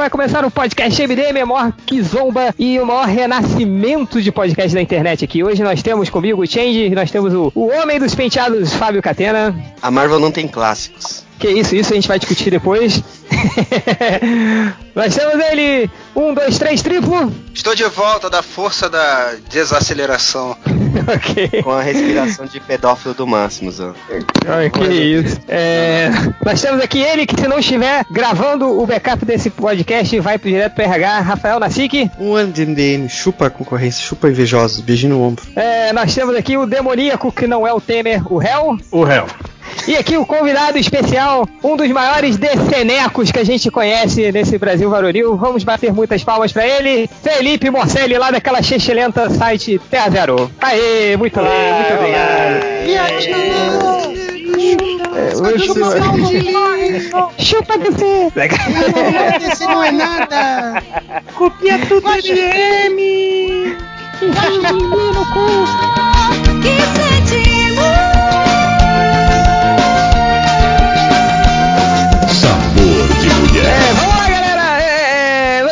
vai começar o podcast MDM, o maior zomba e o maior renascimento de podcast da internet aqui. Hoje nós temos comigo o Change, nós temos o, o homem dos penteados, Fábio Catena. A Marvel não tem clássicos. Que isso, isso a gente vai discutir depois. Nós temos ele, um, dois, três, triplo. Estou de volta da força da desaceleração. ok. Com a respiração de pedófilo do Máximo. Ai, que isso. É, nós temos aqui ele que se não estiver gravando o backup desse podcast, vai direto pro RH, Rafael Nassik. Um ano de MDM, chupa a concorrência, chupa invejosos, beijinho no ombro. É, nós temos aqui o demoníaco que não é o Temer, o réu. O réu. E aqui o convidado especial, um dos maiores decenecos que a gente conhece nesse Brasil varonil. Vamos bater muitas palmas para ele, Felipe Morcelli, lá daquela xixilenta site Terra Zero. Aê, muito bem, muito obrigado. Chupa DC! DC não é nada! Copia tudo MM! no cu!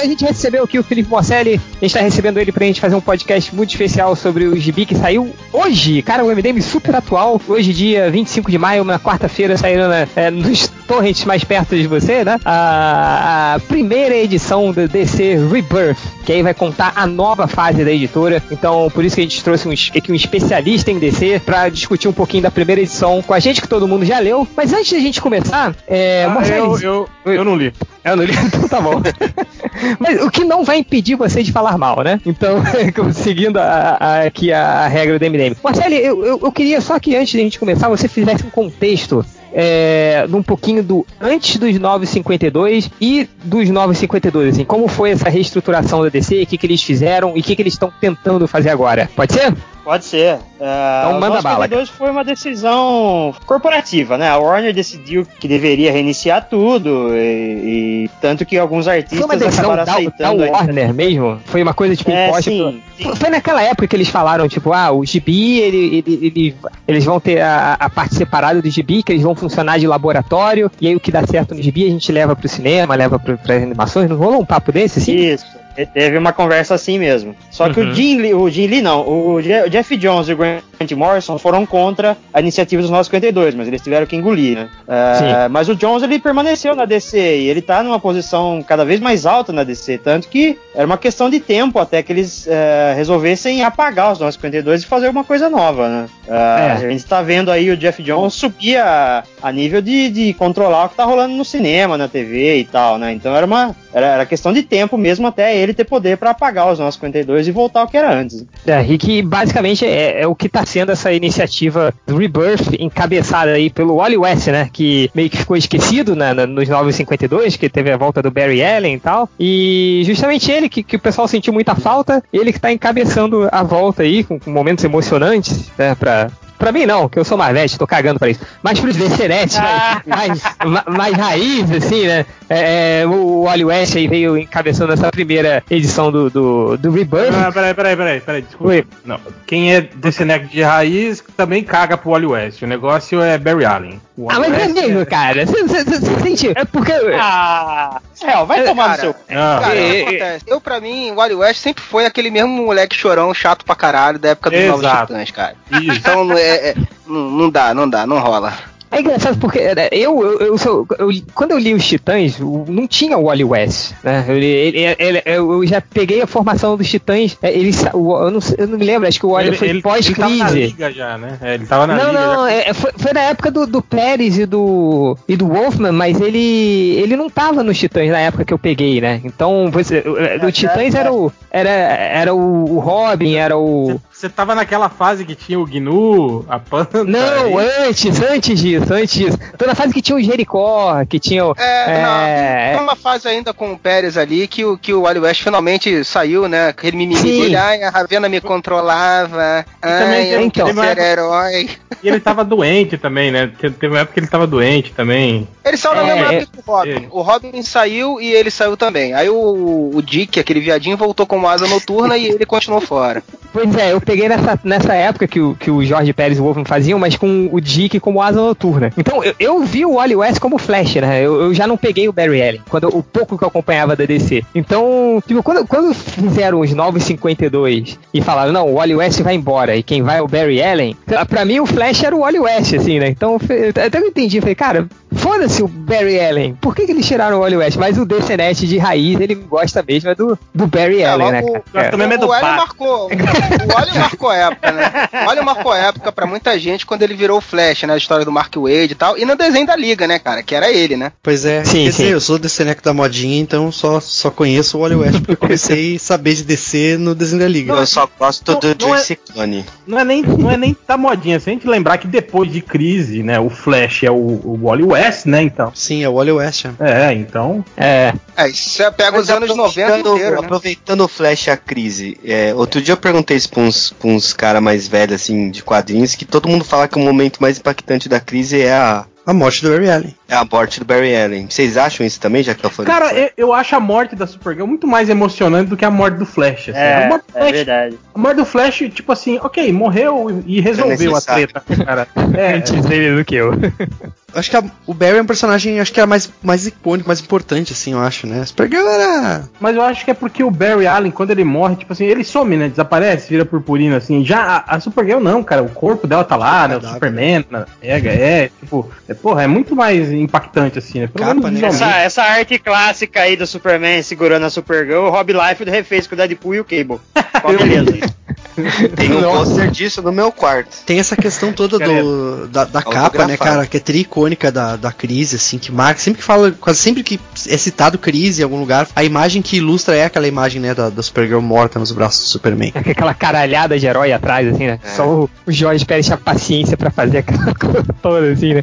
Gente recebeu aqui o Felipe Morcelli. A gente tá recebendo ele pra gente fazer um podcast muito especial sobre o gibi que saiu hoje. Cara, um MDM super atual. Hoje, dia 25 de maio, uma quarta-feira, saindo na, é, nos torrents mais perto de você, né? A, a, primeira edição do DC Rebirth, que aí vai contar a nova fase da editora. Então, por isso que a gente trouxe um, aqui um especialista em DC pra discutir um pouquinho da primeira edição com a gente, que todo mundo já leu. Mas antes da gente começar, é, ah, eu, eu, eu não li. Eu não li, então tá bom. Mas o que não vai impedir você de falar mal, né? Então, seguindo aqui a, a, regra do MDM. Marcelo, eu, eu, eu, queria só que antes de a gente começar, você fizesse um contexto é, um pouquinho do antes dos 952 e dos 952, assim, como foi essa reestruturação da DC, o que, que eles fizeram e o que, que eles estão tentando fazer agora. Pode ser? Pode ser. Uh, então manda bala. foi uma decisão corporativa, né? A Warner decidiu que deveria reiniciar tudo e, e tanto que alguns artistas foi uma decisão acabaram da, aceitando. Da Warner mesmo? Foi uma coisa tipo é, imposta? Sim, sim. Foi naquela época que eles falaram tipo, ah, o gibi ele, ele, ele eles vão ter a, a, parte separada do gibi que eles vão funcionar de laboratório e aí o que dá certo no gibi a gente leva pro cinema, leva para as animações. Não rolou um papo desse assim? Isso. Teve uma conversa assim mesmo. Só uhum. que o uhum. Jim Lee, o Jim Lee não, o Jeff Jones e o Grant Morrison foram contra a iniciativa dos 952, mas eles tiveram que engolir, né? Uh, mas o Jones ele permaneceu na DC e ele tá numa posição cada vez mais alta na DC, tanto que era uma questão de tempo até que eles uh, resolvessem apagar os 952 e fazer uma coisa nova, né? Uh, é. A gente tá vendo aí o Jeff Jones subir a, a nível de, de controlar o que tá rolando no cinema, na TV e tal, né? Então era uma era, era questão de tempo mesmo até ele ter poder para apagar os 952 e voltar ao que era antes. É, e que basicamente é, é o que tá sendo essa iniciativa do Rebirth, encabeçada aí pelo Wally West, né? Que meio que ficou esquecido né, nos 952, que teve a volta do Barry Allen e tal. E justamente ele, que, que o pessoal sentiu muita falta, ele que tá encabeçando a volta aí, com, com momentos emocionantes, né? Pra, Pra mim não, que eu sou mais velho, tô cagando pra isso. Mas pros Veceretes ah. mais, mais, mais raiz, assim, né? É, é o Wally West aí veio encabeçando essa primeira edição do, do, do Rebirth. Ah, peraí, peraí, peraí, peraí, desculpa. Oi. Não, quem é Veceretes de raiz também caga pro Wally West. O negócio é Barry Allen. Ah, mas é mesmo, cara. Você sentiu. É porque. Ah, é, vai tomar no seu. Ah. Cara, é, acontece. Eu, pra mim, o Wally West sempre foi aquele mesmo moleque chorão, chato pra caralho, da época dos Exato. Novos Titãs, cara. Isso. Então, é, é, não, não dá, não dá, não rola. É engraçado porque né, eu, eu, eu, sou, eu, quando eu li os Titãs, não tinha o Wally West, né? Eu, ele, ele, eu já peguei a formação dos Titãs, é, ele, eu, não, eu não me lembro, acho que o Wally foi pós-crise. Ele já, né? É, ele tava na não, liga. Não, não, é, foi, foi, na época do, do Pérez e do, e do Wolfman, mas ele, ele não tava nos Titãs na época que eu peguei, né? Então, você, o Titãs era o, era, era o, o Robin, era o... Você tava naquela fase que tinha o Gnu, a Panta. Não, antes, antes disso, antes disso. Tô na fase que tinha o Jericó, que tinha o. É, é... não. Uma fase ainda com o Pérez ali que o, que o Wally West finalmente saiu, né? Aquele mimimi dele, ai, a Ravena me controlava. Ai, eu então, ser herói. E ele tava doente também, né? Teve uma época que ele tava doente também. Ele saiu na é, mesma época que o Robin. É. O Robin saiu e ele saiu também. Aí o, o Dick, aquele viadinho, voltou com asa noturna e ele continuou fora. Pois é, eu peguei nessa, nessa época que o, que o Jorge Pérez e o Wolfman faziam, mas com o Dick como asa noturna. Então eu, eu vi o Wally West como Flash, né? Eu, eu, já não peguei o Barry Allen, quando, o pouco que eu acompanhava da DC. Então, tipo, quando, quando fizeram os 952 e falaram, não, o Wally West vai embora e quem vai é o Barry Allen, pra mim o Flash era o Wally West, assim, né? Então até eu entendi, falei, cara, foda-se o Barry Allen, por que, que eles tiraram o Wally West? Mas o DCNet de raiz, ele gosta mesmo do, do Barry é, Allen, né? Cara? É. Também é. O Wally marcou, o Wally marcou época, né? O Wally marcou época pra muita gente quando ele virou o Flash, né? A história do Mark Wade e tal, e no desenho da Liga, né, cara? Que era ele, né? Pois é, sim, quer sim. dizer, eu sou DCNet da modinha, então só, só conheço o Wally West porque eu comecei a saber de DC no desenho da Liga. eu só gosto não, do Joyce é. Não é, nem, não é nem da modinha, se a gente lembrar que depois de crise, né, o Flash é o, o Wally West, né, então. Sim, é o Wally West. É, então. É. É, você pega os anos 90 inteiro, né? Aproveitando o Flash e a crise, é, outro dia eu perguntei isso pra uns, pra uns caras mais velhos, assim, de quadrinhos, que todo mundo fala que o momento mais impactante da crise é a, a morte do Barry Allen. É a morte do Barry Allen. Vocês acham isso também, já que eu falei? Cara, eu, eu, acho a morte da Supergirl muito mais emocionante do que a morte do Flash. Assim. É, Flash, é verdade. A morte do Flash, tipo assim, ok, morreu e resolveu é a treta, cara. É, Antes dele do que eu. Acho que a, o Barry é um personagem, acho que era mais, mais icônico, mais importante, assim, eu acho, né? A Supergirl era. Mas eu acho que é porque o Barry Allen, quando ele morre, tipo assim, ele some, né? Desaparece, vira purpurina, assim. Já a, a Supergirl não, cara. O corpo dela tá lá, é né? O Superman, né? pega, é, tipo, é, porra, é muito mais impactante, assim, né? Pelo Capa, né? essa, essa, arte clássica aí do Superman segurando a Supergirl, o Rob Life refez com o Deadpool e o Cable. beleza. Tem um pôster disso no meu quarto. Tem essa questão toda do, da, da capa, né, cara? Que é tri icônica da, da crise, assim, que marca. Sempre que fala, quase sempre que é citado crise em algum lugar, a imagem que ilustra é aquela imagem, né, da, da Supergirl morta nos braços do Superman. É aquela caralhada de herói atrás, assim, né? É. Só o, o Jorge Pérez tinha paciência pra fazer aquela coisa toda, assim, né?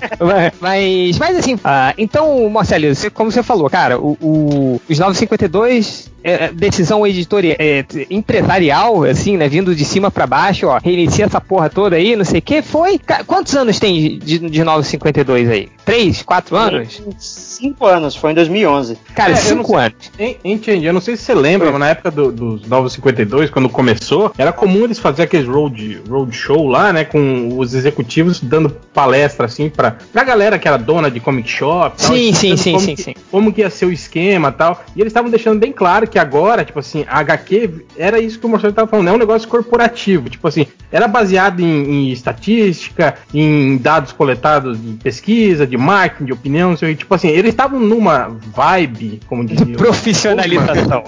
mas, mas assim, uh, então, Marcelo, como você falou, cara, o, o, os 952 é, é, decisão editorial, é, empresarial, assim, né? Vindo de cima para baixo, ó, reinicia essa porra toda aí, não sei o que. Foi. Quantos anos tem de, de 952 aí? Três, quatro anos? Cinco anos, foi em 2011. Cara, é, cinco anos. Entendi. Eu não sei se você lembra, mas na época do, dos 952, quando começou, era comum eles fazerem aqueles road, road show lá, né? Com os executivos dando palestra, assim, pra, pra galera que era dona de comic shop. Tal, sim, sim, sim, como sim, que, sim. Como que ia ser o esquema tal. E eles estavam deixando bem claro que que agora, tipo assim, a HQ era isso que o Marcelo estava falando, é um negócio corporativo. Tipo assim, era baseado em, em, estatística, em dados coletados de pesquisa, de marketing, de opinião, não sei, tipo assim, eles estavam numa vibe, como dizia. De profissionalização.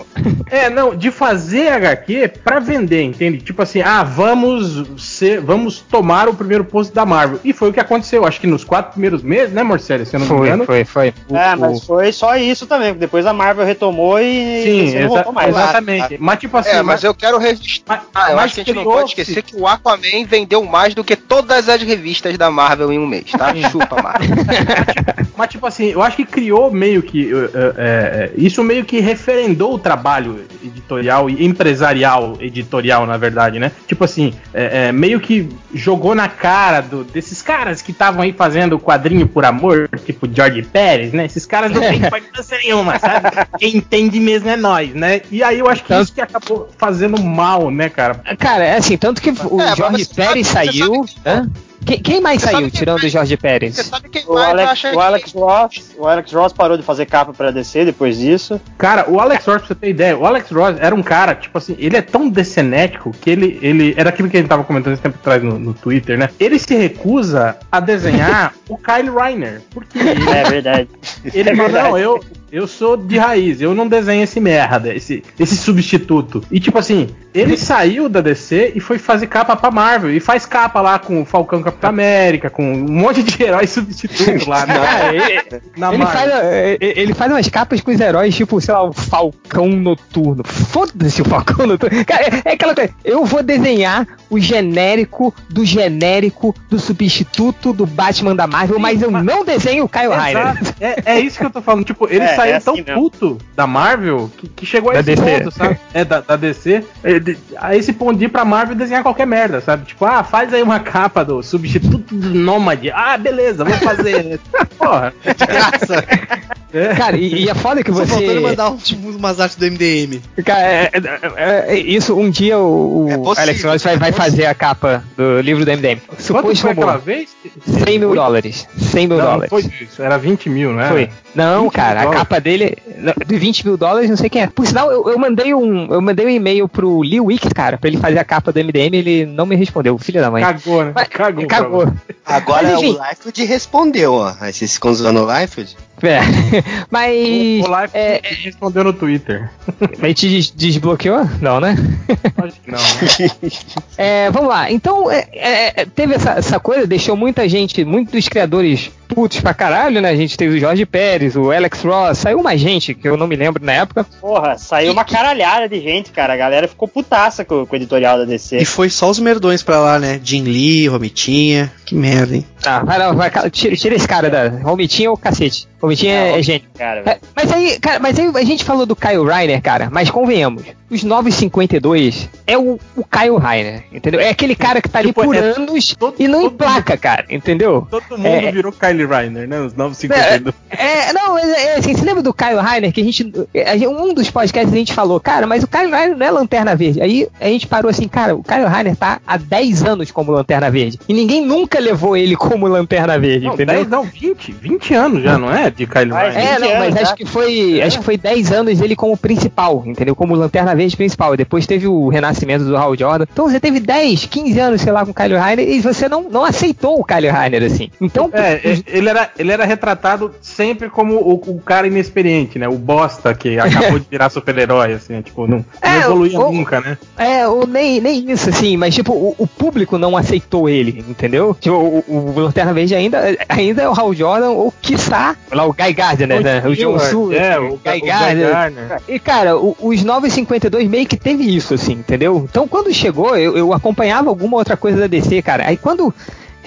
É, não, de fazer HQ para vender, entende? Tipo assim, ah, vamos ser, vamos tomar o primeiro posto da Marvel. E foi o que aconteceu, acho que nos quatro primeiros meses, né, Marcelo? Se eu não foi, me engano. Foi, foi, foi. É, mas foi só isso também. Depois a Marvel retomou e. Sim, exa exatamente. Ah, mas tipo assim. É, mas, eu quero registrar. Ah, eu acho que a gente não pode esquecer que o Aquaman vendeu mais do que todas as revistas da Marvel em um mês, tá? Chupa, Marvel. mas, tipo assim, eu acho que criou meio que. Uh, uh, isso meio que referendou o trabalho editorial e empresarial editorial, na verdade, né? Tipo assim, é, é, meio que jogou na cara do, desses caras que estavam aí fazendo quadrinho por amor, tipo George Pérez, né? Esses caras não têm importância nenhuma, sabe? Quem entende mesmo é nós, né? E aí eu acho que tanto... isso que acabou fazendo mal, né, cara? Cara, é assim, tanto que o é, Jorge Pérez saiu. Né? Quem, quem, mais você saiu, tirando o Jorge Pérez? Você sabe quem o mais Alex, o Alex Ross, o Alex Ross parou de fazer capa pra DC depois disso. Cara, o Alex Ross, pra você ter ideia, o Alex Ross era um cara, tipo assim, ele é tão decenético que ele, ele era aquilo que a gente tava comentando esse tempo atrás no, no Twitter, né? Ele se recusa a desenhar o Kyle Reiner. Porque é verdade. Ele é fala, verdade. não, eu, eu sou de raiz, eu não desenho esse merda, esse, esse substituto. E tipo assim, ele saiu da DC e foi fazer capa pra Marvel. E faz capa lá com o Falcão Capitão América, com um monte de heróis substitutos lá. Na, ele, na ele, faz, ele faz umas capas com os heróis, tipo, sei lá, o Falcão Noturno. Foda-se o Falcão Noturno. Cara, é, é, aquela coisa. Eu vou desenhar o genérico do genérico do substituto do Batman da Marvel, Sim, mas eu mas... não desenho o Kyle Ryder. É, é, isso que eu tô falando. Tipo, ele é, saiu é assim tão puto da Marvel que, que chegou a da esse DC. ponto, sabe? É, da, da DC. A esse ponto de ir pra Marvel desenhar qualquer merda, sabe? Tipo, ah, faz aí uma capa do substituto do Nômade. Ah, beleza, vou fazer. Porra, graça. É. Cara, e, e é foda que você. Só faltando mandar um, tipo, umas artes do MDM. Cara, é, é, é, isso um dia o, o é Alex Ross vai, vai fazer a capa do livro do MDM. Suposto foi aquela vez? 100 mil dólares. 100 mil não, dólares. Não foi isso, era 20 mil, não é? Foi. Não, cara, a capa dele. De 20 mil dólares, não sei quem é. Por sinal, eu, eu mandei um. Eu mandei um e-mail pro Lee Wicks, cara, pra ele fazer a capa do MDM, ele não me respondeu, filho da mãe. Cagou, né? Mas, cagou. Cagou. Agora Mas, o Liefeld respondeu, ó. Aí vocês ficam usando o Liefeld? É. Mas. O, o Life é, respondeu no Twitter. Mas te des desbloqueou? Não, né? Acho que não. Né? é, vamos lá. Então, é, é, teve essa, essa coisa, deixou muita gente, muitos criadores putos pra caralho, né? A gente teve o Jorge Pérez, o Alex Ross, saiu uma gente que eu não me lembro na época. Porra, saiu uma caralhada de gente, cara. A galera ficou putaça com, com o editorial da DC. E foi só os merdões pra lá, né? Jim Lee, Romitinha. Que merda, hein? Ah, vai lá, vai, tira, tira esse cara da Romitinha ou cacete. Romitinha é, é gênio. Cara, é, mas aí, cara, mas aí a gente falou do Kyle Reiner, cara, mas convenhamos. Os 952 é o, o Kyle Reiner, entendeu? É aquele cara que tá tipo, ali por é, anos todo, e não emplaca, mundo, cara, entendeu? Todo mundo é, virou Kyle Reiner, né? Os 952. É, não, é, assim, você lembra do Kyle Reiner que a gente. Um dos podcasts a gente falou, cara, mas o Kyle Reiner não é lanterna verde. Aí a gente parou assim, cara, o Kyle Reiner tá há 10 anos como lanterna verde. E ninguém nunca levou ele como lanterna verde, não, entendeu? 10, não, 20, 20 anos já, não é? De Kyle Reiner. É, não, mas acho que foi. Acho que foi 10 anos ele como principal, entendeu? Como lanterna verde principal. E depois teve o renascimento do Hal Jordan. Então você teve 10, 15 anos, sei lá, com o Kyle Reiner e você não, não aceitou o Kyle Reiner, assim. Então. É, ele era, ele era retratado sempre como o, o cara inexperiente, né? O bosta que acabou de virar super-herói, assim, tipo, não, não é, evoluía o, nunca, né? É, ou nem, nem isso, assim, mas tipo, o, o público não aceitou ele, entendeu? Tipo, o, o, o Lanterna Verde ainda, ainda é o Hal Jordan, ou quiçá, lá, o Guy Gardner, né? O John Su, é, o, Guy Gardner. E, cara, o, os 952 meio que teve isso, assim, entendeu? Então, quando chegou, eu, eu acompanhava alguma outra coisa da DC, cara. Aí, quando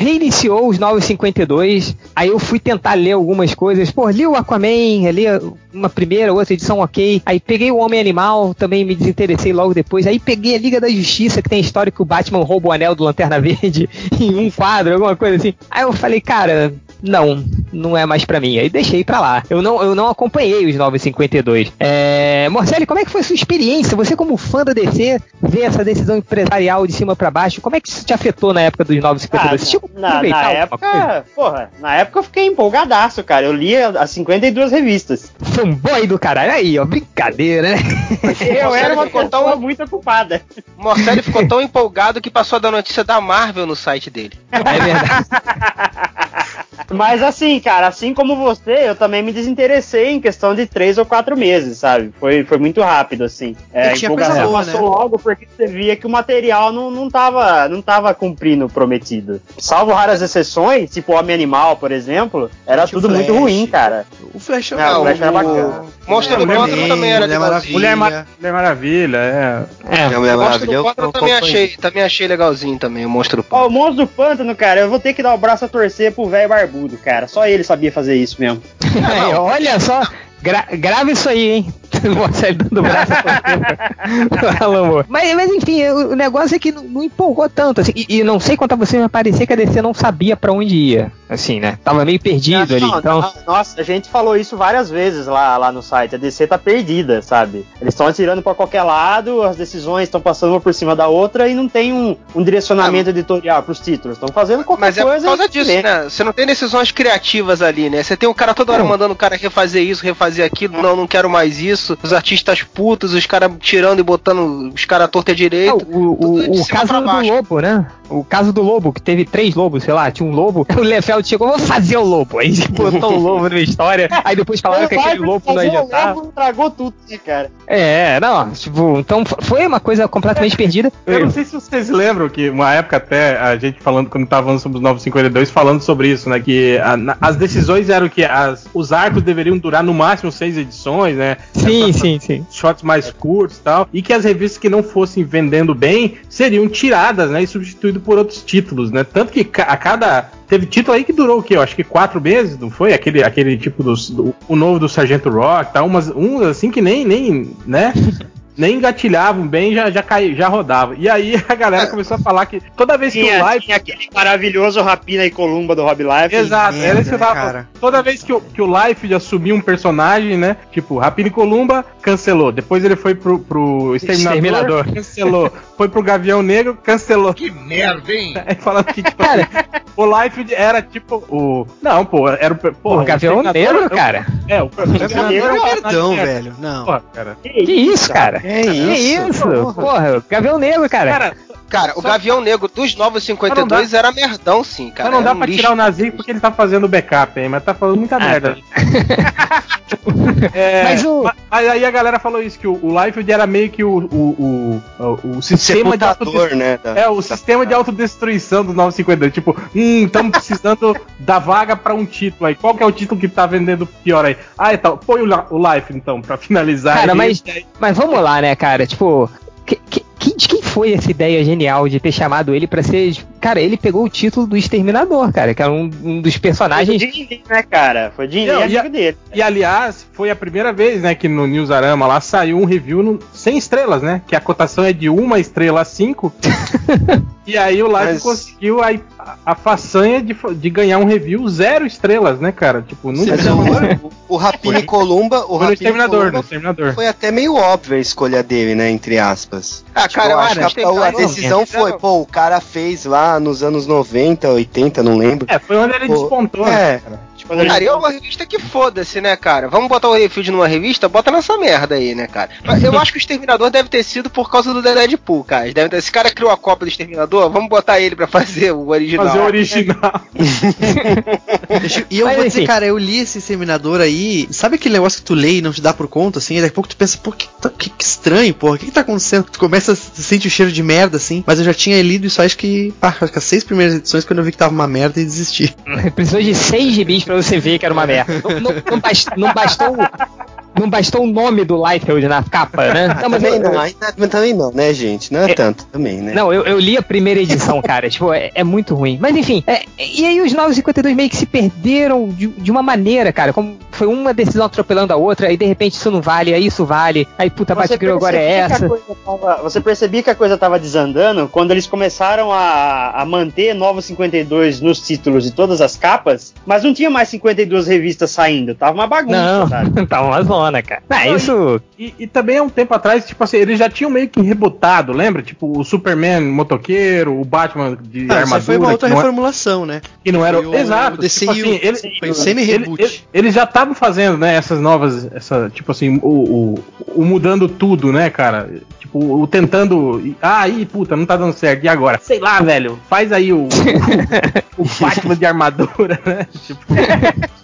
reiniciou os 952. Aí eu fui tentar ler algumas coisas. Pô, li o Aquaman, li uma primeira, outra edição ok. Aí peguei o Homem Animal, também me desinteressei logo depois. Aí peguei a Liga da Justiça, que tem a história que o Batman rouba o anel do Lanterna Verde em um quadro, alguma coisa assim. Aí eu falei, cara, não, não é mais para mim. Aí deixei para lá. Eu não, eu não acompanhei os 952. É, Morcelli, como é que foi a sua experiência? Você como fã da DC, ver essa decisão empresarial de cima para baixo, como é que isso te afetou na época dos 952? Ah, tipo, na, na época, porra, na época eu fiquei empolgadaço, cara. Eu li as 52 revistas. Fanboy do caralho. Aí, ó, brincadeira, né? eu era uma pessoa tão... muito ocupada. O Morcelli ficou tão empolgado que passou a dar notícia da Marvel no site dele. É verdade. Mas assim, cara, assim como você, eu também me desinteressei em questão de três ou quatro meses, sabe? Foi, foi muito rápido, assim. É, a empolgação passou né? logo porque você via que o material não, não, tava, não tava cumprindo o prometido. Salvo raras exceções, tipo o Homem Animal, por exemplo, era tudo muito ruim, cara. O Flash, não, o Flash era bacana. Monstro do Pântano também era Mulher Maravilha. Mulher, Mar Mulher Maravilha, é. É, Mulher Maravilha. O Monstro do Pântano também achei, também achei legalzinho também, o Monstro do Pântano. Ó, o Monstro do Pântano, cara, eu vou ter que dar o braço a torcer pro velho barbudo, cara. Só ele sabia fazer isso mesmo. É, olha só, gra grava isso aí, hein? Marcelo dando braço mas, mas enfim, o negócio é que não, não empolgou tanto, assim, e, e, não sei quanto a você, mas parecia que a DC não sabia para onde ia, assim, né? Tava meio perdido não, ali, então... Nossa, a gente falou isso várias vezes lá, lá no site, a DC tá perdida, sabe? Eles estão atirando para qualquer lado, as decisões estão passando uma por cima da outra e não tem um, um direcionamento ah, editorial pros títulos, estão fazendo qualquer mas coisa... Mas é por causa disso, né? Você não tem decisões criativas ali, né? Você tem um cara toda hora mandando o cara refazer isso, refazer aquilo, não, não quero mais isso, os artistas putos, os caras tirando e botando os caras torta direito. É, o, o, o caso do Lobo, né? O caso do Lobo, que teve três lobos, sei lá, tinha um lobo, o Lefeld chegou, vou fazer o lobo. Aí botou o lobo na história, aí depois falaram que aquele lobo não ia adiantar. O lobo tragou tudo, né, cara? É, não, tipo, então foi uma coisa completamente perdida. Eu não sei se vocês lembram que uma época até a gente falando, quando tava falando sobre os 952, falando sobre isso, né, que a, na, as decisões eram que as, os arcos deveriam durar no máximo seis edições, né? Sim, sim, sim. Shots mais curtos e tal, e que as revistas que não fossem vendendo bem seriam tiradas, né, e substituídas por outros títulos, né? Tanto que a cada teve título aí que durou o quê? Eu acho que quatro meses, não foi? Aquele, aquele tipo do, o novo do Sargento Rock, tá? Umas, um assim que nem, nem, né? nem engatilhavam bem, já, já, cai, já rodava. E aí a galera começou a falar que toda vez que tinha, o Life. Tinha aquele maravilhoso Rapina e Columba do Rob Life. Exato, era isso que eu tava. Toda vez que o, que o Life assumia um personagem, né? Tipo, Rapina e Columba, cancelou. Depois ele foi pro, pro Exterminador, Exterminador. cancelou. foi pro Gavião Negro, cancelou. Que merda, hein? É, falando que, tipo, cara, o Life era tipo o. Não, pô, era o. Pô, o Gavião Negro, cara. É, o Gavião Negro é um merdão, velho. Não. Porra, cara. Que, que isso, cara? Que isso? Que isso? Porra, Gavião Negro, cara. Cara, Cara, o Gavião Negro dos Novos 52 era merdão, sim, cara. Mas não dá um pra tirar o Nazi porque ele tá fazendo backup, hein? Mas tá falando muita ah, merda. Tá. é, mas, o... mas aí a galera falou isso, que o, o Liefeld era meio que o, o, o, o sistema de autodestruição. Né, da, é, o da, sistema de autodestruição dos 952. Tipo, hum, estamos precisando da vaga pra um título aí. Qual que é o título que tá vendendo pior aí? Ah, então, põe o, o Life, então, pra finalizar. Cara, mas, mas vamos lá, né, cara? Tipo, que, que, de quem foi essa ideia genial de ter chamado ele para ser. Cara, ele pegou o título do Exterminador, cara, que era um, um dos personagens. Foi Lee, né, cara? Foi Jim Lee, e, dele. E aliás, foi a primeira vez, né, que no Newsarama lá saiu um review no, sem estrelas, né? Que a cotação é de uma estrela a cinco. e aí o Live Mas... conseguiu a, a façanha de, de ganhar um review zero estrelas, né, cara? Tipo, nunca. o, o Rapini Columba, o Rapini Exterminador, Exterminador. Foi até meio óbvio a escolha dele, né, entre aspas. Ah, tipo, cara, eu acho que a, a decisão foi, pô, o cara fez lá nos anos 90, 80, não lembro. É, foi onde ele pô, despontou, né, é. né, cara? É uma revista que foda-se, né, cara? Vamos botar o Refield numa revista? Bota nessa merda aí, né, cara? Eu acho que o Exterminador deve ter sido por causa do Deadpool, cara. Deve ter, esse cara criou a cópia do Exterminador, vamos botar ele pra fazer o original. Fazer o original. e eu Mas, vou dizer, cara, eu li esse Exterminador aí. Sabe aquele negócio que tu lê e não te dá por conta, assim? E daqui a pouco tu pensa, pô, que, que, que estranho, porra, o que, que tá acontecendo? Tu começa a sentir o cheiro de merda, assim. Mas eu já tinha lido isso, acho que, pá, acho que as seis primeiras edições quando eu vi que tava uma merda e desisti. Precisou de seis gibis pra você ver que era uma merda. Não, não, não, bastou, não bastou não bastou o nome do Liefeld na capa, né? Não, mas também, eu, não, ainda, também não, né, gente? Não é, é, tanto também, né? Não, eu, eu li a primeira edição, cara. tipo, é, é, muito ruim. Mas enfim, é, e aí os 952 meio que se perderam de, de uma maneira, cara. Como foi uma decisão atropelando a outra, aí de repente isso não vale, aí isso vale, aí puta, bate agora é essa. Tava, você percebia que a coisa tava desandando quando eles começaram a, a manter Novos 52 nos títulos de todas as capas, mas não tinha mais 52 revistas saindo. Tava uma bagunça, não, sabe? tava uma zona, cara. Ah, isso. E, e, também há um tempo atrás, tipo assim, eles já tinham meio que rebotado, lembra? Tipo, o Superman motoqueiro, o Batman de ah, armadura. foi uma outra é- reformulação, né? Que não era. O, Exato. O tipo assim, ele, foi o semi-reboot. Eles, eles já estavam fazendo, né, essas novas. Essa, tipo assim, o, o, o mudando tudo, né, cara? Tipo, o tentando. Ah, aí, puta, não tá dando certo. E agora? Sei lá, velho. Faz aí o. o, o Batman de armadura, né? Tipo.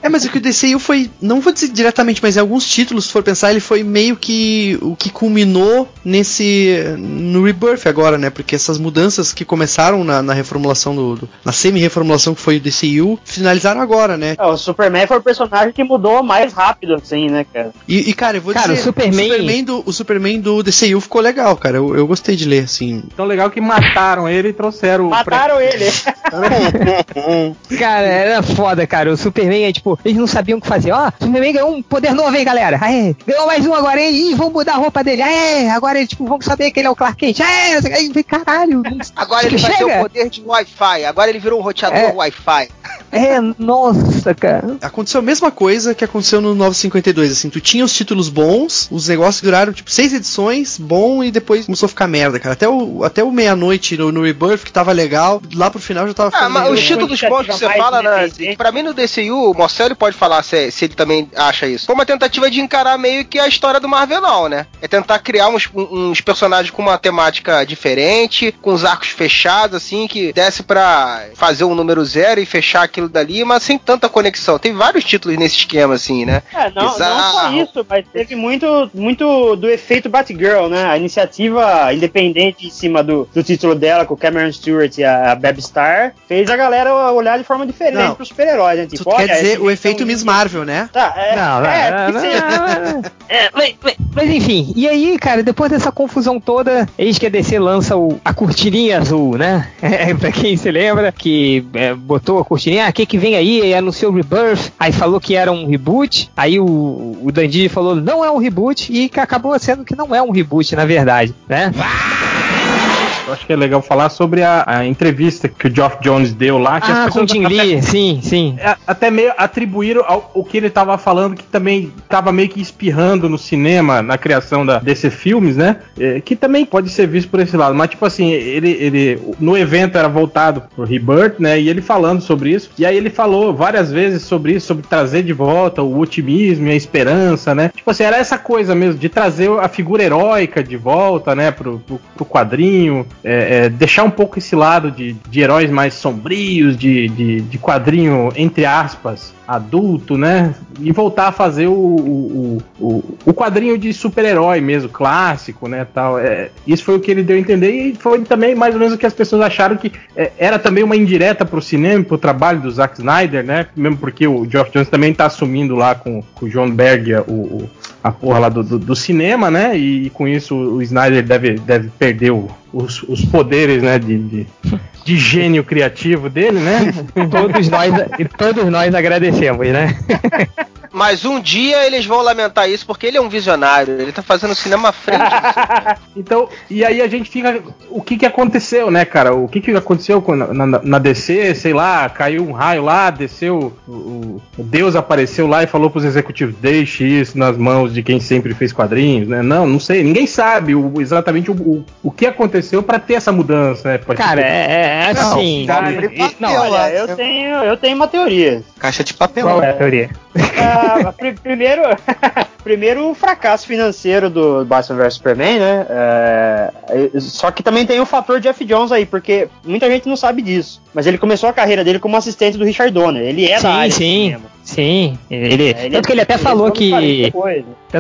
É, mas o que o DCU foi. Não vou dizer diretamente, mas em alguns títulos, se for pensar, ele foi meio que o que culminou nesse. no Rebirth agora, né? Porque essas mudanças que começaram na, na reformulação do, do, na semi-reformulação que foi o DCU, finalizaram agora, né? É, o Superman foi o personagem que mudou mais rápido, assim, né, cara? E, e cara, eu vou cara, dizer. O Superman... O Superman, do, o Superman do DCU ficou legal cara. Eu, eu gostei de ler, assim. Tão legal que mataram ele e trouxeram Mataram ele! cara, era foda, cara. O Superman é tipo, eles não sabiam o que fazer. Ó, o Superman ganhou um poder novo, hein, galera? Aê, ganhou mais um agora, hein? Ih, vamos mudar a roupa dele. Aê, agora, tipo, vamos saber que ele é o Clark Kent. Aê, aí, caralho. Agora ele vai ter o poder de Wi-Fi. Agora ele virou um roteador é. Wi-Fi. É, nossa, cara. Aconteceu a mesma coisa que aconteceu no 952, assim, tu tinha os títulos bons, os negócios duraram, tipo, seis edições, bom, e depois começou a ficar merda, cara. Até o, até o meia-noite no, no Rebirth, que tava legal, lá pro final já tava ficando. Ah, mas os títulos bons que você fala, né? Pra mim no DCU, o Marcelo pode falar se, se ele também acha isso. Foi uma tentativa de encarar meio que a história do Marvelão, né? É tentar criar uns, uns personagens com uma temática diferente, com os arcos fechados, assim, que desse pra fazer um número zero e fechar aquilo dali, mas sem tanta conexão. Tem vários títulos nesse esquema, assim, né? É, não, não só isso, mas teve muito, muito do efeito Batgirl, né? A iniciativa independente em cima do, do título dela, com o Cameron Stewart e a, a Beb Star, fez a galera olhar de forma diferente não. pros super-heróis, né? Tipo, quer dizer o efeito Miss Marvel, né? Tá, é. Não, é, não, não, é, mas, mas, enfim, e aí, cara, depois dessa confusão toda, eis que a DC lança o, a cortininha azul, né? É, pra quem se lembra, que é, botou a cortininha, né? O que que vem aí? E anunciou o Rebirth, aí falou que era um reboot, aí o, o Dandy falou não é um reboot e acabou sendo que não é um reboot, na verdade, né? Eu acho que é legal falar sobre a, a entrevista que o Geoff Jones deu lá. Que ah, com o Jim Lee, sim, sim. Até meio atribuíram ao, o que ele estava falando, que também estava meio que espirrando no cinema, na criação da, desses filmes, né? É, que também pode ser visto por esse lado. Mas, tipo assim, ele, ele no evento era voltado pro Rebirth, né? E ele falando sobre isso. E aí ele falou várias vezes sobre isso, sobre trazer de volta o otimismo e a esperança, né? Tipo assim, era essa coisa mesmo, de trazer a figura heróica de volta, né? Pro, pro, pro quadrinho é, é, deixar um pouco esse lado de, de heróis mais sombrios, de, de, de, quadrinho, entre aspas, adulto, né? E voltar a fazer o, o, o, o quadrinho de super-herói mesmo, clássico, né? Tal. É, isso foi o que ele deu a entender e foi também mais ou menos o que as pessoas acharam que é, era também uma indireta pro cinema, pro trabalho do Zack Snyder, né? Mesmo porque o Geoff Jones também tá assumindo lá com, com o John Berg o, a porra lá do, do, do, cinema, né? E com isso o Snyder deve, deve perder o, os, os poderes, né? De, de, de, gênio criativo dele, né? todos nós, todos nós agradecemos, né? Mas um dia eles vão lamentar isso porque ele é um visionário, ele tá fazendo cinema à frente. então, e aí a gente fica. O que que aconteceu, né, cara? O que que aconteceu na, na, na DC? Sei lá, caiu um raio lá, desceu. O, o Deus apareceu lá e falou pros executivos: deixe isso nas mãos de quem sempre fez quadrinhos, né? Não, não sei. Ninguém sabe o, exatamente o, o, o que aconteceu para ter essa mudança, né? Cara, é, é assim. Não, não, olha, eu tenho, eu tenho uma teoria. Caixa de papel. Qual é a teoria? Pr primeiro, primeiro o fracasso financeiro do Batman vs Superman, né? É, só que também tem o fator Jeff Jones aí, porque muita gente não sabe disso. Mas ele começou a carreira dele como assistente do Richard Donner. Ele é sim, da área sim. Sim, ele, é, ele tanto que ele até ele falou que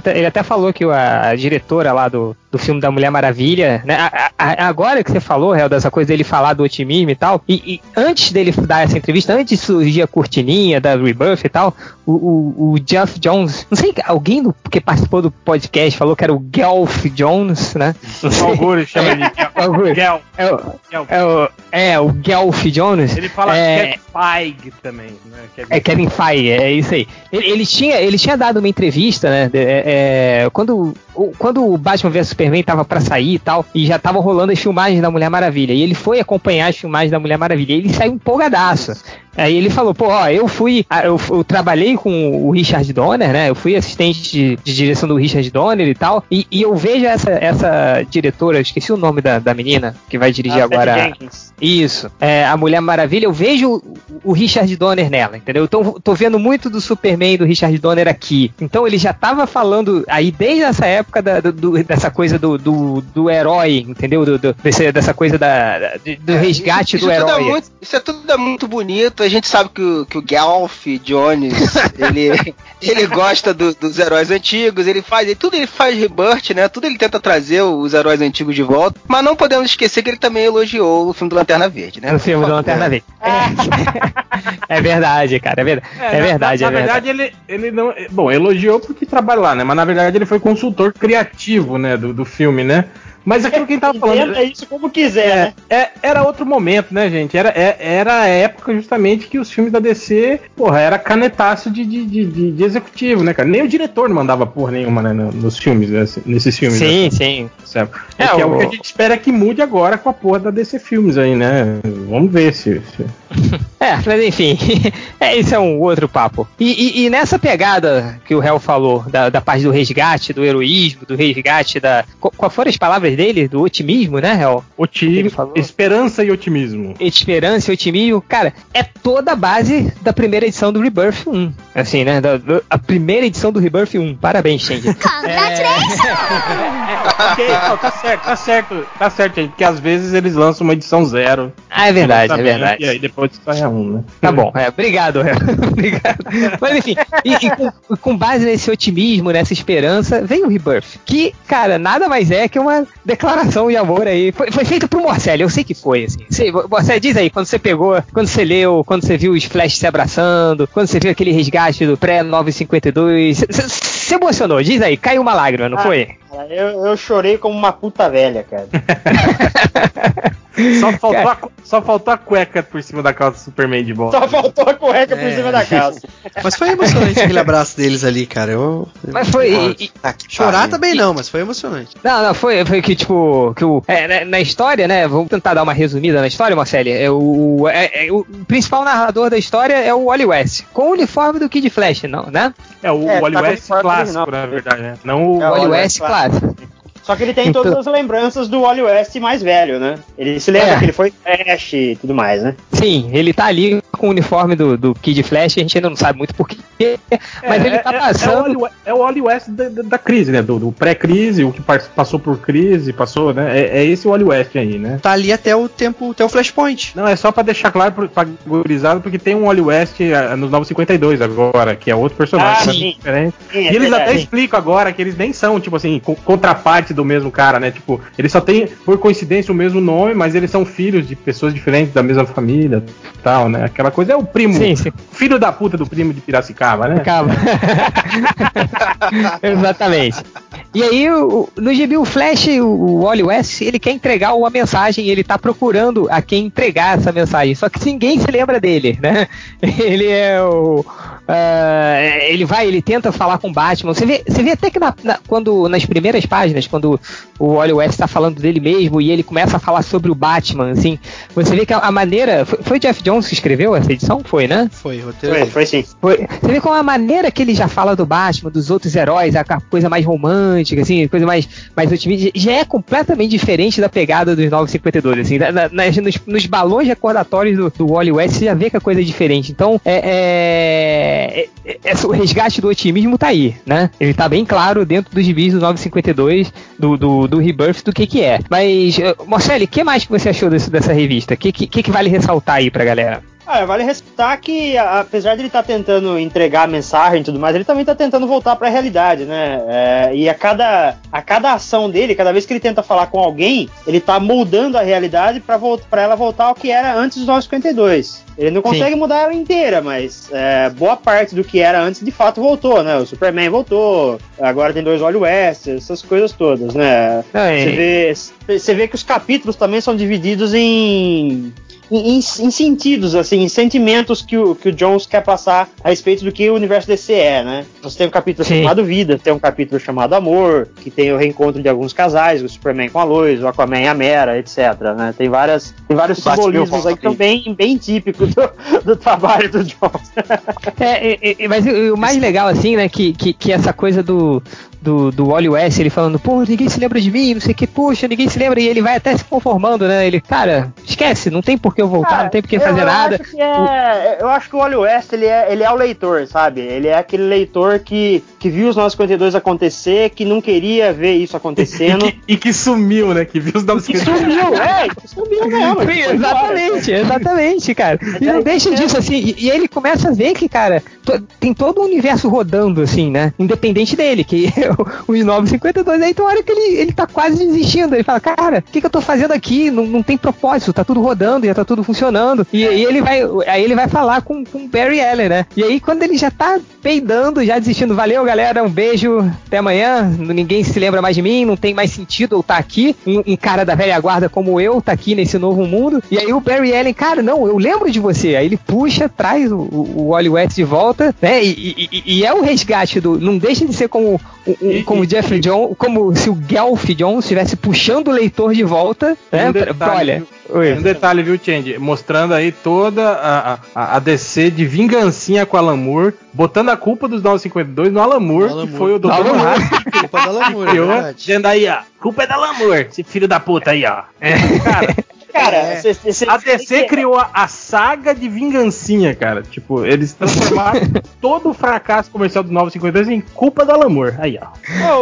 ele até falou que a, diretora lá do, do filme da Mulher Maravilha, né? A, a, agora que você falou, Real, dessa coisa dele falar do otimismo e tal, e, e, antes dele dar essa entrevista, antes de surgir a cortininha da Rebirth e tal, o, o, o Jeff Jones, não sei, alguém do, que participou do podcast falou que era o Gelf Jones, né? Algures chama de Gelf. É, o, é, o, é, o Gelf Jones. Ele fala é, Kevin Feige também, né? Kevin é Kevin Feige, é isso aí. Ele, ele, tinha, ele tinha dado uma entrevista, né? É, é, quando, quando o Batman vs Superman tava para sair e tal, e já estavam rolando as filmagens da Mulher Maravilha. E ele foi acompanhar as filmagens da Mulher Maravilha. E ele saiu empolgadaço. Aí ele falou, pô, ó, eu fui, eu, eu, trabalhei com o Richard Donner, né? Eu fui assistente de, de direção do Richard Donner e tal, e, e, eu vejo essa, essa diretora, esqueci o nome da, da menina, que vai dirigir ah, agora. Isso, é, a Mulher Maravilha, eu vejo o, Richard Donner nela, entendeu? Então tô vendo muito do Superman e do Richard Donner aqui. Então ele já tava falando aí desde essa época da, do, dessa coisa do, do, do herói, entendeu? Do, do dessa coisa da, do é, resgate isso, isso do é herói. É muito, isso é tudo é muito bonito a gente sabe que o, que o Gelf Jones, ele, ele gosta do, dos heróis antigos, ele faz, ele, tudo ele faz rebirth, né? Tudo ele tenta trazer os heróis antigos de volta, mas não podemos esquecer que ele também elogiou o filme do Lanterna Verde, né? O filme do Lanterna Verde. É, é verdade, cara, é verdade. É, é verdade, na, na é verdade, verdade, ele, ele não. Bom, elogiou porque trabalha lá, né? Mas na verdade ele foi consultor criativo, né? Do, do filme, né? Mas aquilo que a gente tava falando. É isso como quiser, né? É, era outro momento, né, gente? Era, é, era a época justamente que os filmes da DC, porra, era canetaço de, de, de, de executivo, né, cara? Nem o diretor não mandava porra nenhuma né, nos filmes, né, nesses filmes. Sim, né? sim. Certo? É, é, o... é o que a gente espera que mude agora com a porra da DC Filmes aí, né? Vamos ver se. se... é, mas enfim, é, isso é um outro papo. E, e, e, nessa pegada que o Hell falou, da, da parte do resgate, do heroísmo, do resgate, da. Qual foram as palavras dele, do otimismo, né, Hel? Otimismo, esperança e otimismo. Esperança e otimismo, cara, é toda a base da primeira edição do Rebirth 1. Assim, né? Da, da, a primeira edição do Rebirth 1. Parabéns, Shandy. Congratulations! É... okay, não, tá certo, tá certo, tá certo, gente, porque às vezes eles lançam uma edição zero. Ah, é verdade, é verdade. E aí depois sai a um, né? Tá bom, é, obrigado, Hel. obrigado. Mas enfim, e, e com, com, base nesse otimismo, nessa esperança, vem o Rebirth. Que, cara, nada mais é que uma declaração de amor aí. Foi, foi feito pro Morcelli, eu sei que foi, assim. Você, Morcelli, diz aí, quando você pegou, quando você leu, quando você viu os Flash se abraçando, quando você viu aquele resgate do pré-952, você se emocionou, diz aí, caiu uma lágrima, não ah, foi? Eu, eu chorei como uma puta velha, cara. Só faltou, a, só faltou a cueca por cima da calça do Superman de volta. Só faltou a cueca é. por cima da calça. Mas foi emocionante aquele abraço deles ali, cara. Eu... Mas foi. E, e, chorar também não, mas foi emocionante. Não, não, foi, foi que, tipo, que o. É, na, na, história, né? Vamos tentar dar uma resumida na história, Marcelo. É, o, é, é, o principal narrador da história é o Wally West, com o uniforme do Kid Flash, não, né? É, o é, Wally tá West clássico, na verdade, né? Não o é, Wally West clássico. bad Só que ele tem então... todas as lembranças do Wally West mais velho, né? Ele se lembra é. que ele foi Flash e tudo mais, né? Sim, ele tá ali com o uniforme do, do Kid Flash, a gente ainda não sabe muito porquê, mas é, ele tá passando. É, é o Wally West da, da, crise, né? Do, do pré-crise, o que passou por crise, passou, né? É, é esse o Wally West aí, né? Tá ali até o tempo, até o Flashpoint. Não, é só pra deixar claro pra gurizado, porque tem um Wally West nos 952 agora, que é outro personagem. Ah, sim. Diferente. Sim, e eles até explicam agora que eles nem são, tipo assim, contraparte do mesmo cara, né? Tipo, eles só têm, por coincidência, o mesmo nome, mas eles são filhos de pessoas diferentes da mesma família tal, né? Aquela coisa é o primo, sim, sim. filho da puta do primo de Piracicaba, né? Piracicaba. Exatamente. E aí, o, no GB, o Flash, o Wally West, ele quer entregar uma mensagem, ele tá procurando a quem entregar essa mensagem, só que ninguém se lembra dele, né? Ele é o Uh, ele vai, ele tenta falar com o Batman. Você vê, você vê até que na, na, quando, nas primeiras páginas, quando do, o Wally West está falando dele mesmo e ele começa a falar sobre o Batman, assim, você vê que a, a maneira. Foi, foi, o Jeff Jones que escreveu essa edição? Foi, né? Foi, roteiro. Foi, foi sim. Foi, você vê como a maneira que ele já fala do Batman, dos outros heróis, a, a coisa mais romântica, assim, coisa mais, mais otimista, já é completamente diferente da pegada dos 952, assim. Na, na, nos, nos, balões recordatórios do, do Wally West, você já vê que a coisa é diferente. Então, é, é é, é, é, o resgate do otimismo tá aí, né? Ele tá bem claro dentro dos gibis do 952, do, do, do Rebirth, do que que é. Mas, uh, Marcelo, o que mais que você achou desse, dessa revista? O que, que, que vale ressaltar aí pra galera? Ah, vale ressaltar que, apesar de ele estar tá tentando entregar a mensagem e tudo mais, ele também está tentando voltar para a realidade, né? É, e a cada, a cada ação dele, cada vez que ele tenta falar com alguém, ele está moldando a realidade para ela voltar ao que era antes dos 952. Ele não consegue Sim. mudar ela inteira, mas é, boa parte do que era antes de fato voltou, né? O Superman voltou, agora tem dois Wally West, essas coisas todas, né? Você vê, você vê que os capítulos também são divididos em em, em, sentidos, assim, em sentimentos que o, que o Jones quer passar a respeito do que o universo DC é, né? Você tem um capítulo Sim. chamado Vida, tem um capítulo chamado Amor, que tem o reencontro de alguns casais, o Superman com a Lois, o Aquaman e a Mera, etc. Né? Tem, várias, tem vários simbolismos aí também bem típicos do, do trabalho do Jones. é, é, mas o, mais legal, assim, né, que, que, que essa coisa do, do, do Wally West, ele falando, pô, ninguém se lembra de mim, não sei o que, puxa, ninguém se lembra, e ele vai até se conformando, né? Ele, cara, esquece, não tem por que eu voltar, cara, não tem por que fazer nada. Acho que é, eu acho que o Wally West, ele é, ele é o leitor, sabe? Ele é aquele leitor que, que viu os 952 acontecer, que não queria ver isso acontecendo. e, que, e que sumiu, né? Que viu os 952. Que sumiu, é, que sumiu mesmo. Sim, exatamente, embora. exatamente, cara. E não deixa disso, assim, e, e, ele começa a ver que, cara, tem todo o universo rodando, assim, né? Independente dele, que o, o 952. Aí tem uma hora que ele, ele tá quase desistindo. Ele fala, cara, o que, que eu tô fazendo aqui? Não, não tem propósito, tá tudo rodando, já tá tudo funcionando. E, e ele vai. Aí ele vai falar com, com o Barry Allen, né? E aí, quando ele já tá peidando, já desistindo, valeu, galera, um beijo, até amanhã. Ninguém se lembra mais de mim, não tem mais sentido eu estar tá aqui. Um, um, cara da velha guarda como eu tá aqui nesse novo mundo. E aí o Barry Allen, cara, não, eu lembro de você. Aí ele puxa, traz o, o Wally West de volta, né? E, e, e, é o resgate do. Não deixa de ser como um, como o Jeffrey Jones, como se o Gelf Jones estivesse puxando o leitor de volta, né? Um detalhe, olha, Oi. Um detalhe, viu, Change? Mostrando aí toda a, a, a DC de vingancinha com a Lamour, botando a culpa dos 952 no Alamur, que foi o Dr. Manhattan. Culpa da Lamour, é Dizendo aí, ó, culpa é da Lamour, esse filho da puta aí, ó. É. Cara, cara, é. cê, cê, cê, a DC criou a, a, saga de vingancinha, cara. Tipo, eles transformaram todo o fracasso comercial do 952 em culpa da Lamour. Aí, ó.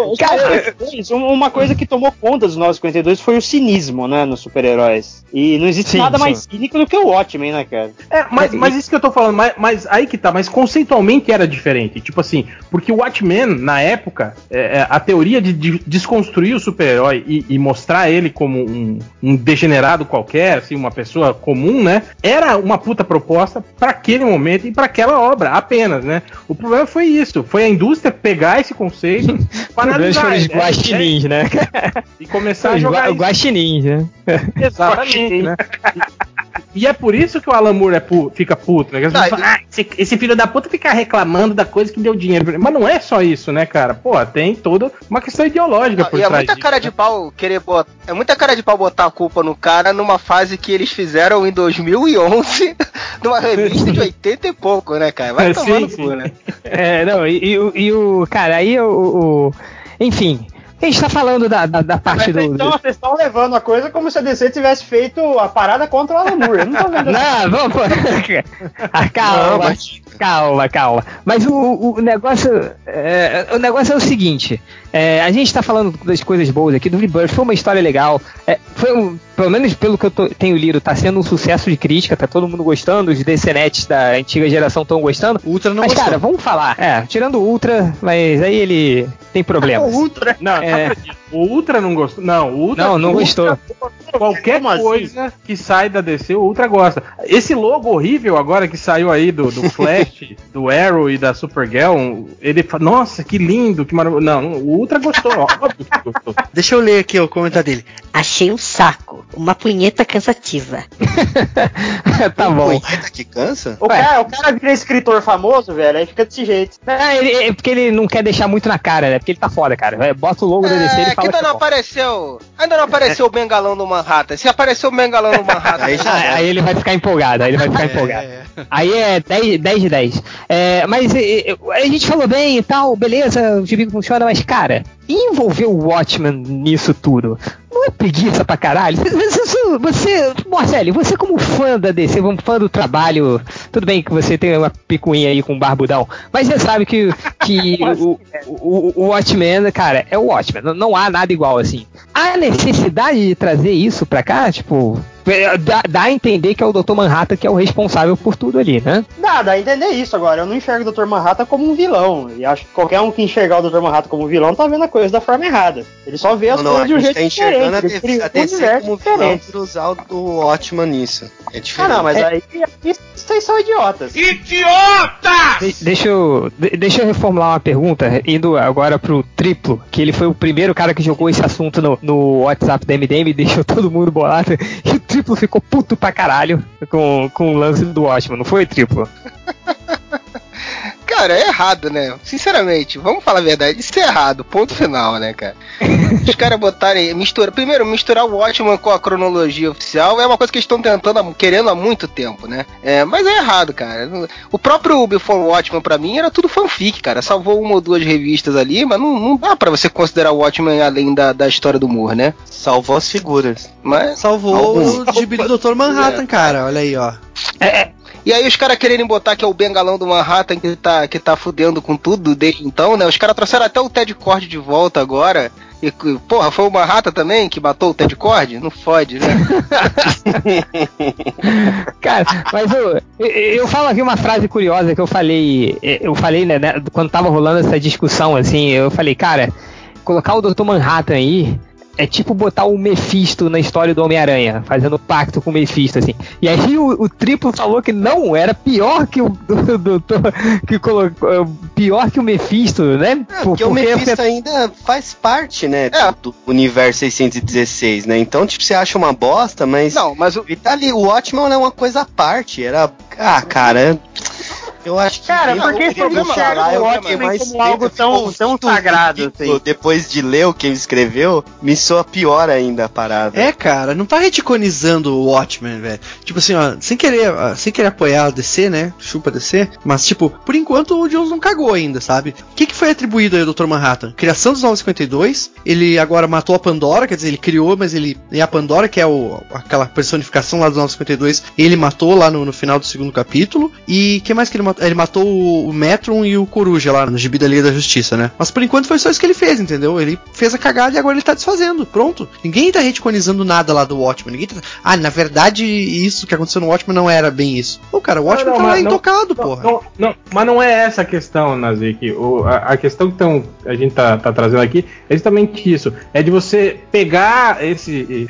Oh, cara, uma coisa que tomou conta dos 952 foi o cinismo, né, nos super-heróis. E não existe sim, nada sim. mais cínico do que o Watchmen, né, cara? É, mas, mas isso que eu tô falando, mas, mas, aí que tá, mas conceitualmente era diferente. Tipo assim, porque o Watchmen, na época, é, é a teoria de, de desconstruir o super-herói e, e, mostrar ele como um, um degenerado qualquer qualquer, assim, uma pessoa comum, né? Era uma puta proposta para aquele momento e para aquela obra, apenas, né? O problema foi isso, foi a indústria pegar esse conceito para analisar. Os guaxinins, né? E começar a jogar os guaxinins, né? Exatamente, né? E é por isso que o Alan Moore é pu fica puto, né? Tá, falam, ah, esse, esse, filho da puta fica reclamando da coisa que deu dinheiro. Mas não é só isso, né, cara? Pô, tem toda uma questão ideológica não, por e trás. É muita cara de pau querer botar. É muita cara de pau botar a culpa no cara numa fase que eles fizeram em 2011, numa revista de 80 e pouco, né, cara? Vai tomando sim, cu, né? É, não, e, e, e, o. Cara, aí o, o. Enfim, a gente tá falando da, da, da parte Mas, do. Então vocês estão levando a coisa como se a DC tivesse feito a parada contra o Alan Moore. Eu não tô vendo Não, vamos. ah, calma, não, mas... calma, calma. Mas o, o negócio. É, o negócio é o seguinte: é, a gente tá falando das coisas boas aqui do Rebirth, foi uma história legal. É, foi um, pelo menos pelo que eu tô, tenho lido, tá sendo um sucesso de crítica, tá todo mundo gostando, os DCNets da antiga geração estão gostando. Ultra não mas, gostou. cara, vamos falar. É, tirando o Ultra, mas aí ele tem problemas. o Ultra. Não, é... o Ultra não gostou. Não, o Ultra. Não, não Ultra, gostou. Qualquer Como assim? coisa assim? que sai da DC, o Ultra gosta. Esse logo horrível agora que saiu aí do, do Flash, do Arrow e da Supergirl, ele fala, nossa, que lindo, que maravilhoso. Não, o Ultra gostou, óbvio que gostou. Deixa eu ler aqui o comentário dele. Achei um saco. Uma punheta cansativa. tá bom. Punheta que cansa? O cara, o cara vira escritor famoso, velho, aí fica desse jeito. É, ele, é porque ele não quer deixar muito na cara, né? Porque ele tá foda, cara. Bota o logo é, da DC e fala. Ainda não é apareceu. Ainda não apareceu o Bengalão do Manhattan. Se apareceu o Bengalão do Manhattan. aí, já, aí, ele vai ficar empolgado, aí ele vai ficar é, empolgado. É. Aí é 10, 10 de 10. É, mas a gente falou bem e tal, beleza, o gibi funciona, mas cara, envolver o Watchman nisso tudo não é preguiça pra caralho? Você, você Marcelo, você como fã da DC, um fã do trabalho, tudo bem que você tem uma picuinha aí com barbudão, mas você sabe que, que o, o, o, Watchmen, cara, é o Watchmen, não, não há nada igual assim. A necessidade de trazer isso pra cá, tipo, Dá, dá, a entender que é o Dr. Manhattan que é o responsável por tudo ali, né? Dá, dá a entender isso agora. Eu não enxergo o Dr. Manhattan como um vilão. E acho que qualquer um que enxergar o Dr. Manhattan como vilão tá vendo a coisa da forma errada. Ele só vê as não, coisas não, de um jeito tá enxergando diferente. A DC como vilão por usar o, o Watchman nisso. É diferente. Ah, não, mas é. aí vocês são idiotas. Idiotas! De, deixa, eu, de, deixa eu reformular uma pergunta, indo agora pro triplo, que ele foi o primeiro cara que jogou esse assunto no, no WhatsApp da MDM e deixou todo mundo bolado. Triplo ficou puto pra caralho com, com o lance do Watchman, não foi, Triplo? Cara, é errado, né? Sinceramente, vamos falar a verdade, isso é errado, ponto final, né, cara? Os caras botarem, mistura, primeiro, misturar o Watchman com a cronologia oficial é uma coisa que eles estão tentando, querendo há muito tempo, né? É, mas é errado, cara. O próprio Before Watchman, pra mim, era tudo fanfic, cara. Salvou uma ou duas revistas ali, mas não, não dá pra você considerar o Watchman além da, da história do Moore, né? Salvou as figuras. Mas Salvou alguns. o gibi do Dr. Manhattan, é. cara. Olha aí, ó. É, é e aí os caras quererem botar que é o bengalão do Manhattan que tá, que tá fudendo com tudo desde então, né? Os caras trouxeram até o Ted Cord de volta agora. E, porra, foi o Manhattan também que matou o Ted Cord? Não fode, né? cara, mas eu, eu, falo aqui uma frase curiosa que eu falei. Eu falei, né, né, quando tava rolando essa discussão, assim, eu falei, cara, colocar o Dr. Manhattan aí é tipo botar o Mephisto na história do Homem-Aranha, fazendo pacto com o Mephisto, assim. E aí o, o triplo falou que não, era pior que o do, do, do, que colocou, é, pior que o Mephisto, né? É, porque, porque o Mephisto ainda faz parte, né, é. do universo 616, né? Então, tipo, você acha uma bosta, mas Não, mas o ele tá ali, o Watchmen é uma coisa à parte, era ah, cara, eu acho que. Cara, porque esse problema o Watchmen como algo tão, tão sagrado. Assim. Depois de ler o que ele escreveu, me soa pior ainda a parada. É, cara, não tá reticonizando o Watchmen, velho. Tipo assim, ó, sem querer, sem querer apoiar a DC, né? Chupa DC. Mas, tipo, por enquanto o Jones não cagou ainda, sabe? O que, que foi atribuído aí ao Dr. Manhattan? Criação dos 952. Ele agora matou a Pandora, quer dizer, ele criou, mas ele. E a Pandora, que é o, aquela personificação lá dos 952, ele matou lá no, no final do segundo capítulo. E que mais que ele matou? Ele matou o Metron e o Coruja lá no gibi da Liga da Justiça, né? Mas por enquanto foi só isso que ele fez, entendeu? Ele fez a cagada e agora ele tá desfazendo. Pronto. Ninguém tá reticonizando nada lá do Watchmen. Ninguém tá... Ah, na verdade, isso que aconteceu no Watchmen não era bem isso. Pô, cara, o Watchmen não, não, tá lá não, intocado, porra. Não, não, mas não é essa a questão, Nazik. O, a, a, questão que tão, a gente tá, tá trazendo aqui é justamente isso. É de você pegar esse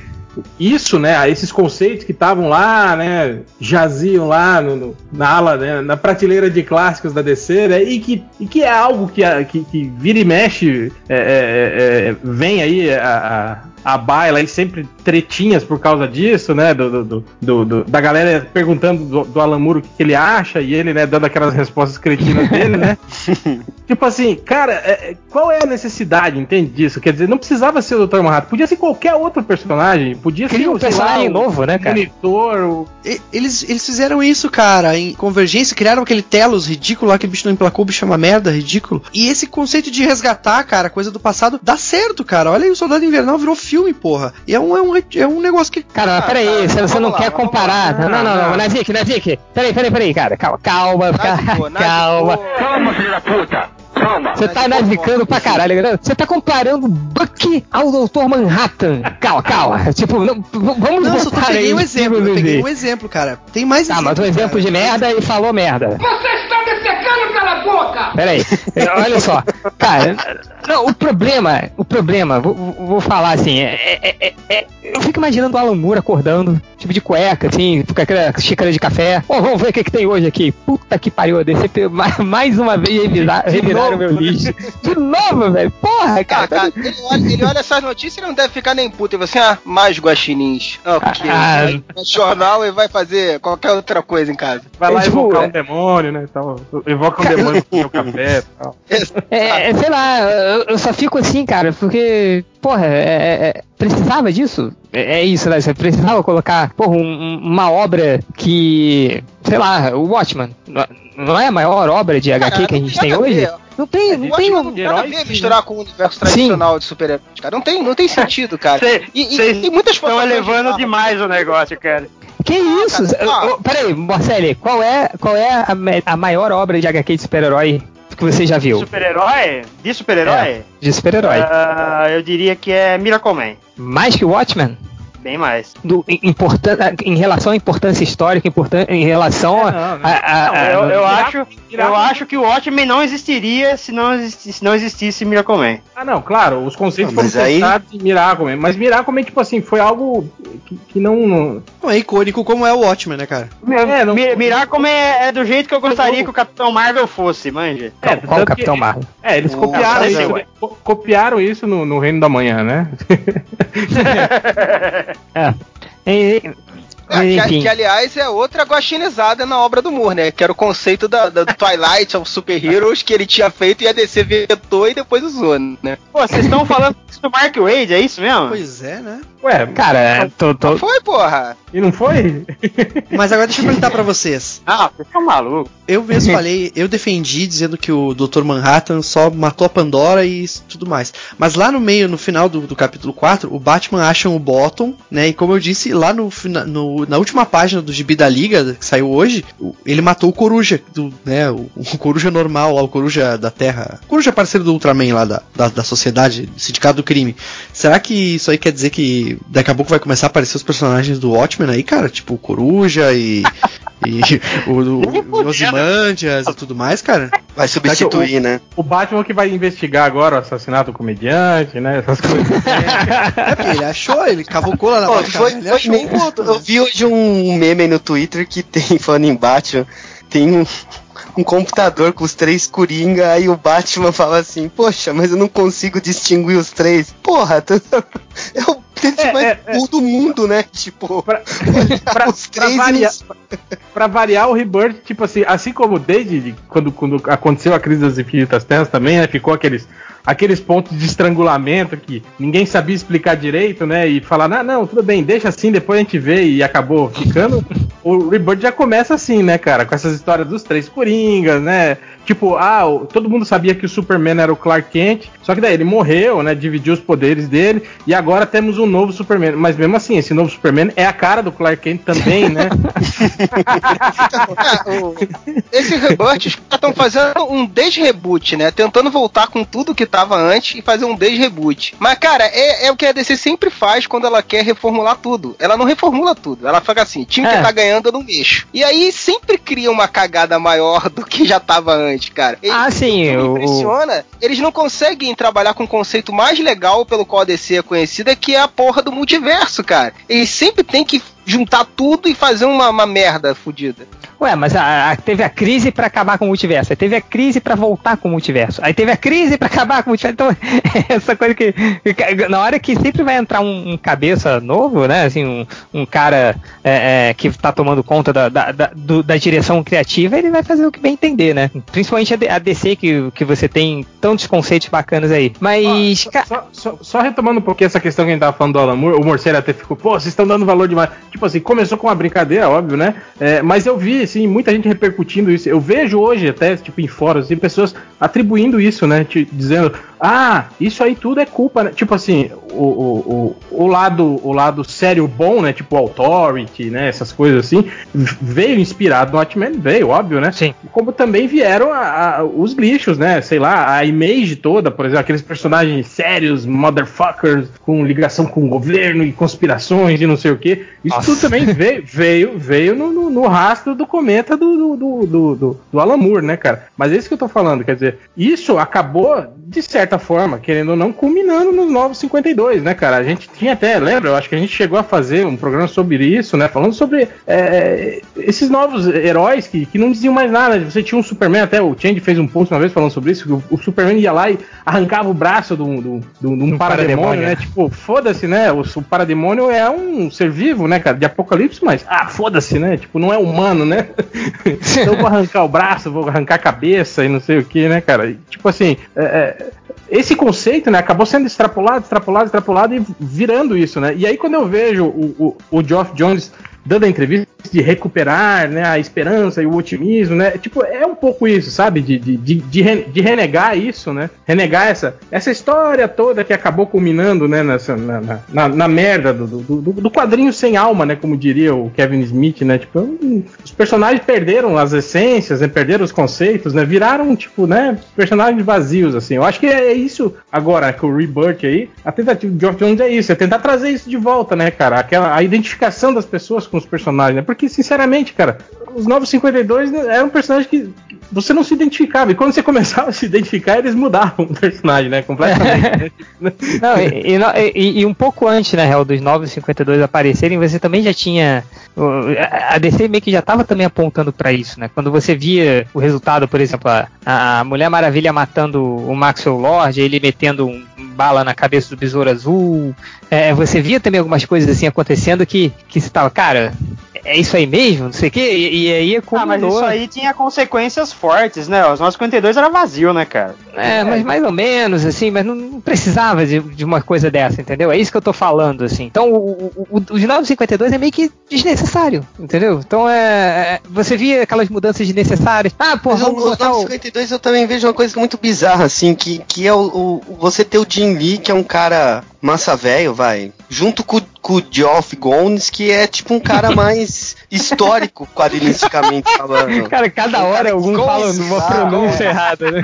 isso, né, esses conceitos que estavam lá, né, jaziam lá no, no, na ala, né, na prateleira de clássicos da DC, né, e que, e que é algo que, que, que vira e mexe, é, é, é, vem aí a, a baila e sempre tretinhas por causa disso, né, do, do, do, do da galera perguntando do, do Alan Moore o que, que, ele acha e ele, né, dando aquelas respostas cretinas dele, né. tipo assim, cara, é, qual é a necessidade, entende disso? Quer dizer, não precisava ser o Dr. Manhattan, podia ser qualquer outro personagem, podia Cria ser um personagem lá, novo, né, cara? Monitor, o... eles, eles fizeram isso, cara, em Convergência, criaram aquele Telos ridículo lá que o bicho não emplacou, o bicho é uma merda, ridículo. E esse conceito de resgatar, cara, coisa do passado, dá certo, cara. Olha aí, o Soldado Invernal virou filme, porra. E é um, é um, é um negócio que. Cara, ah, peraí, cara, você, você não lá, quer comparar. Não, não, não, não, Nazik, Nazik. Peraí, peraí, peraí, cara. Calma, calma, calma. Calma, calma, filho da puta. Calma. Você tá nazicando pra caralho, galera. Você tá comparando Buck ao Dr. Manhattan. Calma, calma. Tipo, não, vamos Não, só peguei um exemplo. Eu peguei um exemplo, cara. Tem mais Tá, mas um exemplo de merda e falou merda. Você está me secando pela boca! Peraí, olha só. Cara, não, o problema, o problema, vou, vou falar assim, é, é, é, é, eu fico imaginando o Alan Moore acordando, tipo de cueca, assim, com aquela xícara de café. Ó, oh, vamos ver o que, que tem hoje aqui. Puta que pariu, a DC mais uma vez revisar, reviraram meu lixo. De novo, velho. Porra, cara. Ah, cara ele, olha, ele, olha, essas notícias e não deve ficar nem puto. Fala assim, ah, mais guaxinins. Ah, porque ah, vai jornal e vai fazer qualquer outra coisa em casa. Vai lá tipo, invocar um demônio, né? Tal. Evoca um demônio com o café e tal. É, é, sei lá, eu só fico assim, cara, porque porra, é, é, é, precisava disso? É, é, isso, né? Você precisava colocar, porra, um, uma obra que, sei lá, o Watchman, não é a maior obra de HQ Cara, que a gente tem hoje? Não tem, é, não tem um. Nada a ver misturar com o universo tradicional Sim. de super-heróis, cara. Não tem, não tem sentido, cara. Cê, e, e tem muitas Estão elevando demais o negócio, cara. Que ah, isso? Cara, peraí, Marcele, qual é, qual é a, a maior obra de HQ de super-herói que você já viu? Super-herói? De super-herói? É, de super-herói. Uh, eu diria que é Miracle Man. Mais que o Watchmen? Bem mais. Do, importan em relação à importância histórica, importan em relação é, não, a, a, a, eu, eu acho, eu acho que o Watchmen não existiria se não, existisse, se não existisse Miracle Man. Ah, não, claro, os conceitos não, foram pensados aí... em Miracle Man, mas Miracle Man, tipo assim, foi algo que, que não, não... não... é icônico como é o Watchmen, né, cara? É, não... Miracle Man é, é, do jeito que eu gostaria que o Capitão Marvel fosse, manja. É, qual o Capitão Marvel? É, eles copiaram isso, copiaram isso no, no Reino da Manhã, né? é. E, é, que, que, aliás, é outra guaxinizada na obra do Moore, né? Que era o conceito da, da do Twilight of Super Heroes que ele tinha feito e a DC vetou e depois usou, né? Pô, vocês estão falando do Mark Wade, é isso mesmo? Pois é, né? Ué, cara, tô, tô... Não foi, porra! E não foi? Mas agora deixa eu perguntar pra vocês. Ah, você tá maluco. Eu mesmo falei, eu defendi dizendo que o Dr. Manhattan só matou a Pandora e tudo mais. Mas lá no meio, no final do, do capítulo 4, o Batman acha o Bottom, né? E como eu disse, lá no, no, na última página do Gibi da Liga, que saiu hoje, ele matou o Coruja, do, né? O, o Coruja normal, o Coruja da Terra. O Coruja parceiro do Ultraman lá da, da, da sociedade, Sindicato do Crime. Será que isso aí quer dizer que daqui a pouco vai começar a aparecer os personagens do Watchmen aí, cara? Tipo o Coruja e. e o, o Osimandias e tudo mais, cara. Vai substituir, o, né? O Batman que vai investigar agora o assassinato do comediante, né? Essas coisas. é porque ele achou, ele cavucou lá na Pô, foi, ele foi achou um ponto, Eu vi hoje um meme no Twitter que tem, falando em Batman, tem um, um computador com os três Coringa, aí o Batman fala assim, poxa, mas eu não consigo distinguir os três. Porra, é o é, mais é, é, do mundo, né? Tipo, pra, pra, os três. Pra variar, pra variar, o Rebirth, tipo assim, assim como desde quando, quando aconteceu a crise das infinitas terras também, né? Ficou aqueles aqueles pontos de estrangulamento que ninguém sabia explicar direito, né? E falar, não, não, tudo bem, deixa assim, depois a gente vê e acabou ficando. o Rebirth já começa assim, né, cara? Com essas histórias dos três Coringas, né? Tipo, ah, todo mundo sabia que o Superman era o Clark Kent, só que daí ele morreu, né? Dividiu os poderes dele, e agora temos um novo Superman. Mas mesmo assim, esse novo Superman é a cara do Clark Kent também, né? esse reboot, os caras estão fazendo um desreboot, né? Tentando voltar com tudo que tava antes e fazer um desreboot. Mas, cara, é, é o que a DC sempre faz quando ela quer reformular tudo. Ela não reformula tudo. Ela fala assim: time é. que tá ganhando eu não mexo. E aí sempre cria uma cagada maior do que já tava antes, cara. E, ah, sim. O me impressiona, eles não conseguem trabalhar com o conceito mais legal pelo qual a DC é conhecida, que é a porra do multiverso, cara. Eles sempre tem que juntar tudo e fazer uma, uma merda fodida. Ué, mas a, a, teve a crise para acabar com o multiverso, aí teve a crise para voltar com o multiverso, aí teve a crise para acabar com o multiverso. Então, essa coisa que, que, Na hora que sempre vai entrar um, um cabeça novo, né? Assim, um, um cara é, é, que tá tomando conta da, da, da, do, da, direção criativa, ele vai fazer o que bem entender, né? Principalmente a, DC, que, que você tem tantos conceitos bacanas aí. Mas. Ah, só, só, só, retomando um pouquinho essa questão que a gente tava falando do Alan Moore, o Morceiro até ficou, pô, vocês estão dando valor demais. Tipo assim, começou com uma brincadeira, óbvio, né? É, mas eu vi, assim, muita gente repercutindo isso. Eu vejo hoje, até, tipo, em fóruns, assim, pessoas atribuindo isso, né? Dizendo, ah, isso aí tudo é culpa, né? Tipo assim, o, o, o, o, lado, o lado sério bom, né? Tipo Authority, né? Essas coisas assim, veio inspirado no Watchmen, veio, óbvio, né? Sim. Como também vieram a, a, os lixos, né? Sei lá, a image toda, por exemplo, aqueles personagens sérios, motherfuckers, com ligação com o governo e conspirações e não sei o que. Isso Nossa. tudo também veio, veio, veio no, no, no rastro do cometa do, do, do, do, do Alan Moore, né, cara? Mas é isso que eu tô falando, quer dizer, isso acabou, de certa forma, querendo ou não, culminando nos Novos 52, né, cara? A gente tinha até, lembra? Eu acho que a gente chegou a fazer um programa sobre isso, né? Falando sobre é, esses novos heróis que, que não diziam mais nada. Você tinha um Superman, até o Change fez um post uma vez falando sobre isso, que o, o Superman ia lá e arrancava o braço de um, de um, de parademônio, né? Tipo, foda-se, né? O, o parademônio é um ser vivo, né, cara? De apocalipse, mas, ah, foda-se, né? Tipo, não é humano, né? então eu vou arrancar o braço, vou arrancar a cabeça e não sei o que, né, cara? E, tipo assim, é, é, esse conceito, né, acabou sendo extrapolado, extrapolado, extrapolado e virando isso, né? E aí quando eu vejo o, o, o Geoff Jones dando a entrevista de recuperar né, a esperança e o otimismo, né? Tipo, é um pouco isso, sabe? De, de, de, de, renegar isso, né? Renegar essa, essa história toda que acabou culminando, né? Nessa, na, na, na merda do, do, do, quadrinho sem alma, né? Como diria o Kevin Smith, né? Tipo, os personagens perderam as essências, né? perderam os conceitos, né? Viraram, tipo, né? Personagens vazios, assim. Eu acho que é isso agora, com o Rebirth aí. A tentativa de Geoff Jones é isso, é tentar trazer isso de volta, né, cara? Aquela, a identificação das pessoas com os personagens, né? Porque, sinceramente, cara, os Novos 52 eram personagens que você não se identificava. E quando você começava a se identificar, eles mudavam o personagem, né? Completamente. não, e, e, e, um pouco antes, né, real, dos Novos 52 aparecerem, você também já tinha. A DC meio que já estava também apontando para isso, né? Quando você via o resultado, por exemplo, a, a Mulher Maravilha matando o Maxwell Lord, ele metendo um bala na cabeça do Besouro Azul. É, você via também algumas coisas assim acontecendo que, que você tava, cara, é isso aí mesmo? Não sei o quê. E, e aí combinou... Ah, mas isso aí tinha consequências fortes, né? Os 952 era vazio, né, cara? É, mas mais ou menos, assim, mas não, não precisava de, de, uma coisa dessa, entendeu? É isso que eu tô falando, assim. Então, o, o, o, os 952 é meio que desnecessário, entendeu? Então, é, é você via aquelas mudanças desnecessárias. Ah, pô, vamos os 952 eu também vejo uma coisa muito bizarra, assim, que, que é o, o você ter o Jim Lee, que é um cara massa velho, vai, junto com, com o Geoff Gones, que é tipo um cara mais histórico, quadrinisticamente falando. Cara, cada um hora algum fala uma pronúncia é. errada, né?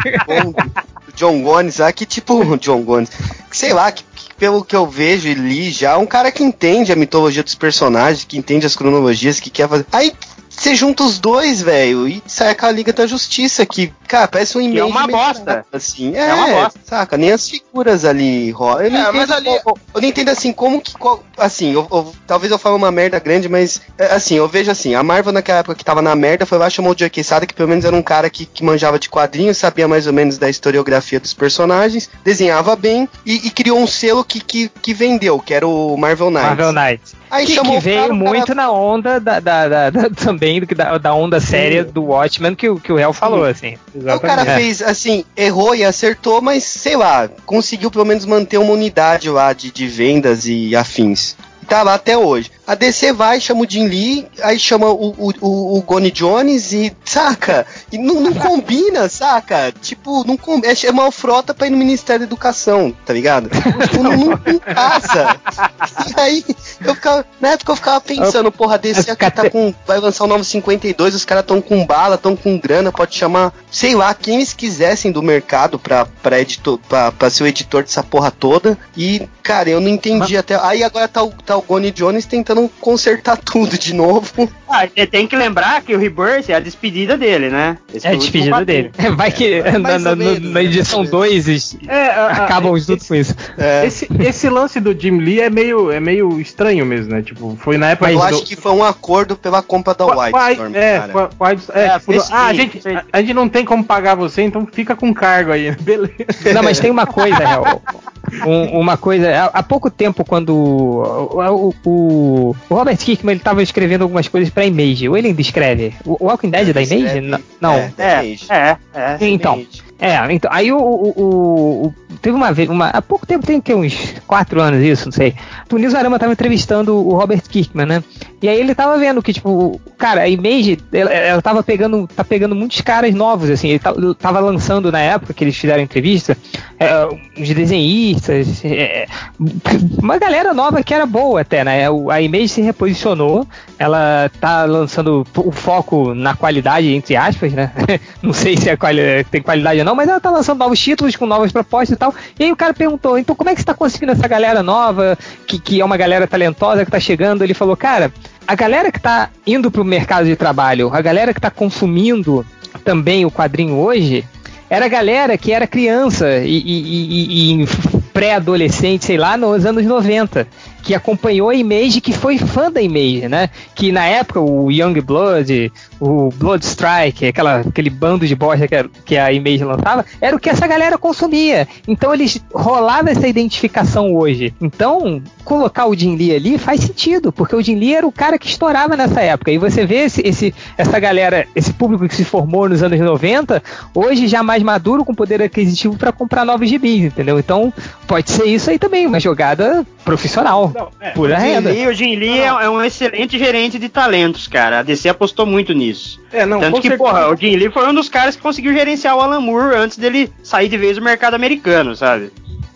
John Gones, ah, que tipo John Gones, sei lá, que, que, pelo que eu vejo e li já, um cara que entende a mitologia dos personagens, que entende as cronologias, que quer fazer. Aí você junta os dois, velho, e sai aquela Liga da Justiça, que, cara, parece um e-mail. É uma bosta. Assim. É, é uma bosta. Saca? Nem as figuras ali rolam. Eu, é, mas ali... eu, eu não entendo assim, como que. Qual, assim, eu, eu, talvez eu fale uma merda grande, mas é, assim, eu vejo assim, a Marvel naquela época que tava na merda foi lá, chamou o Joe Quesada, que pelo menos era um cara que, que manjava de quadrinhos, sabia mais ou menos da historiografia dos personagens, desenhava bem e, e criou um selo que, que, que vendeu, que era o Marvel Knights. Marvel Knights. Aí que, que veio cara, muito cara... na onda da, da, da, da também da, da onda séria do Watchmen que, que o Hell falou, assim. Exatamente. O cara fez, assim, errou e acertou, mas sei lá, conseguiu pelo menos manter uma unidade lá de, de vendas e afins. Tá lá até hoje. A DC vai, chama o Jim Lee, aí chama o, o, o Goni Jones e, saca? E não, não combina, saca? Tipo, não combina. É chamar o Frota pra ir no Ministério da Educação, tá ligado? Tipo, não, não, não casa. E aí, eu ficava, na época eu ficava pensando, porra, a DC aqui tá com, vai lançar o novo 52, os caras tão com bala, tão com grana, pode chamar, sei lá, quem eles quisessem do mercado pra, pra, editor, pra, pra ser o editor dessa porra toda. E, cara, eu não entendi Mas... até. Aí agora tá o, tá o Goni Jones tentando consertar tudo de novo. Ah, tem que lembrar que o Rebirth é a despedida dele, né? Esse é a despedida dele. Vai que é, na, na, menos, na, edição 2 é, acabam os tudo com isso. É. Esse, esse lance do Jim Lee é meio, é meio estranho mesmo, né? Tipo, foi na época. Mas eu acho que foi um acordo pela compra da White Storm. É, White, é, é tipo, ah, a gente, a, a, gente não tem como pagar você, então fica com cargo aí. Beleza. Não, mas tem uma coisa, Real. Um, uma coisa, há, há, pouco tempo, quando o, o, o Robert Kirkman ele tava escrevendo algumas coisas pra Image, ou ele ainda escreve? O Walking Dead é da Image? Não. É, é, é, é, Então, é, então, aí o, o, o, teve uma vez, uma, há pouco tempo, tem que uns quatro anos isso, não sei. O Nils Arama tava entrevistando o Robert Kirkman, né? E aí ele tava vendo que, tipo, cara, a Image, ela, ela tava pegando, tá pegando muitos caras novos, assim, ele tava lançando na época que eles fizeram a entrevista, é, uns desenhistas, é, uma galera nova que era boa até, né? A Image se reposicionou, ela tá lançando o foco na qualidade, entre aspas, né? não sei se é quali tem qualidade ou não, mas ela tá lançando novos títulos com novas propostas e tal. E aí o cara perguntou, então como é que você tá conseguindo essa galera nova, que, que é uma galera talentosa que tá chegando? Ele falou, cara, a galera que está indo para o mercado de trabalho, a galera que está consumindo também o quadrinho hoje, era a galera que era criança e, e, e, e pré-adolescente, sei lá, nos anos 90 que acompanhou a Image, que foi fã da Image, né? Que na época o Young Blood, o Blood Strike, aquela, aquele bando de bosta que a, que a Image lançava, era o que essa galera consumia. Então eles rolavam essa identificação hoje. Então, colocar o Jim Lee ali faz sentido, porque o Jim Lee era o cara que estourava nessa época. E você vê esse, esse, essa galera, esse público que se formou nos anos 90, hoje já mais maduro, com poder aquisitivo para comprar novos gibis, entendeu? Então, pode ser isso aí também, uma jogada profissional. Não, é, Pura o renda. Lee, o Jim Lee não, é, é, um excelente gerente de talentos, cara. A DC apostou muito nisso. É, não, Tanto que, certeza. porra, o Jim Lee foi um dos caras que conseguiu gerenciar o Alan Moore antes dele sair de vez do mercado americano, sabe?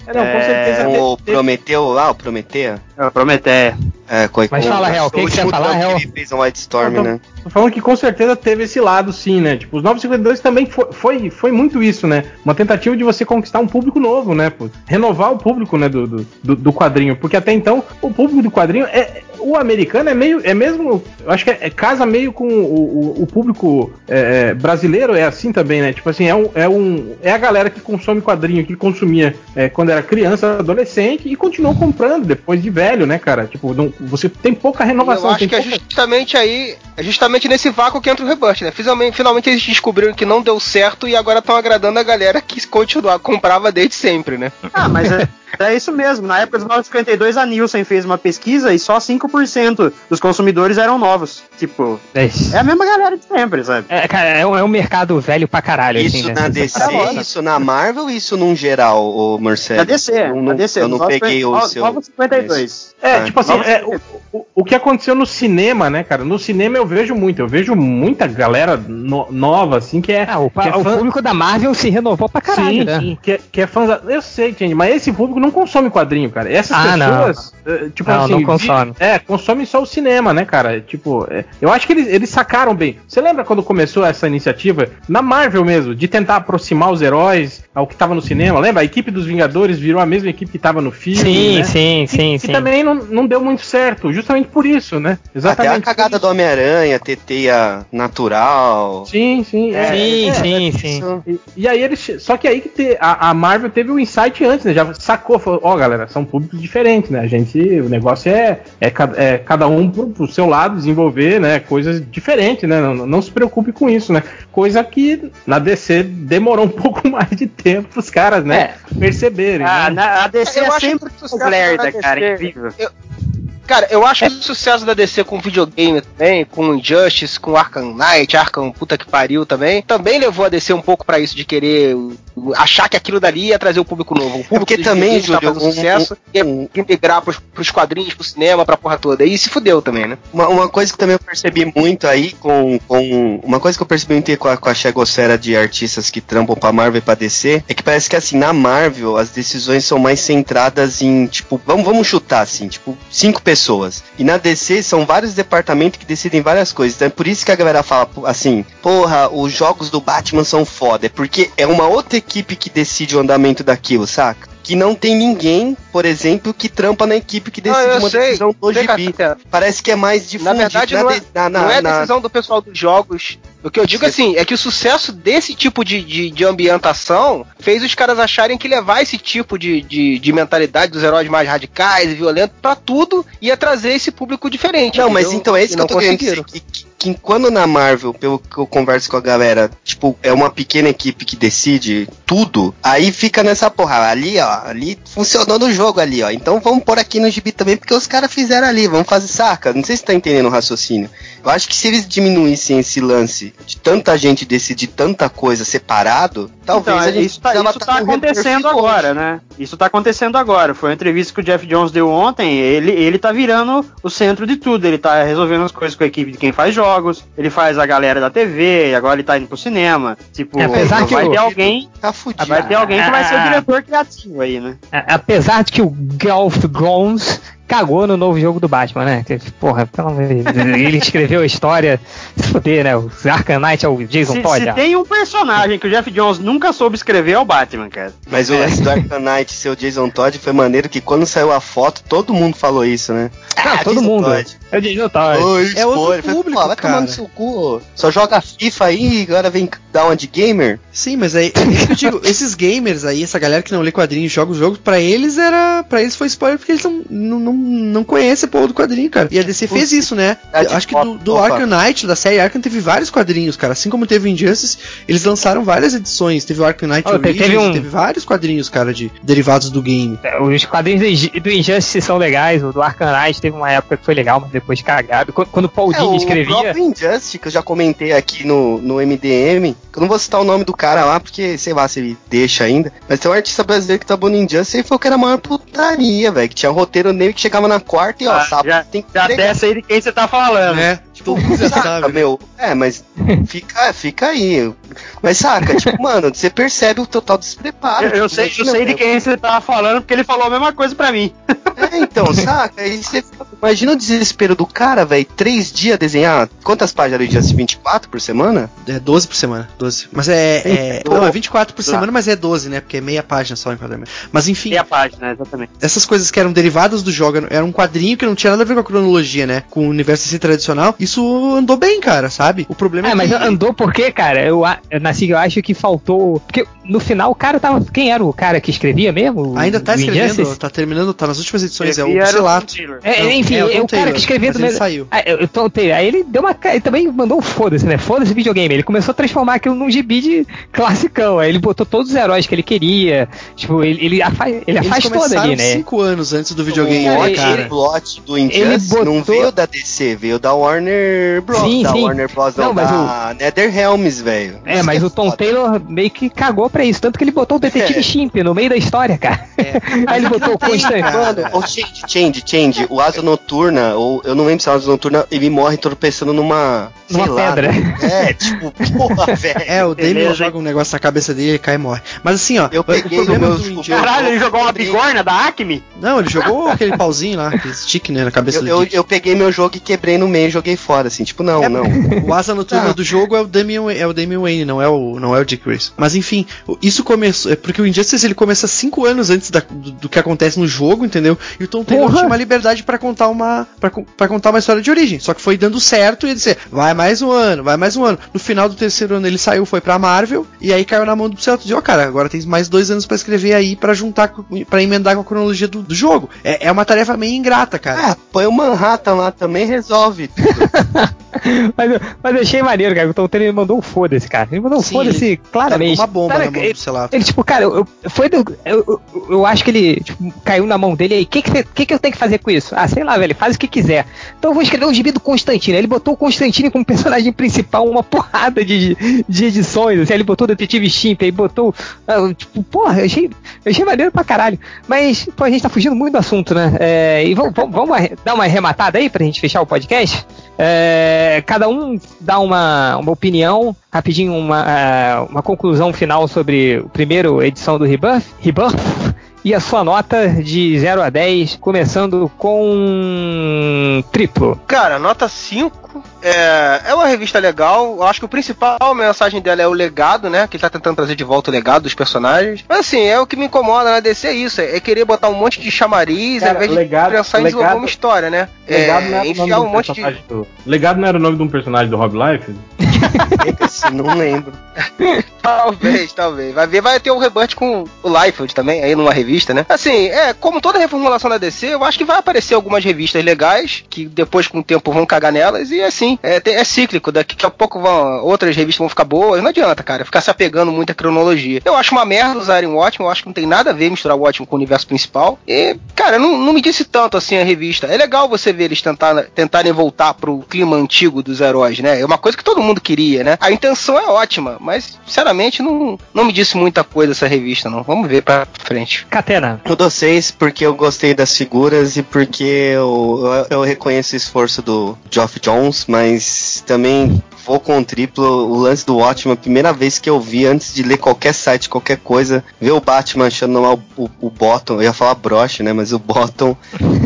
É, não, com certeza. O Prometeu lá, o Prometeu? É, o Prometeu. É, com, Mas fala, Real, o que, que você falar, Real? Ele fez um White Storm, tô, né? Tô falando que com certeza teve esse lado, sim, né? Tipo, os 952 também foi, foi, foi muito isso, né? Uma tentativa de você conquistar um público novo, né? Pô? Renovar o público, né, do, do, do, quadrinho. Porque até então, o público do quadrinho é. O americano é meio. É mesmo. Eu acho que é, é casa meio com o, o, o público é, é, brasileiro, é assim também, né? Tipo assim, é, um, é, um, é a galera que consome quadrinho, que consumia é, quando era criança, adolescente e continuou comprando depois de velho, né, cara? Tipo, não, você tem pouca renovação. Eu acho que pouca... é justamente aí, é justamente nesse vácuo que entra o Rebirth, né? Finalmente, finalmente eles descobriram que não deu certo e agora estão agradando a galera que continuava, comprava desde sempre, né? Ah, mas é, é isso mesmo. Na época dos 952, a Nielsen fez uma pesquisa e só 5% dos consumidores eram novos. Tipo, é, é, a mesma galera de sempre, sabe? É, cara, é um, é um mercado velho pra caralho. Isso assim, né? na DC, isso na Marvel isso num geral, o Marcelo? Na DC, não, na DC. Eu não peguei o seu. 952. É, é, tipo assim, é, o, o, o, que aconteceu no cinema, né, cara? No cinema eu vejo muito, eu vejo muita galera no, nova, assim, que é. Ah, o, que é o fã... público da Marvel se renovou pra caralho, sim, né? Sim, que, é, que é fã. Eu sei, gente, mas esse público não consome quadrinho, cara. Essas ah, pessoas, não. Eh, tipo não, assim, não consome. Vi, é, consome só o cinema, né, cara? Tipo, é, eu acho que eles, eles sacaram bem. Você lembra quando começou essa iniciativa na Marvel mesmo, de tentar aproximar os heróis ao que tava no cinema? Lembra? A equipe dos Vingadores virou a mesma equipe que tava no filme. Sim, né? sim, sim, e, sim. Também não, não deu muito certo, justamente por isso, né? Exatamente. Até a cagada do Homem-Aranha, ter teia natural. Sim, sim. É, sim, é, sim, é, sim. E, e, aí eles. Só que aí que te, a, a, Marvel teve um insight antes, né? Já sacou, falou, ó, oh, galera, são públicos diferentes, né? A gente. O negócio é, é, é cada um pro, pro, seu lado desenvolver, né? Coisas diferentes, né? Não, não se preocupe com isso, né? Coisa que na DC demorou um pouco mais de tempo pros caras, né? É. Perceberem. Ah, né? na, a DC é sempre lerda, cara. Eu, Cara, eu acho que o sucesso da DC com videogame também, com Injustice, com Arkham Knight, Arkham puta que pariu também, também levou a DC um pouco para isso de querer achar que aquilo dali ia trazer o público novo. O público é porque também, Júlio, tá fazendo um, sucesso, um, ia migrar pros, pros quadrinhos, pro cinema, pra porra toda. E se fudeu também, né? Uma, uma coisa que também eu percebi muito aí com, com uma coisa que eu percebi muito com a, com a chegosfera de artistas que trampam pra Marvel e pra DC é que parece que assim, na Marvel as decisões são mais centradas em, tipo, vamos, vamos chutar assim, tipo, cinco pessoas. E na DC são vários departamentos que decidem várias coisas. Então é por isso que a galera fala assim, porra, os jogos do Batman são foda. É porque é uma outra equipe que decide o andamento daquilo, saca? que não tem ninguém, por exemplo, que trampa na equipe que decide ah, uma sei, decisão do GB. Parece que é mais difundido. Na verdade, não, é, na, na, não é a decisão do pessoal dos jogos. O que eu digo assim é que o sucesso desse tipo de, de, de, ambientação fez os caras acharem que levar esse tipo de, de, de mentalidade dos heróis mais radicais e violentos para tudo ia trazer esse público diferente. Não, entendeu? mas então é isso que eu tô querendo. Que, que, quando na Marvel, pelo que eu converso com a galera, tipo, é uma pequena equipe que decide tudo, aí fica nessa porra. Ali, ó, ali funcionou no jogo ali, ó. Então vamos pôr aqui no gibi também, porque os caras fizeram ali, vamos fazer saca. Não sei se tá entendendo o raciocínio. Eu acho que se eles diminuíssem esse lance de tanta gente decidir tanta coisa separado, talvez então, a gente isso tá, isso tá acontecendo agora, né? Isso tá acontecendo agora. Foi uma entrevista que o Jeff Jones deu ontem. Ele, ele tá virando o centro de tudo. Ele tá resolvendo as coisas com a equipe de quem faz jogos. Ele faz a galera da TV. E agora ele tá indo pro cinema. Tipo, é, apesar vai que ter alguém. Tá fudido. Vai ter alguém que vai ser o diretor criativo aí, né? Apesar de que o Golf Grounds cagou no novo jogo do Batman, né? Porra, pelo amor de Deus. Ele escreveu a história, se fuder, né? O Arkham Knight é o Jason se, Todd. Se tem um personagem que o Jeff Jones nunca soube escrever é o Batman, cara. Mas o lance do Arkham Knight ser o Jason Todd foi maneiro que quando saiu a foto, todo mundo falou isso, né? Ah, todo Jason mundo. Todd. É o Jason Todd. Oi, é outro público, Pô, vai cara. tomar no seu cu. Só joga FIFA aí e agora vem dar uma de gamer. Sim, mas aí, é que eu digo, esses gamers aí, essa galera que não lê quadrinhos, joga os jogos, pra eles era, para eles foi spoiler porque eles não, não, não, não conhecem esse povo do quadrinho, cara. E a DC fez isso, né? Acho que do, do Arkham Knight, da série Arkham, teve vários quadrinhos, cara. Assim como teve o Injustice, eles lançaram várias edições. Teve o Arkham Knight oh, Origins, teve, um... teve vários quadrinhos, cara, de derivados do game. É, os quadrinhos do Injustice são legais, o do Arkham Knight teve uma época que foi legal, mas depois cagado. Quando o Paul é, Dini escrevia... O próprio Injustice, que eu já comentei aqui no, no MDM, que eu não vou citar o nome do cara lá, porque sei lá se ele deixa ainda, mas tem um artista brasileiro que tá bom no Injustice e falou que era a maior putaria, velho, que tinha um roteiro nele que chegava na quarta e ó, ah, sabe, já, tem já desce aí de quem você tá falando. É, tipo, já sabe. meu. É, mas fica, fica aí. Mas saca, tipo, mano, você percebe o total despreparo. Eu, eu sei, eu sei de quem você tá falando, porque ele falou a mesma coisa pra mim. É, então, saca? Aí você imagina o desespero do cara, velho. Três dias desenhar. Quantas páginas de dia? 24 por semana? É 12 por semana. 12. Mas é. é não, é 24 por semana, mas é 12, né? Porque é meia página só o enquadramento. Mas enfim. Meia página, exatamente. Essas coisas que eram derivadas do era um quadrinho que não tinha nada a ver com a cronologia, né? Com o universo assim tradicional. Isso andou bem, cara, sabe? O problema é, é mas andou porque, cara, eu, eu nasci, eu acho que faltou. Porque no final o cara tava. Quem era o cara que escrevia mesmo? Ainda tá escrevendo, tá terminando, tá nas últimas edições, é o Psilato. É, enfim, é, o, é o cara que escrevia do mesmo. saiu. Ah, eu, Tom Taylor. Aí ele deu uma. Ele também mandou um foda-se, né? Foda-se videogame. Ele começou a transformar aquilo num gibi de classicão. Aí ele botou todos os heróis que ele queria. Tipo, ele, ele, afaz, ele afastou dali, né? cinco anos antes do videogame, o né, cara? plot do Injustice botou... não veio da DC, veio da Warner Bros. Sim, da sim. Warner Bros. Não, não da o... NetherRealms, velho. É, mas é o Tom Taylor meio que cagou pra isso. Tanto que ele botou o Detetive é. Chimp no meio da história, cara. É. Aí ele botou o Constantine. Mano, change, change, change. O Asa Noturna, ou eu não lembro se é o Asa Noturna, ele morre tropeçando numa. Numa pedra. Né? É, tipo, porra, velho. É, o Damien joga um negócio na cabeça dele e cai e morre. Mas assim, ó. Eu peguei o meu. Caralho, ele jogou uma bigorna da Acme? Não, ele jogou aquele pauzinho lá, aquele stick, né, na cabeça eu, eu, eu, peguei meu jogo e quebrei no meio e joguei fora, assim, tipo, não, é, não. O Asa Noturna ah. do jogo é o Damian, é o Damian Wayne, não é o, não é o Dick Grace. Mas enfim, isso começou. É porque o Injustice ele começa cinco anos antes da, do, do, que acontece no jogo, entendeu? E o Tom Taylor tinha uma liberdade para contar uma para contar uma história de origem. Só que foi dando certo e ia dizer, vai mais um ano, vai mais um ano. No final do terceiro ano ele saiu, foi pra Marvel, e aí caiu na mão do Celso. Disse, ó, oh, cara, agora tem mais dois anos para escrever aí para juntar, para emendar com a cronologia do, do jogo. É, é, uma tarefa meio ingrata, cara. Ah, põe o Manhattan lá também resolve mas, mas eu achei maneiro, cara. O Tom Taylor mandou um foda-se, cara. Ele mandou um foda-se claramente. Uma bomba cara, na mão, ele, sei lá. ele, tipo, cara, eu, foi do, eu, eu, eu, acho que ele tipo, caiu na mão dele aí. O que, que, que, que eu tenho que fazer com isso? Ah, sei lá, velho, faz o que quiser. Então eu vou escrever um gibi do Constantino. Ele botou o Constantino como personagem principal, uma porrada de, de edições. Assim, ele botou o Detetive Chimp, aí botou. Ah, tipo, porra, eu achei, eu achei maneiro pra caralho. Mas, pô, a gente tá fugindo muito do assunto, né? É, e vamos, vamos dar uma arrematada aí pra gente fechar o podcast? É, cada um dá uma, uma opinião, rapidinho, uma, é, uma conclusão final sobre o primeiro edição do Rebirth. Rebirth e a sua nota de 0 a 10, começando com triplo. Cara, nota 5. É, é uma revista legal. Eu acho que o principal a mensagem dela é o legado, né? Que ele tá tentando trazer de volta o legado dos personagens. Mas assim, é o que me incomoda na DC é isso. É querer botar um monte de chamariz Cara, ao invés legado, de pensar em legado, desenvolver uma história, né? Legado não é, era enfiar um monte de. Do... Legado não era o nome de um personagem do Rob Life? não lembro. talvez, talvez. Vai ver, vai ter um rebut com o Liefeld também, aí numa revista, né? Assim, é, como toda reformulação da DC, eu acho que vai aparecer algumas revistas legais, que depois com o tempo vão cagar nelas, e assim, é, é cíclico, daqui a pouco vão, outras revistas vão ficar boas, não adianta, cara, ficar se apegando muito à cronologia. Eu acho uma merda usarem o Watchmen, eu acho que não tem nada a ver misturar o Watchmen com o universo principal, e, cara, não, não me disse tanto assim a revista. É legal você ver eles tentar, tentarem voltar pro clima antigo dos heróis, né? É uma coisa que todo mundo queria, né? A intenção é ótima, mas, sinceramente, não, não me disse muita coisa essa revista, não. Vamos ver pra frente. Catena. Eu dou seis porque eu gostei das figuras e porque eu, eu, eu reconheço o esforço do Geoff Jones, mas também vou com o triplo. O lance do Watchman, a primeira vez que eu vi, antes de ler qualquer site, qualquer coisa, ver o Batman achando lá o, o, o Bottom, eu ia falar broche, né? Mas o Bottom,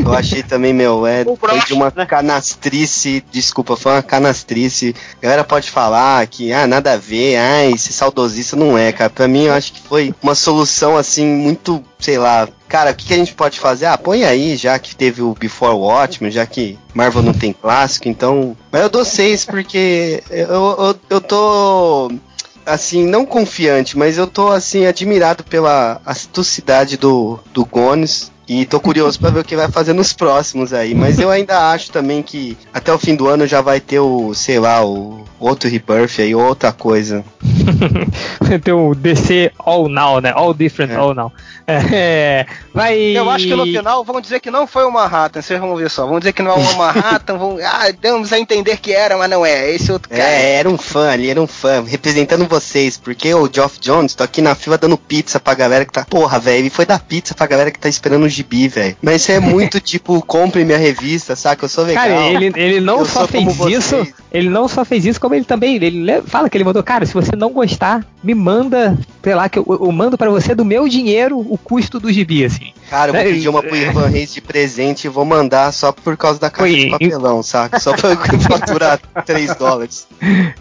eu achei também, meu, é foi de uma canastrice, desculpa, foi uma canastrice. A galera pode falar que, ah, nada a ver, ah, esse saudosista não é, cara. Pra mim, eu acho que foi uma solução, assim, muito, sei lá, cara, o que, que, a gente pode fazer? Ah, põe aí, já que teve o Before Watchmen, já que Marvel não tem clássico, então. Mas eu dou seis porque eu, eu, eu tô. Assim, não confiante, mas eu tô assim admirado pela astucidade do, do Gones. E tô curioso para ver o que vai fazer nos próximos aí. Mas eu ainda acho também que até o fim do ano já vai ter o, sei lá, o outro Rebirth aí, outra coisa. ter o DC All Now, né? All Different é. All Now. É, vai. Eu acho que no final vão dizer que não foi o Manhattan, vocês vão ver só. Vão dizer que não é o Manhattan, vão. Ah, damos a entender que era, mas não é. Esse outro cara. É, era um fã ali, era um fã, representando vocês. Porque o Geoff Jones, tô aqui na fila dando pizza pra galera que tá. Porra, velho, ele foi dar pizza pra galera que tá esperando o gibi, velho. Mas isso é muito tipo, compre minha revista, saca? Eu sou legal. Cara, ele, ele não só fez isso, ele não só fez isso, como ele também. Ele fala que ele mandou, cara, se você não gostar, me manda, sei lá, que eu, eu mando para você do meu dinheiro o custo do gibi, assim. Cara, eu vou pedir uma pro Ivan Reis de presente e vou mandar só por causa da caixa Oi, de papelão, saca? Só pra faturar 3 dólares.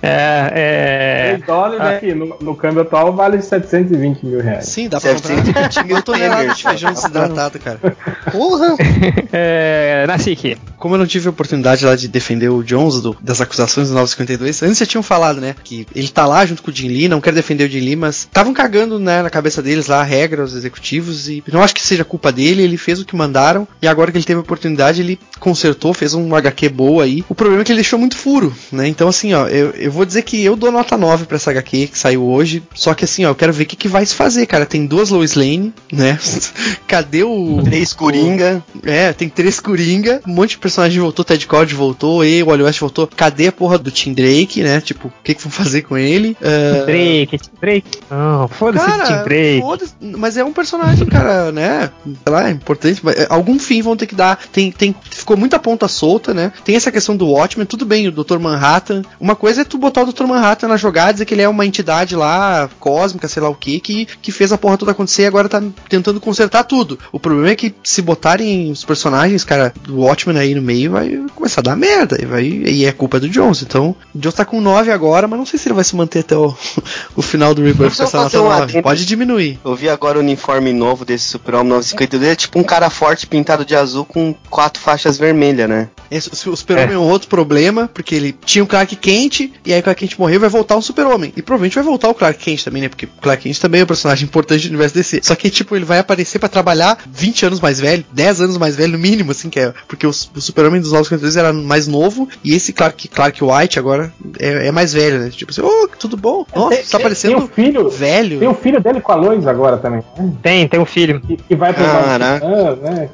É, é... 3 dólares ah. aqui, no, no, câmbio atual vale 720 mil reais. Sim, dá pra 720 mil toneladas de feijão desidratado, cara. Porra! é, Nasik. Como eu não tive a oportunidade lá de defender o Jones do, das acusações do 952, antes já tinham falado, né, que ele tá lá junto com o Jim Lee, não quer defender o Jim Lee, mas estavam cagando, né, na cabeça deles lá a regra, os executivos, e não acho que seja culpa dele, ele fez o que mandaram, e agora que ele teve a oportunidade, ele consertou, fez um HQ boa aí. O problema é que ele deixou muito furo, né, então assim, ó, eu, eu vou dizer que eu dou nota 9 pra essa HQ que saiu hoje, só que assim, ó, eu quero ver o que, que vai se fazer, cara. Tem duas Lois Lane, né, cadê o... Três Coringa. O, é, tem três Coringa, um monte de personagem voltou, Ted Cord voltou, e o Wally West voltou. Cadê a porra do Tim Drake, né, tipo, o que que vão fazer com ele? Uh... Drake, Tim Drake. Não, foda-se Tim Drake. Foda mas é um personagem, cara, né, sei lá, é importante, mas é, algum fim vão ter que dar. Tem, tem, ficou muita ponta solta, né? Tem essa questão do Watchmen, tudo bem, o Dr. Manhattan. Uma coisa é tu botar o Dr. Manhattan na jogada, dizer que ele é uma entidade lá, cósmica, sei lá o que, que, que fez a porra toda acontecer e agora tá tentando consertar tudo. O problema é que se botarem os personagens, cara, do Watchmen aí no meio, vai começar a dar merda. E, vai, e é culpa do Jones. Então, o Jones tá com 9 agora, mas não sei se ele vai se manter até o, o final do Rebirth com essa nota 9. Pode diminuir. Eu vi agora o uniforme novo desse Super-Homem 952, é tipo um cara forte pintado de azul com quatro faixas vermelhas, né? O Super-Homem é. um outro problema, porque ele tinha o Clark Kent, e aí o Clark Kent morreu vai voltar um Super-Homem. E provavelmente vai voltar o Clark Kent também, né? Porque o Clark Kent também é um personagem importante do universo DC. Só que, tipo, ele vai aparecer para trabalhar 20 anos mais velho, 10 anos mais velho, no mínimo, assim, que é. Porque o, o Super-Homem dos Novos 52 era mais novo, e esse Clark, Clark White agora é, é mais velho, né? Tipo assim, oh, tudo bom? Nossa, tem, tá parecendo tem um filho, velho. Tem o um filho dele com a Lois agora também. Né? Tem, tem um filho. Que, que vai pro ah, né?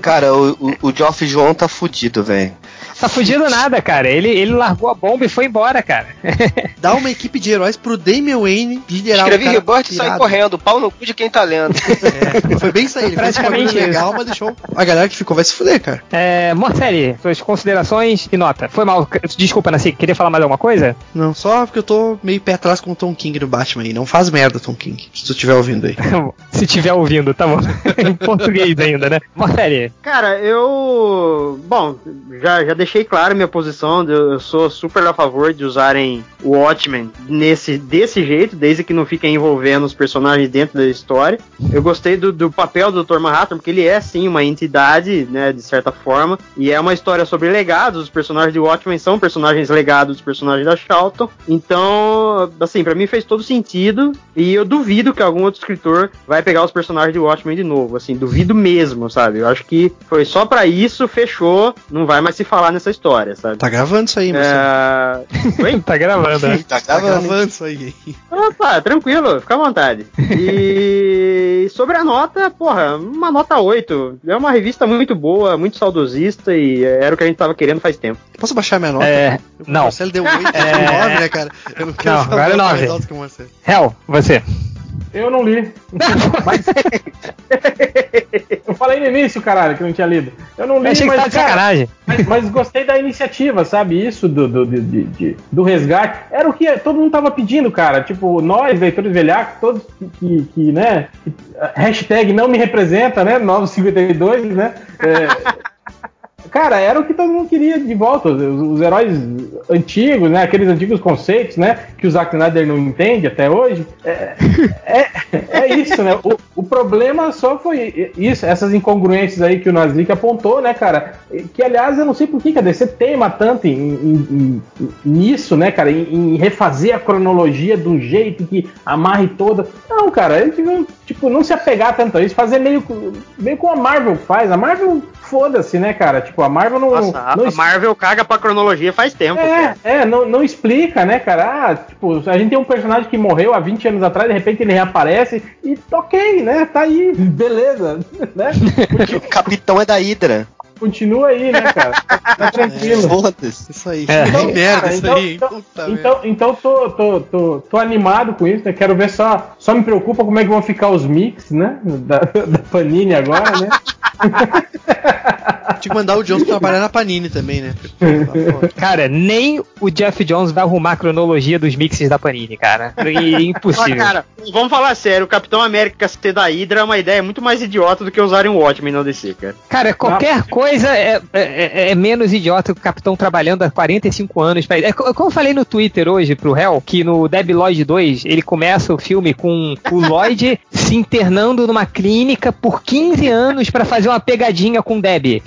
Cara, o, o, o Geoff João tá fudido, velho. Tá fudido nada, cara. Ele, ele largou a bomba e foi embora, cara. Dá uma equipe de heróis pro Damian Wayne liderar Escrevi o Rebirth e saí correndo. Pau no cu de quem tá lendo. É, foi bem isso aí. Ele Praticamente fez legal, mas deixou a galera que ficou vai se fuder, cara. É, Morcelli, suas considerações e nota. Foi mal. Desculpa, Nasci, queria falar mais alguma coisa? Não, só porque eu tô meio pé atrás com o Tom King no Batman aí. Não faz merda, Tom King. Se tu estiver ouvindo aí. se estiver ouvindo, tá bom. em português ainda, né? Morcelli. Cara, eu. Bom, já, já deixei claro minha posição, eu sou super a favor de usarem o Watchmen nesse, desse jeito, desde que não fiquem envolvendo os personagens dentro da história. Eu gostei do, do papel do Dr. Manhattan, porque ele é sim uma entidade, né, de certa forma, e é uma história sobre legados. Os personagens de Watchmen são personagens legados dos personagens da Charlton. Então, assim, para mim fez todo sentido, e eu duvido que algum outro escritor vai pegar os personagens de Watchmen de novo, assim, duvido mesmo, sabe? Eu acho que foi só para isso, fechou, não vai mais se falar nessa história, sabe? Tá gravando isso aí, é... tá gravando, né? Tá, tá gravando isso aí. Opa, tranquilo, fica à vontade. E sobre a nota, porra, uma nota 8. É uma revista muito boa, muito saudosista e era o que a gente tava querendo faz tempo. Posso baixar minha nota? É, não. O Marcelo deu 8, é... 9, né, cara? Eu não quero não, agora é 9. Hell, você. Eu não li. mas... eu falei no início, caralho, que eu não tinha lido. Eu não li, Achei mas, que tá sacanagem. Mas, mas, gostei da iniciativa, sabe? Isso do, do, de, de, do resgate. Era o que todo mundo tava pedindo, cara. Tipo, nós, leitores velhacos, todos que, que, que né? Hashtag não me representa, né? 952, né? É, cara, era o que todo mundo queria de volta. Os, os, heróis antigos, né? Aqueles antigos conceitos, né? Que o Zack Snyder não entende até hoje. É, é, é isso, né? O, o, problema só foi isso, essas incongruências aí que o Nazik apontou, né, cara? Que, aliás, eu não sei por que a DC teima tanto em, em, em, nisso, né, cara? Em, em, refazer a cronologia de um jeito que amarre toda. Não, cara, eles deviam, tipo, não se apegar tanto a isso, fazer meio, meio como a Marvel faz. A Marvel foda-se, né, cara? Tipo, a Marvel não. Nossa, não a Marvel caga pra cronologia faz tempo. É, cara. é, não, não explica, né, cara? Ah, tipo, a gente tem um personagem que morreu há 20 anos atrás, de repente ele reaparece e ok, né? Tá aí, beleza. Né? o capitão é da Hydra. Continua aí, né, cara? Tá, tranquilo. É, isso aí. É. Então, merda, cara, isso então, aí. Então, então, então tô, tô, tô, tô, animado com isso, né? Quero ver só. Só me preocupa como é que vão ficar os mix, né? Da, da Panini agora, né? Tinha que mandar o Jones trabalhar na Panini também, né? Cara, nem o Jeff Jones vai arrumar a cronologia dos mixes da Panini, cara. Impossível. cara, vamos falar sério, o Capitão América ser da Hydra é uma ideia muito mais idiota do que usarem o Watchmen no DC, cara. Cara, qualquer coisa é, é, é, é, menos idiota que o Capitão trabalhando há 45 anos. Pra... É, como eu falei no Twitter hoje pro Hell, que no Deb Lloyd 2, ele começa o filme com o Lloyd se internando numa clínica por 15 anos para fazer uma pegadinha com o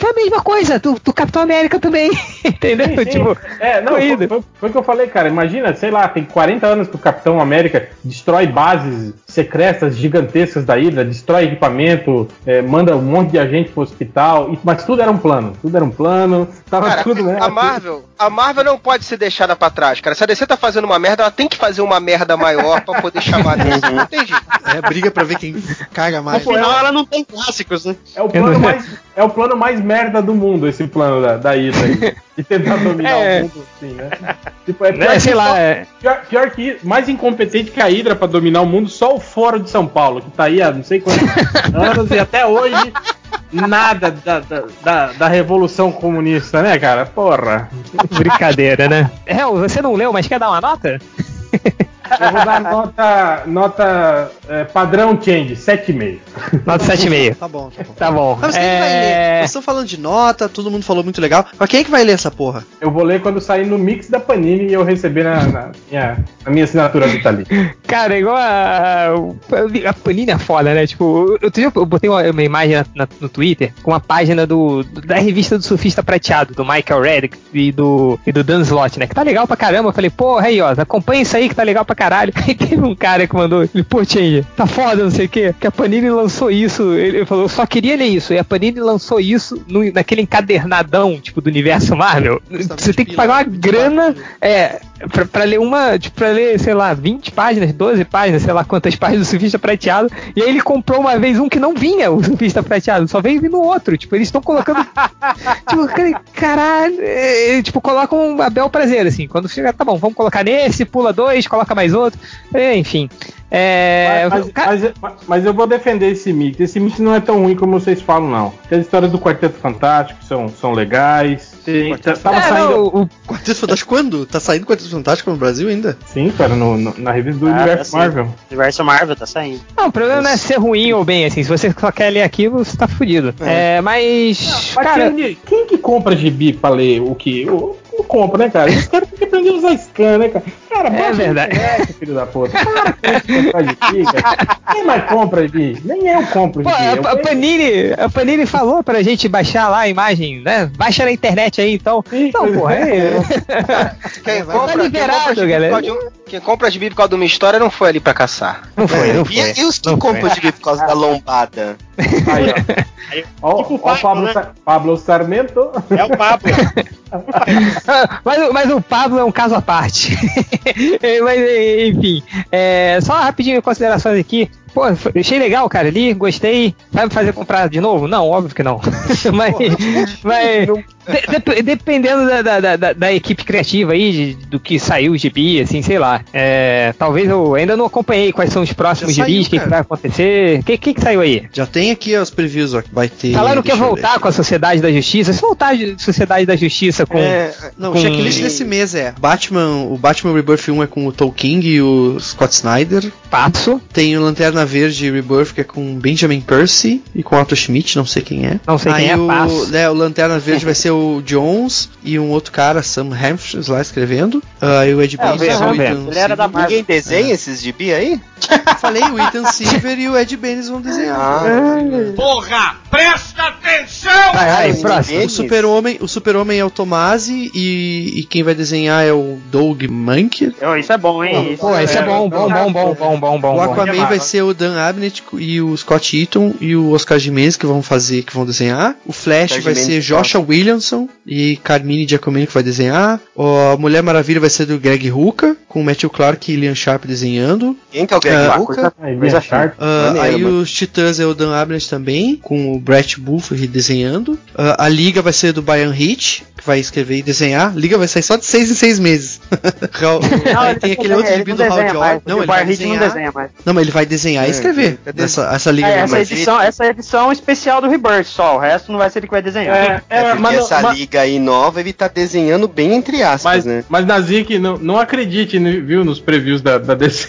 Foi a mesma coisa do, do Capitão América também. Entendeu? Sim, sim. Tipo, é, não, foi, foi, foi o que eu falei, cara. Imagina, sei lá, tem 40 anos que o Capitão América destrói bases secretas gigantescas da Hydra, destrói equipamento, é, manda um monte de agente pro hospital, e, mas tudo era um plano. Tudo era um plano, tava cara, tudo, né? A Marvel, a Marvel não pode ser deixada para trás, cara. Se a DC tá fazendo uma merda, ela tem que fazer uma merda maior para poder chamar a DC. Não tem jeito. É briga pra ver quem caga mais. Afinal, ela não tem clássicos, né? É o plano mais, é o plano mais merda do mundo, esse plano da, da Hydra. de tentar dominar é. o mundo, assim, né? Tipo, é pior, é, sei lá, só, é... pior, pior, que mais incompetente que a Hydra pra dominar o mundo, só o Fórum de São Paulo, que tá aí há não sei quantos anos e até hoje nada da, da, da, da, Revolução Comunista, né, cara? Porra. Brincadeira, né? Hel, você não leu, mas quer dar uma nota? Eu vou dar nota, nota é, padrão change, 7,5. Nota 7,5. Tá bom, tá bom. Tá bom. Mas quem é... que vai ler? Vocês estão falando de nota, todo mundo falou muito legal. Mas quem é que vai ler essa porra? Eu vou ler quando sair no mix da Panini e eu receber na, na, minha, na minha assinatura do Tali. Cara, igual a, a Panini é foda, né? Tipo, eu, eu botei uma, uma imagem na, na, no Twitter com uma página do, da revista do Surfista Prateado, do Michael Reddick e do, e do Dan Slott, né? Que tá legal pra caramba. Eu falei, porra, aí, ó, acompanha isso aí que tá legal pra caralho. Aí teve um cara que mandou, ele, pô, Change, tá foda, não sei o quê, que a Panini lançou isso. Ele, ele falou, eu só queria ler isso. E a Panini lançou isso no, naquele encadernadão, tipo, do universo Marvel. Você tem que pagar uma grana, é, pra, pra, ler uma, tipo, pra ler, sei lá, 20 páginas, 12 páginas, sei lá quantas páginas do surfista prateado. E aí ele comprou uma vez um que não vinha, o surfista prateado, só veio vindo outro. Tipo, eles estão colocando. tipo, caralho. É, tipo, colocam a bel prazer, assim. Quando chega, tá bom, vamos colocar nesse, pula dois, coloca mais outro. É, enfim. É, mas, mas, mas, mas, eu vou defender esse mix. Esse mix não é tão ruim como vocês falam, não. As histórias do Quarteto Fantástico são, são legais. Sim, tá, tava é, saindo. Não, o, Quarteto Fantástico quando? Tá saindo Quarteto Fantástico no Brasil ainda? Sim, cara, no, no, na revista do ah, Universo tá Marvel. Universo Marvel tá saindo. Não, o problema não é ser ruim ou bem, assim. Se você só quer ler aquilo, você tá fudido. É, é mas. Não, cara, quem, quem, que compra gibi pra ler o que? O, não compra, né, cara? Os caras têm que aprender a usar scan, né, cara? Cara, é verdade. Internet, filho da puta. Para com de. Quem mais compra de Nem eu compro de a, a, Panini, a Panini falou pra gente baixar lá a imagem, né? Baixa na internet aí, então. Sim, então, porra, é. é. Quem compra, tá liberado, quem galera. De um, quem compra de por causa de uma história não foi ali pra caçar. Não foi, não foi. E, e os que não compram de por causa da lombada? Aí, ó. ó, tipo ó, o Pablo, né? Pablo Sarmento. É o Pablo. mas, mas, o Pablo é um caso à parte. mas, enfim, é, só rapidinho considerações aqui. Pô, achei legal, cara, ali, gostei. Vai me fazer comprar de novo? Não, óbvio que não. mas, mas de, de, dependendo da, da, da, da, equipe criativa aí, de, do que saiu o gibi, assim, sei lá. É, talvez eu ainda não acompanhei quais são os próximos gibis, o que, que, vai acontecer. O que, que, que, saiu aí? Já tem aqui os previews, ó, que vai ter. Falaram que ia voltar com a Sociedade da Justiça. Se voltar a Sociedade da Justiça com. É, não, com... o checklist desse mês é Batman, o Batman Rebirth 1 é com o Tolkien e o Scott Snyder. Passo. Tem o Lanterna Verde Rebirth, que é com Benjamin Percy e com Otto Schmidt, não sei quem é. Não sei Aí quem é, o. Né, o Lanterna Verde vai ser o Jones e um outro cara, Sam Hampshire, lá escrevendo. Uh, e o Ed é, Bennis. Ele era da Ninguém desenha é. esses gibi aí? Falei, o Ethan Silver e o Ed Bennis vão desenhar. Ah, é. Porra, presta atenção! Ai, ai, próximo. O Super-Homem o Super -Homem é o Tomasi e, e quem vai desenhar é o Doug Mank. Oh, isso é bom, hein? Pô, isso é bom, bom, bom, bom, bom, bom, bom. O Aquaman vai ser o Dan Abnett e o Scott Eaton e o Oscar Jimenez que vão fazer, que vão desenhar. O Flash vai ser Joshua Williamson e Carmine Giacomini que vai desenhar. A Mulher Maravilha vai ser do Greg Rucka, com o Matthew Clark e Liam Sharp desenhando. Quem que é o Greg uh, Rucka? Coisa Sharp. Uh, aí os Titãs é o Dan Abnett também, com o Brett Buffer desenhando. Uh, a Liga vai ser do Brian Hitch, que vai escrever e desenhar. A Liga vai sair só de seis em seis meses. não, tem aquele outro gibi do Hal Jordan. Não, ele vai desenhar. Não, desenha mais. não, mas ele vai desenhar e é, escrever. Essa, essa Liga é, essa, edição, essa edição especial do Rebirth só. O resto não vai ser ele que vai desenhar. É, é, é mas, essa mas, Liga aí nova, ele tá desenhando bem entre aspas, mas, né? Mas Nazik, não, não acredite, viu, nos previews da, da DC.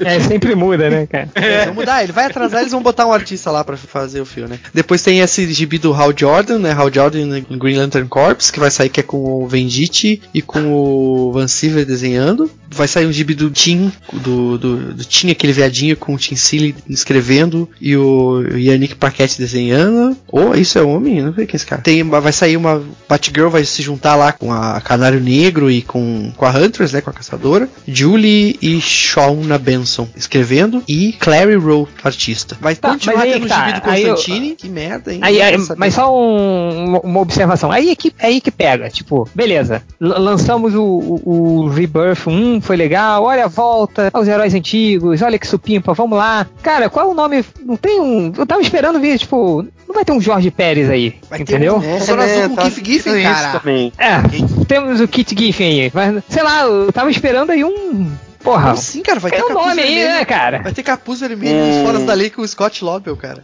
É, sempre muda, né, cara? É. Vão mudar, ele vai atrasar, eles vão botar um artista lá pra fazer o filme, né? Depois tem esse gibi do Hal Jordan, né? Hal Jordan Green Lantern Corps, que vai sair que é com o Venditti e com o Van Siever desenhando. Vai sair um gibi do Tim, do, do, do Tim, aquele viadinho com o Tim Seeley escrevendo e o Yannick Paquette desenhando. Oh, isso é homem? Não sei quem é esse cara. Tem, vai sair uma. Batgirl vai se juntar lá com a Canário Negro e com, com a Huntress, né? Com a caçadora. Julie e Shauna Benson escrevendo e Clary Rowe, artista. Vai tá, continuar tendo o tá. gibi do Constantine. Eu, que merda, hein? Aí, aí, mas só um, uma observação. Aí é que, aí que pega. Tipo, beleza. lançamos o, o, o, Rebirth 1, foi legal. Olha a volta aos heróis antigos. Olha que supimpa, vamos lá. Cara, qual é o nome? Não tem um. Eu tava esperando ver, tipo. Não vai ter um Jorge Pérez aí, vai entendeu? Um, é, né, com tá Keith Giffen, cara. É, temos o Kit Giffen aí. Mas, sei lá, eu tava esperando aí um Porra. Como assim, cara? Vai ter É o capuz nome aí, vermelho. né, cara? Vai ter capuz vermelho nos Hum. Foras da Lei com o Scott Lobel, cara.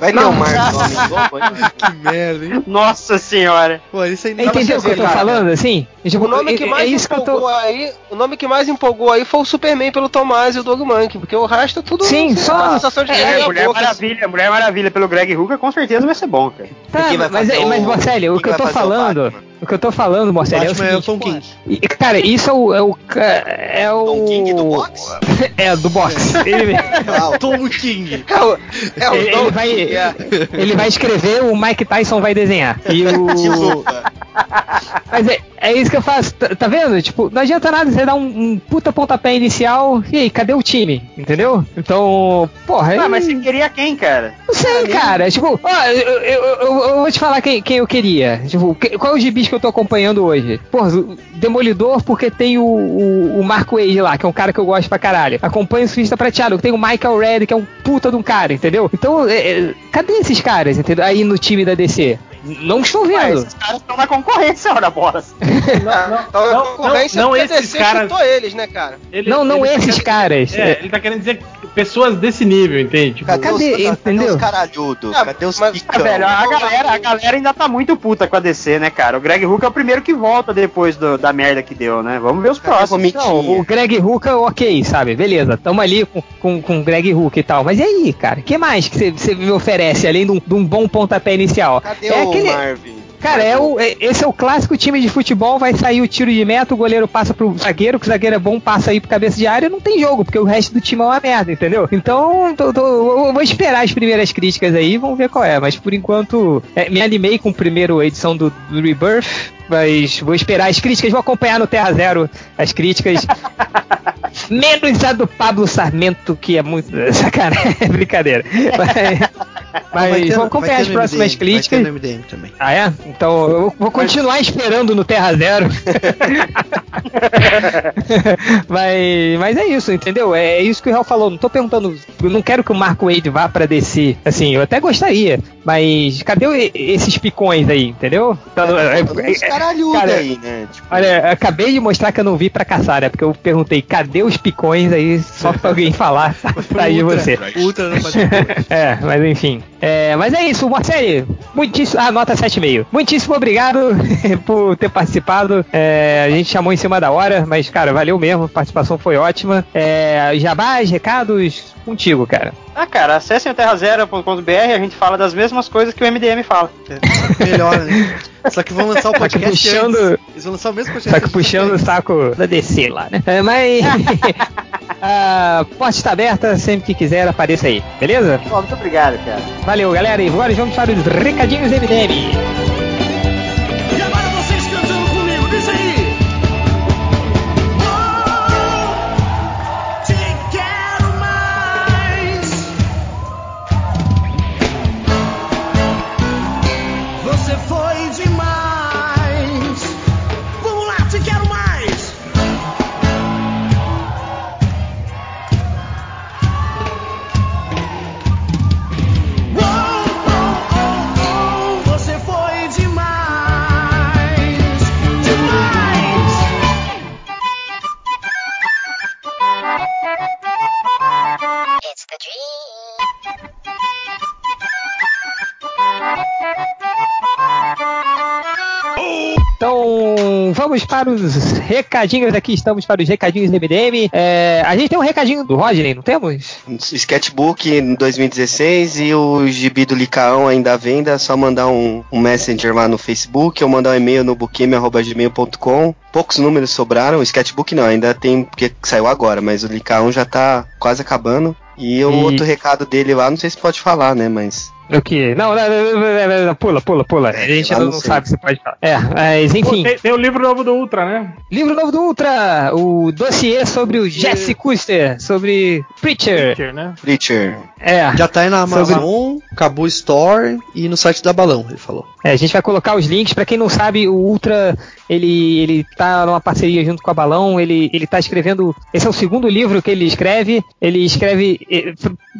Vai ter o Lobo aí? Que merda, hein? Nossa senhora. Pô, isso aí não Entendeu o que eu tô cara. falando, assim? Tipo, O nome que é- mais é isso que eu empolgou tô. aí, o nome que mais empolgou aí foi o Superman pelo Tomás e o Dog Monkey, porque o resto é tudo Sim, só- lá, sensação de é, meia Mulher boca, assim. Maravilha, Mulher Maravilha pelo Greg Hooker com certeza vai ser bom, cara. Tá, mas, fazer mas o- Marcelo, o que eu tô o falando, o que eu tô falando, Marcelo, é o Batman é o seguinte. Tom King. Cara, isso é o. É o, é o King do boxe? é, do boxe. Ele, Ah, Tom King. É o, é o ele, ele vai, é. ele vai escrever, o Mike Tyson vai desenhar. E o. Mas é, é isso que eu faço, tá, tá vendo? Tipo, não adianta nada você dar um, um puta pontapé inicial. E aí, cadê o time? Entendeu? Então, porra. Ah, aí- mas você queria quem, cara? Não sei, cara. Tipo, ó, eu, eu, eu- eu vou te falar quem, quem eu queria. Tipo, qual é o gibis que eu tô acompanhando hoje? Porra, Demolidor, porque tem o, o, o Marco Wade lá, que é um cara que eu gosto pra caralho. Acompanho o Surfista Prateado, que tem o Michael Red, que é um puta de um cara, entendeu? Então, é, é, cadê esses caras, entendeu? Aí no time da DC. Não estou Ué, vendo. esses caras estão na concorrência, bola. Então, a não, concorrência não, não porque a esses DC caras- chutou eles, né, cara? Ele- Não, não ele tá esses querendo- caras. É, ele tá querendo dizer pessoas desse nível, entende? Tipo, Cadê, Cadê? os, cadê Entendeu? os caralhudos? Ah, Cadê os mas- Ah, picão? velho, a galera, a galera ainda tá muito puta com a DC, né, cara? O Greg Hooker é o primeiro que volta depois do- da merda que deu, né? Vamos ver os Cadê próximos. Não, o? Greg Hooker, ok, sabe? Beleza, tamo ali com, com, com o Greg Hooker e tal. Mas e aí, cara? O que mais que você- você me oferece, além de um, de um bom pontapé inicial? Cadê é o aquele- Marvin? Cara, é o, é- esse é o clássico time de futebol, vai sair o tiro de meta, o goleiro passa pro zagueiro, que o zagueiro é bom, passa aí pro cabeça de área, não tem jogo, porque o resto do time é uma merda, entendeu? Então, tô- tô- eu vou esperar as primeiras críticas aí, vamos ver qual é. Mas por enquanto, é, me animei com a primeira edição do, do Rebirth, mas vou esperar as críticas, vou acompanhar no Terra Zero as críticas. Menos a do Pablo Sarmento, que é muito. Sacanagem, é brincadeira. Mas, Vai ter- vou acompanhar as próximas MDM, críticas. Ah, é? Então eu vou continuar esperando no Terra Zero. mas, mas é isso, entendeu? É isso que o Real falou. Não tô perguntando. Eu não quero que o Marco Wade vá pra descer. Assim, eu até gostaria. Mas cadê esses picões aí, entendeu? Então, é- é- Caralhudos cara, aí, né? Tipo, Olha, eu acabei de mostrar que eu não vi pra caçar, né? Porque eu perguntei, cadê os picões aí? Só pra alguém falar, sair de você. Ultra não pode ser. É, mas enfim. É, mas é isso, Marcelo. Muitíssimo. Ah, nota 7,5. Muitíssimo obrigado por ter participado. É, a gente chamou em cima da hora, mas, cara, valeu mesmo. A participação foi ótima. É, jabás, recados, contigo, cara. Ah, cara, acessem o terrazero.com.br a gente fala das mesmas coisas que o MDM fala. Melhor, né? Só que vão lançar o que podcast puxando- antes. Eles vão lançar o mesmo podcast. Só que antes puxando o saco da DC lá, né? É, mas. a porta está aberta, sempre que quiser, apareça aí, beleza? Pô, muito obrigado, cara. Valeu, galera. E agora vamos para os recadinhos do MDM. Então, vamos para os recadinhos aqui. Estamos para os recadinhos do MDM. É, a gente tem um recadinho do Rodney, não temos? Sketchbook em 2016 e o gibi do Licaão ainda à venda. É só mandar um, um messenger lá no Facebook ou mandar um e-mail no bookime.gmail.com. Poucos números sobraram. O sketchbook não, ainda tem porque saiu agora, mas o Licaão já tá quase acabando. E o E- outro recado dele lá, não sei se pode falar, né? Mas. O que? Não, não, não, não, não, não, pula, pula, pula. A gente lá não, não sabe se pode falar. É, mas enfim. tem, tem o livro novo do Ultra, né? Livro novo do Ultra, o dossiê sobre o Jesse Custer, sobre Preacher. Picture, né? Preacher. É, Já tá aí na Sobre- Amazon, Cabu Store e no site da Balão, ele falou. é, a gente vai colocar os links. Pra quem não sabe, o Ultra, ele, ele tá numa parceria junto com a Balão. Ele, ele tá escrevendo. Esse é o segundo livro que ele escreve. Ele escreve eh,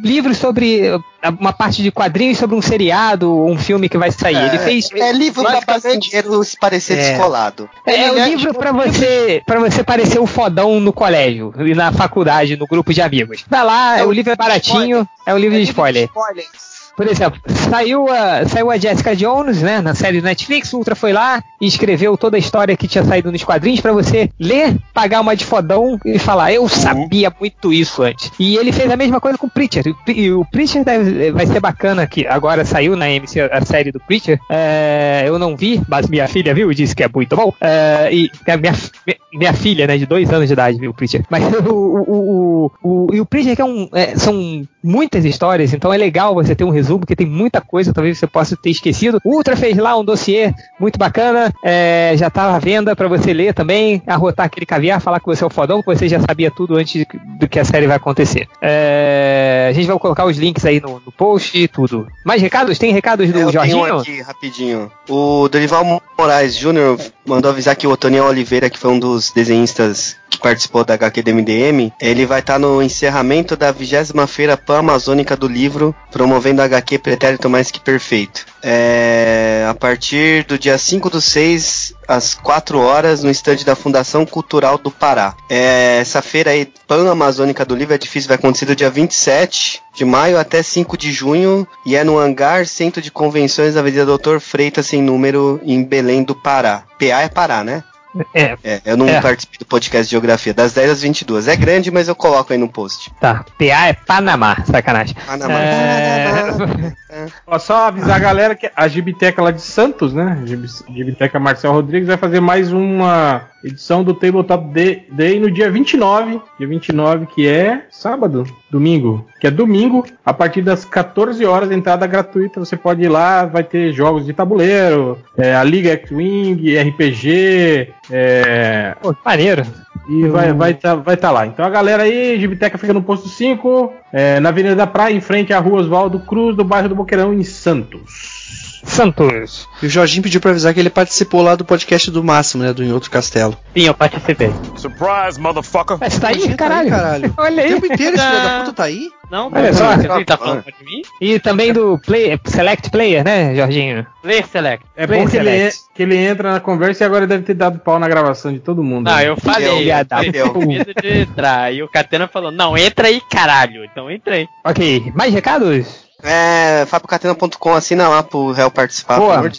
livros sobre uma parte de quadrinhos sobre um seriado ou um filme que vai sair. É, ele fez. É livro pra brasileiro se parecer É. descolado. É, um é, livro tipo, pra você para você parecer o fodão no colégio e na faculdade, no grupo de amigos. Vai lá, É o um livro é baratinho, é um livro de spoiler. Spoilers. Por exemplo, saiu a, saiu a Jessica Jones, né, na série do Netflix, o Ultra foi lá e escreveu toda a história que tinha saído nos quadrinhos pra você ler, pagar uma de fodão e falar, eu sabia muito isso antes. E ele fez a mesma coisa com o Preacher. E o Pre- o Preacher deve- vai ser bacana que agora saiu na MC a série do Preacher. É, eu não vi, mas minha filha viu e disse que é muito bom. É, e minha, minha, minha filha, né, de dois anos de idade, viu o Preacher. Mas o, o, o, o, e o Preacher que é um, é, são muitas histórias, então é legal você ter um resumo, porque tem muita coisa, talvez você possa ter esquecido. O Ultra fez lá um dossiê muito bacana, é, já tá à venda pra você ler também, arrotar aquele caviar, falar que você é o fodão, que você já sabia tudo antes do que a série vai acontecer. É, a gente vai colocar os links aí no, no post e tudo. Mais recados? Tem recados do É, eu tenho Jorginho? um aqui, rapidinho. O Dorival Moraes Jr. mandou avisar que o Otoniel Oliveira, que foi um dos desenhistas que participou da HQ do MDM, ele vai estar no encerramento da 20 Feira Pan-Amazônica do Livro, promovendo a HQ Pretérito Mais Que Perfeito. É, a partir do dia 5 do 6, às 4 horas, no estande da Fundação Cultural do Pará. É, essa feira aí, Pan-Amazônica do Livro, é difícil, vai acontecer do dia 27 de maio até 5 de junho e é no Hangar Centro de Convenções da Avenida Doutor Freitas, sem número, em Belém do Pará. PA é Pará, né? É, É, eu não É. participo do podcast de Geografia, das 10 às 22. É grande, mas eu coloco aí no post. tá. PA é Panamá, sacanagem. Panamá. É... Ó, só avisar a galera que a Gibiteca lá de Santos, né? Gibi- Gibiteca Marcel Rodrigues vai fazer mais uma edição do Tabletop Day- no dia 29. Dia 29, que é sábado, domingo. Que é domingo, a partir das 14 horas, entrada gratuita. Você pode ir lá, vai ter jogos de tabuleiro, é, a Liga X-Wing, RPG, é, Pô, maneiro. E vai vai tá, vai tá lá. Então a galera aí, Gibiteca fica no posto 5, é, na Avenida da Praia, em frente à Rua Oswaldo Cruz, do bairro do Boqueirão, em Santos. Santos. E o Jorginho pediu pra avisar que ele participou lá do podcast do Máximo, né? Do Em Outro Castelo. Sim, eu participei. Surprise, motherfucker. Mas tá aí, Jorginho tá caralho. caralho. Olha O aí. tempo inteiro esse filho da puta tá aí? Não, Olha só. Ele tá falando de mim? E também do play, Select Player, né, Jorginho? Play Select. É Play bom que ele, Select. que ele entra na conversa e agora deve ter dado pau na gravação de todo mundo. Não, né? eu falei, eu tô com medo de entrar. E o Catena falou, não, entra aí, caralho. Então entrei. Ok, mais recados? É, FabioCatena.com, assina lá pro réu participar, Boa. de.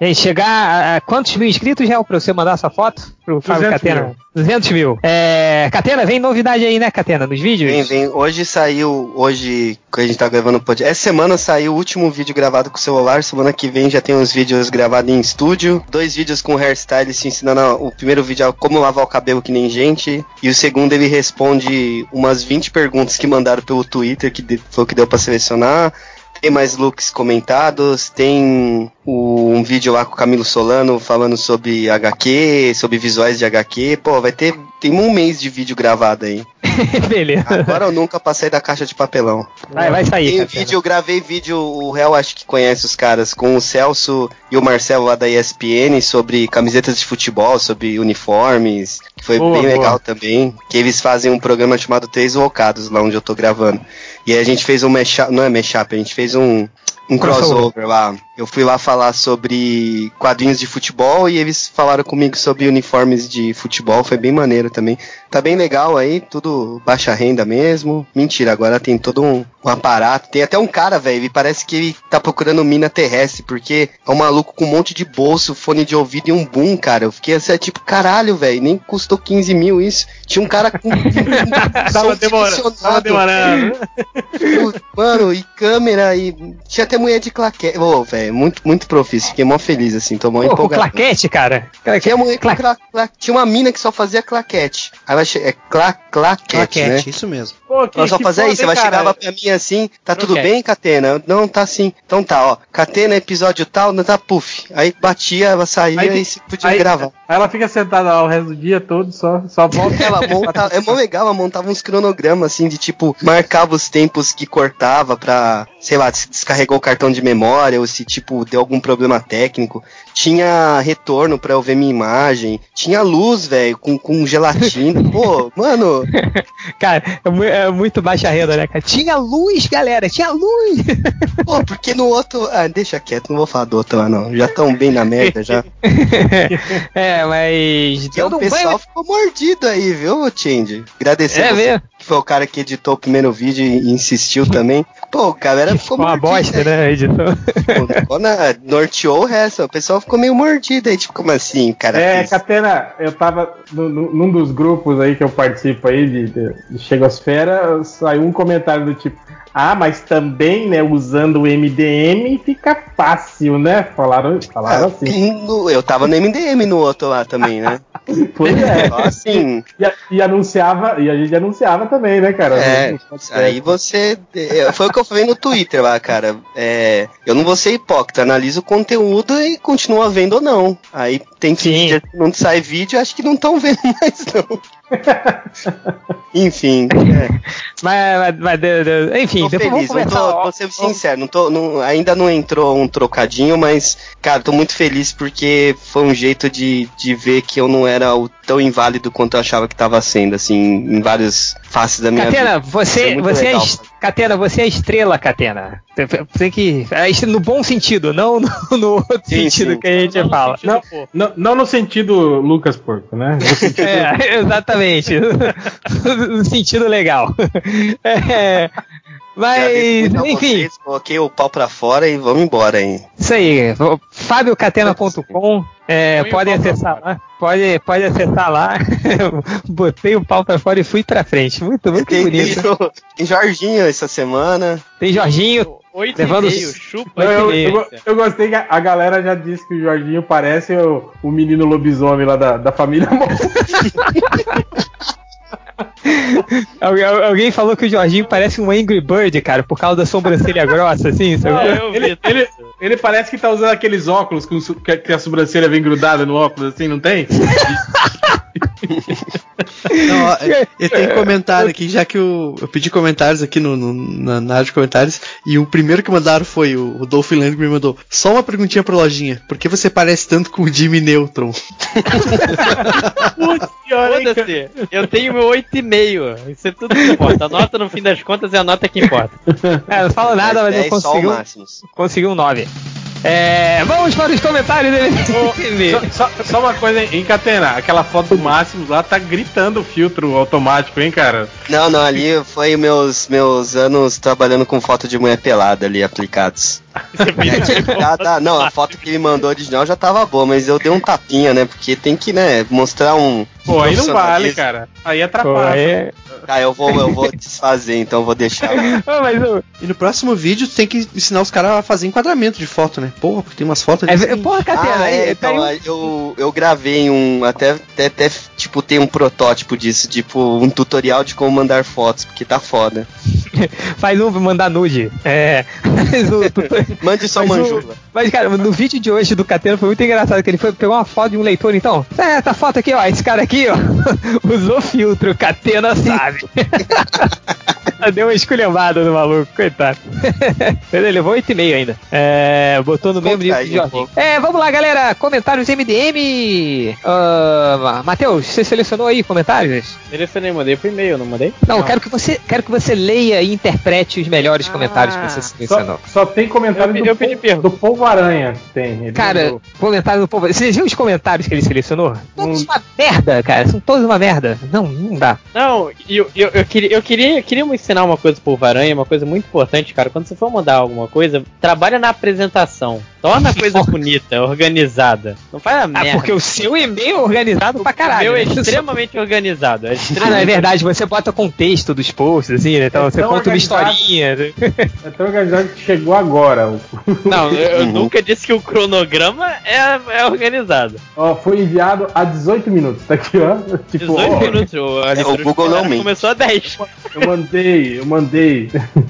Gente, chegar a, quantos mil inscritos, Gel, pra você mandar sua foto pro Fábio 200 Catena? mil. 200 mil. É, Catena, vem novidade aí, né, Catena, nos vídeos? Vem, vem. Hoje saiu, hoje, que a gente tá gravando o podcast. Essa semana saiu o último vídeo gravado com o celular. Semana que vem já tem uns vídeos gravados em estúdio. Dois vídeos com hairstylist ensinando. a- O primeiro vídeo é como lavar o cabelo que nem gente. E o segundo ele responde umas 20 perguntas que mandaram pelo Twitter, que foi o que deu pra selecionar. Tem mais looks comentados, tem o- um vídeo lá com o Camilo Solano falando sobre HQ, sobre visuais de HQ. Pô, vai ter. Tem um mês de vídeo gravado aí. Beleza. Agora eu nunca passei da caixa de papelão. Vai, vai sair, Tem Catena. vídeo, eu gravei vídeo, o Réu acho que conhece os caras, com o Celso e o Marcelo lá da ESPN sobre camisetas de futebol, sobre uniformes, que foi Boa, bem boa. legal também. Que eles fazem um programa chamado Três Locados, lá onde eu tô gravando. E aí a gente fez um mashup, não é mashup, a gente fez um, um Crossover. lá. Eu fui lá falar sobre quadrinhos de futebol e eles falaram comigo sobre uniformes de futebol, foi bem maneiro também. Tá bem legal aí, tudo baixa renda mesmo. Mentira, agora tem todo um, um aparato. Tem até um cara, velho, parece que ele tá procurando mina terrestre, porque é um maluco com um monte de bolso, fone de ouvido e um boom, cara. Eu fiquei assim, tipo, caralho, velho, nem custou 15 mil isso. Tinha um cara com. Tava demorando, tava demorando. Mano, e câmera, e tinha até mulher de claquete. Ô, velho, muito, muito profício. Fiquei mó feliz, assim, tô mó com empolgado. claquete, cara. Tinha, mulher com cla- cla- tinha uma mina que só fazia claquete. Aí ela che- é cla claquete, Claquete, né? isso mesmo. Pô, que, Ela só fazia isso, ela cara? chegava pra mim assim, tá tudo Claquete. bem, Catena? Não, tá sim. Então tá, ó. Catena, episódio tal, não tá puff. Aí batia, ela saía Aí- e se podia Aí, gravar. aí ela fica sentada lá o resto do dia todo, só, só volta. Ela monta, é mó legal, ela montava uns cronogramas assim de tipo, marcava os tempos que cortava pra, sei lá, se descarregou cartão de memória ou se, tipo, deu algum problema técnico. Tinha retorno pra eu ver minha imagem. Tinha luz, velho, com, com gelatina. Pô, mano. Cara, é, é muito baixa renda, né, cara? Tinha luz, galera, tinha luz! Pô, porque no outro. Ah, deixa quieto, não vou falar do outro lá, não. Já tão bem na merda já. é, mas. E o pessoal banho- ficou mordido aí, viu, Change? Agradecer É você, que foi o cara que editou o primeiro vídeo e insistiu também. Pô, o cara ficou Ficou uma mordido. bosta, né, editor? Pô, ficou na, norteou o resto. O pessoal ficou meio mordido aí, tipo, como assim, cara? É, fez? Catena, eu tava no- no- num dos grupos aí que eu participo aí de, de, de Chegosfera, saiu um comentário do tipo, ah, mas também, né, usando o MDM fica fácil, né? Falaram, falaram assim. No- Eu tava no MDM no outro lá também, né? Pois é. Assim. E, e anunciava, e a gente anunciava também, né, cara? É, aí você. é, Foi o que eu falei no Twitter lá, cara. É, eu não vou ser hipócrita, analiso o conteúdo e continua vendo ou não. Aí tem que Sim. não sai vídeo, acho que não estão vendo mais, não. Enfim, é, Mas, mas- mas enfim, tô depois feliz, vamos não tô, vou ser sincero, não tô, não- ainda não entrou um trocadinho, mas, cara, tô muito feliz porque foi um jeito de, de ver que eu não era o tão inválido quanto eu achava que tava sendo, assim, em várias faces da minha Catena, vida. você, é você, é legal, est- Catena, você é estrela, Catena. Tem- que. é No bom sentido, não no, no outro Sim, sentido sim. que a gente Não no fala. sentido Não, não, não no sentido Lucas Porco, né? No sentido- É, exatamente. no sentido legal. É, mas, enfim, vocês, coloquei o pau pra fora e vamos embora aí. isso aí. FábioCatena.com. É, acessar lá. Pode, pode acessar lá. Botei o pau pra fora e fui pra frente. Muito, muito Tem, tem, bonito. tem Jorginho essa semana. Tem Jorginho. Oito Levando- e meio, chupa Não, eu, eu, eu gostei que a, a galera já disse que o Jorginho parece o, o menino lobisomem lá da, da família. Algu- Alguém falou que o Jorginho parece um Angry Bird, cara, por causa da sobrancelha grossa, assim, sabe? Ah, eu vi. Ele, ele, ele parece que tá usando aqueles óculos com que a sobrancelha vem grudada no óculos, assim, não tem? Não, é- eu tenho comentário aqui, já que eu, eu pedi comentários aqui no, no- na, na área de comentários, e o primeiro que mandaram foi o, o Dolph Lundgren que me mandou. Só uma perguntinha pra lojinha. Por que você parece tanto com o Jimmy Neutron? Putz? Foda-se, eu tenho meu 8,5. Isso é tudo que importa. A nota, no fim das contas, é a nota que importa. É, não falo nada, mas eu 10 só o consegui, um- máximo. consegui um 9. É, vamos para os comentários dele. Só, só- só uma coisa, hein, Catena? Aquela foto do Máximos lá tá gritando o filtro automático, hein, cara? Não, não, ali foi meus, meus anos trabalhando com foto de mulher pelada ali aplicados. Já tá- não, a foto que ele mandou original já tava boa, mas eu dei um tapinha, né? Porque tem que, né, mostrar um. Pô, aí não vale, cara. Aí Pô, atrapalha. é... Ah, eu vou, eu vou desfazer, então eu vou deixar lá. Ah, mas o- E no próximo vídeo tu tem que ensinar os caras a fazer enquadramento de foto, né? Porra, porque tem umas fotos é, ali. ve- porra, Catena, Ah, aí, é, tá aí então, um- eu, eu gravei um. Até, até, até, tipo, tem um protótipo disso, tipo, um tutorial de como mandar fotos, porque tá foda. faz um mandar nude. É. Mas, o- Mande só manjula. mas, cara, no vídeo de hoje do Catena foi muito engraçado que ele foi pegou uma foto de um leitor, então. É, essa foto aqui, ó. Esse cara aqui, ó, usou filtro, Catena sabe. Deu uma esculhambada no maluco, coitado. Ele levou 8,5 ainda. É, botou no mesmo nível um. É, vamos lá, galera. Comentários MDM. Uh, Matheus, você selecionou aí comentários? Selecionei, mandei pro e-mail, não mandei? Não, eu quero que você quero que você leia e interprete os melhores comentários que você selecionou. Só, só tem comentário Eu- do, eu pedi po- pergunta. do Povo Aranha. Tem. Ele Cara, mandou. comentário do povo. Você viu os comentários que ele selecionou? Todos uma merda, cara. São todos uma merda. Não, não dá. Não, eu, eu, eu, queria, eu, queria, eu queria ensinar uma coisa pro Varanha, uma coisa muito importante, cara. Quando você for mandar alguma coisa, trabalha na apresentação. Torna a coisa bonita, organizada. Não faz a Ah, merda. porque o seu e-mail é organizado pra O caralho. meu é né? extremamente organizado. É Ah, extremamente não, é verdade. Você bota contexto dos posts, assim, né? Então É você conta uma historinha. né? É tão organizado que chegou agora. O- Não, eu, Uhum. nunca disse que o cronograma é, é organizado. Ó, foi enviado há 18 minutos. Tá aqui, ó. Tipo, 18 ó, minutos. O, a leitura o Google não mente. começou a 10. eu mandei eu mandei.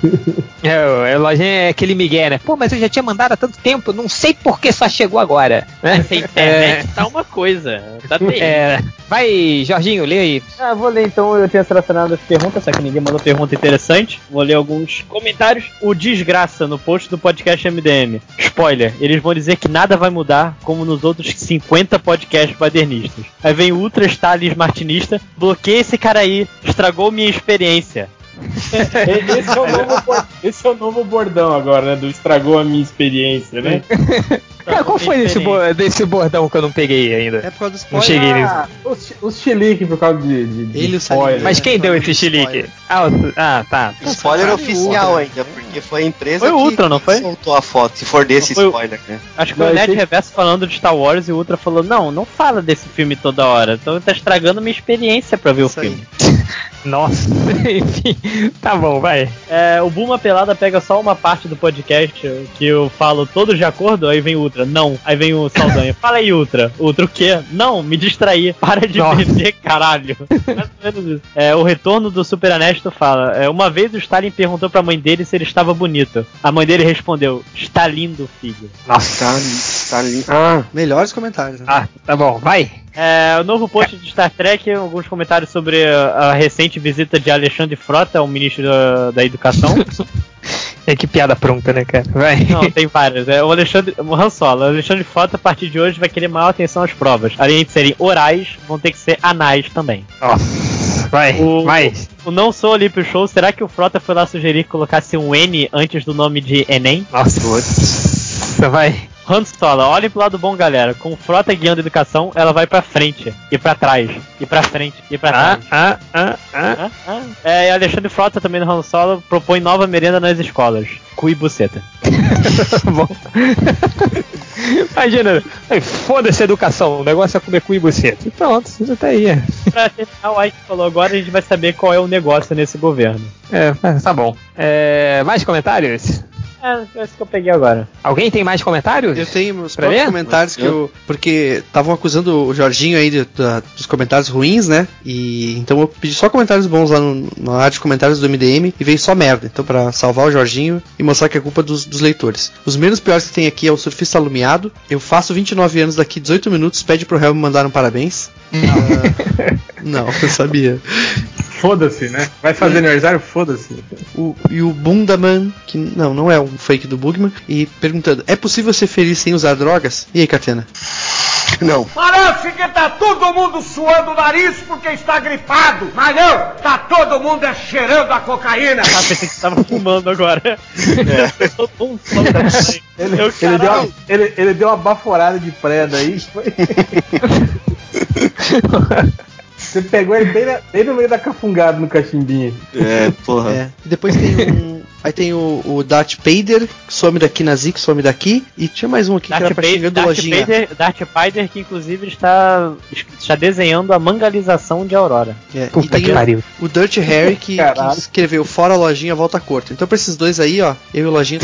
É, o lojinha é aquele migué, né? Pô, mas eu já tinha mandado há tanto tempo, não sei por que só chegou agora. Né? Essa internet tá uma coisa. Tá. É, vai, Jorginho, lê aí. Ah, vou ler então. Eu tinha selecionado as perguntas, só que ninguém mandou pergunta interessante. Vou ler alguns comentários. O Desgraça no post do podcast MDM. Spoiler: eles vão dizer que nada vai mudar, como nos outros 50 podcasts badernistas. Aí vem o Ultra Stalin Martinista. Bloqueia esse cara aí, estragou minha experiência. esse, é o novo, esse é o novo bordão agora, né? Do estragou a minha experiência, né? Cara, qual foi desse, bo- desse bordão que eu não peguei ainda? É por causa dos Não spoilers. cheguei nisso. Ah, os, os chilique por causa de, de, de Ele spoiler. Mas quem deu esse Spoiler. chilique? Ah, o- ah, tá. Spoiler oficial outra. ainda, porque foi a empresa Foi o que Ultra, não foi? soltou a foto, se for desse Não foi spoiler, né? Acho que Não, foi o Nerd esse- Reverso falando de Star Wars e o Ultra falou: Não, não fala desse filme toda hora. Então tá estragando minha experiência pra ver Isso o aí. Nossa, enfim. Tá bom, vai. É, o Buma Pelada pega só uma parte do podcast que eu falo todos de acordo, aí vem o Ultra. Não. Aí vem o Saldanha. Fala aí, Ultra. Ultra o quê? Não, me distraí. Para de Nossa. beber, caralho. Mais ou menos isso. É, o retorno do Super Honesto fala: é, Uma vez o Stalin perguntou pra mãe dele se ele estava bonito. A mãe dele respondeu: Está lindo, filho. Nossa. Tá, tá ali. Ah, Melhores comentários. Né? ah, tá bom, vai. É, o novo post de Star Trek, alguns comentários sobre a, recente visita de Alexandre Frota, o ministro da, da Educação. É que piada pronta, né, cara? Vai. Não, tem várias. É, o Alexandre. O Han Solo. O Alexandre Frota, a partir de hoje, vai querer maior atenção às provas. Além de serem orais, vão ter que ser anais também. Nossa, vai, O- vai. O Não Sou Olímpio Show, será que o Frota foi lá sugerir que colocasse um N antes do nome de Enem? Nossa, vai. Han Solo, olhem pro lado bom, galera. Com Frota guiando a educação, ela vai pra frente, e pra trás, e pra frente, e pra Ah, trás. ah, ah, ah. Ah, ah. É, e Alexandre Frota, também no Han Solo, propõe nova merenda nas escolas. Cu e buceta. bom. Imagina, foda-se a educação, o negócio é comer cu e buceta. E pronto, já tá aí. pra terminar, o Ike falou agora, a gente vai saber qual é o negócio nesse governo. É, tá bom. É, mais comentários? É, é isso que eu peguei agora. Alguém tem mais comentários? Eu tenho os próprios comentários que eu. Porque estavam acusando o Jorginho aí de- da- dos comentários ruins, né? E então eu pedi só comentários bons lá no, na área de comentários do MDM e veio só merda. Então, pra salvar o Jorginho e mostrar que é culpa dos, dos leitores. Os menos piores que tem aqui é o Surfista Alumiado. Eu faço 29 anos daqui 18 minutos, pede pro réu me mandar um parabéns. Ah, não, eu sabia. Foda-se, né? Vai fazer aniversário? Foda-se. O, e o Bundaman, que não, não é um fake do Bugman, e perguntando: é possível ser feliz sem usar drogas? E aí, Catena? Não. Parece que tá todo mundo suando o nariz porque está gripado. Mas não, tá todo mundo é cheirando a cocaína. Ah, pensei que tava fumando agora. Mundo fala também. Ele, Eu, ele, deu uma, ele deu uma baforada de preda aí. Foi... Você pegou ele bem, na- bem no meio da cafungada no cachimbinho. É, porra. É. E depois tem um. Aí tem o, o Darth Vader, que some daqui na Zik, some daqui. E tinha mais um aqui que Darth era pra Vader, xingando Darth, lojinha. Vader, Darth Vader, que inclusive está, está desenhando a mangalização de Aurora. É, e Puta tem que o, pariu. o Dirt Harry que, que escreveu fora lojinha, volta corto. Então pra esses dois aí, ó, eu e o lojinha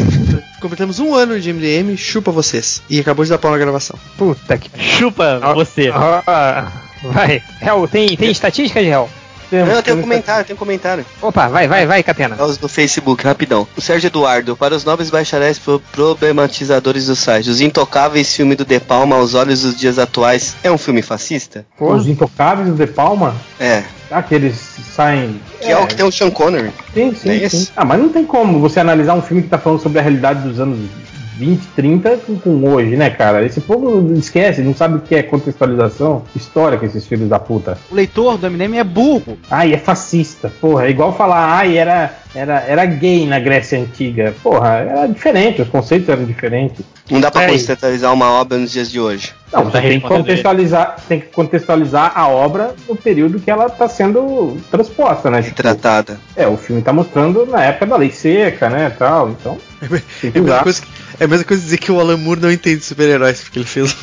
completamos um ano de MDM, chupa vocês. E acabou de dar pau na gravação. Puta que. Chupa Ah, você. ah, vai. Hel, tem, tem estatística de Hel? Não, eu tenho um temos- comentário, tem um comentário. Opa, vai, vai, vai, Catena. Os do Facebook, rapidão. O Sérgio Eduardo, para os nobres bacharéis pro- problematizadores do site, Os Intocáveis, filme do De Palma aos olhos dos dias atuais, é um filme fascista? Os Intocáveis do De Palma, É. aqueles saem. Que é, o que tem o Sean Connery. Sim, sim, É sim. Ah, mas não tem como você analisar um filme que tá falando sobre a realidade dos anos 20, 30 com, com hoje, né, cara? Esse povo esquece, não sabe o que é contextualização histórica, esses filhos da puta. O leitor do MDM é burro. Ai, é fascista. Porra, é igual falar, ai, era, era, era gay na Grécia Antiga. Porra, era diferente, os conceitos eram diferentes. Não dá pra Peraí. contextualizar uma obra nos dias de hoje. Não, você tem que contextualizar, tem que contextualizar a obra no período que ela está sendo transposta, né? Tipo, Retratada. é, o filme está mostrando na época da lei seca, né, tal. Então, É a, mesma coisa que, é a mesma coisa dizer que o Alan Moore não entende super-heróis, porque ele fez o,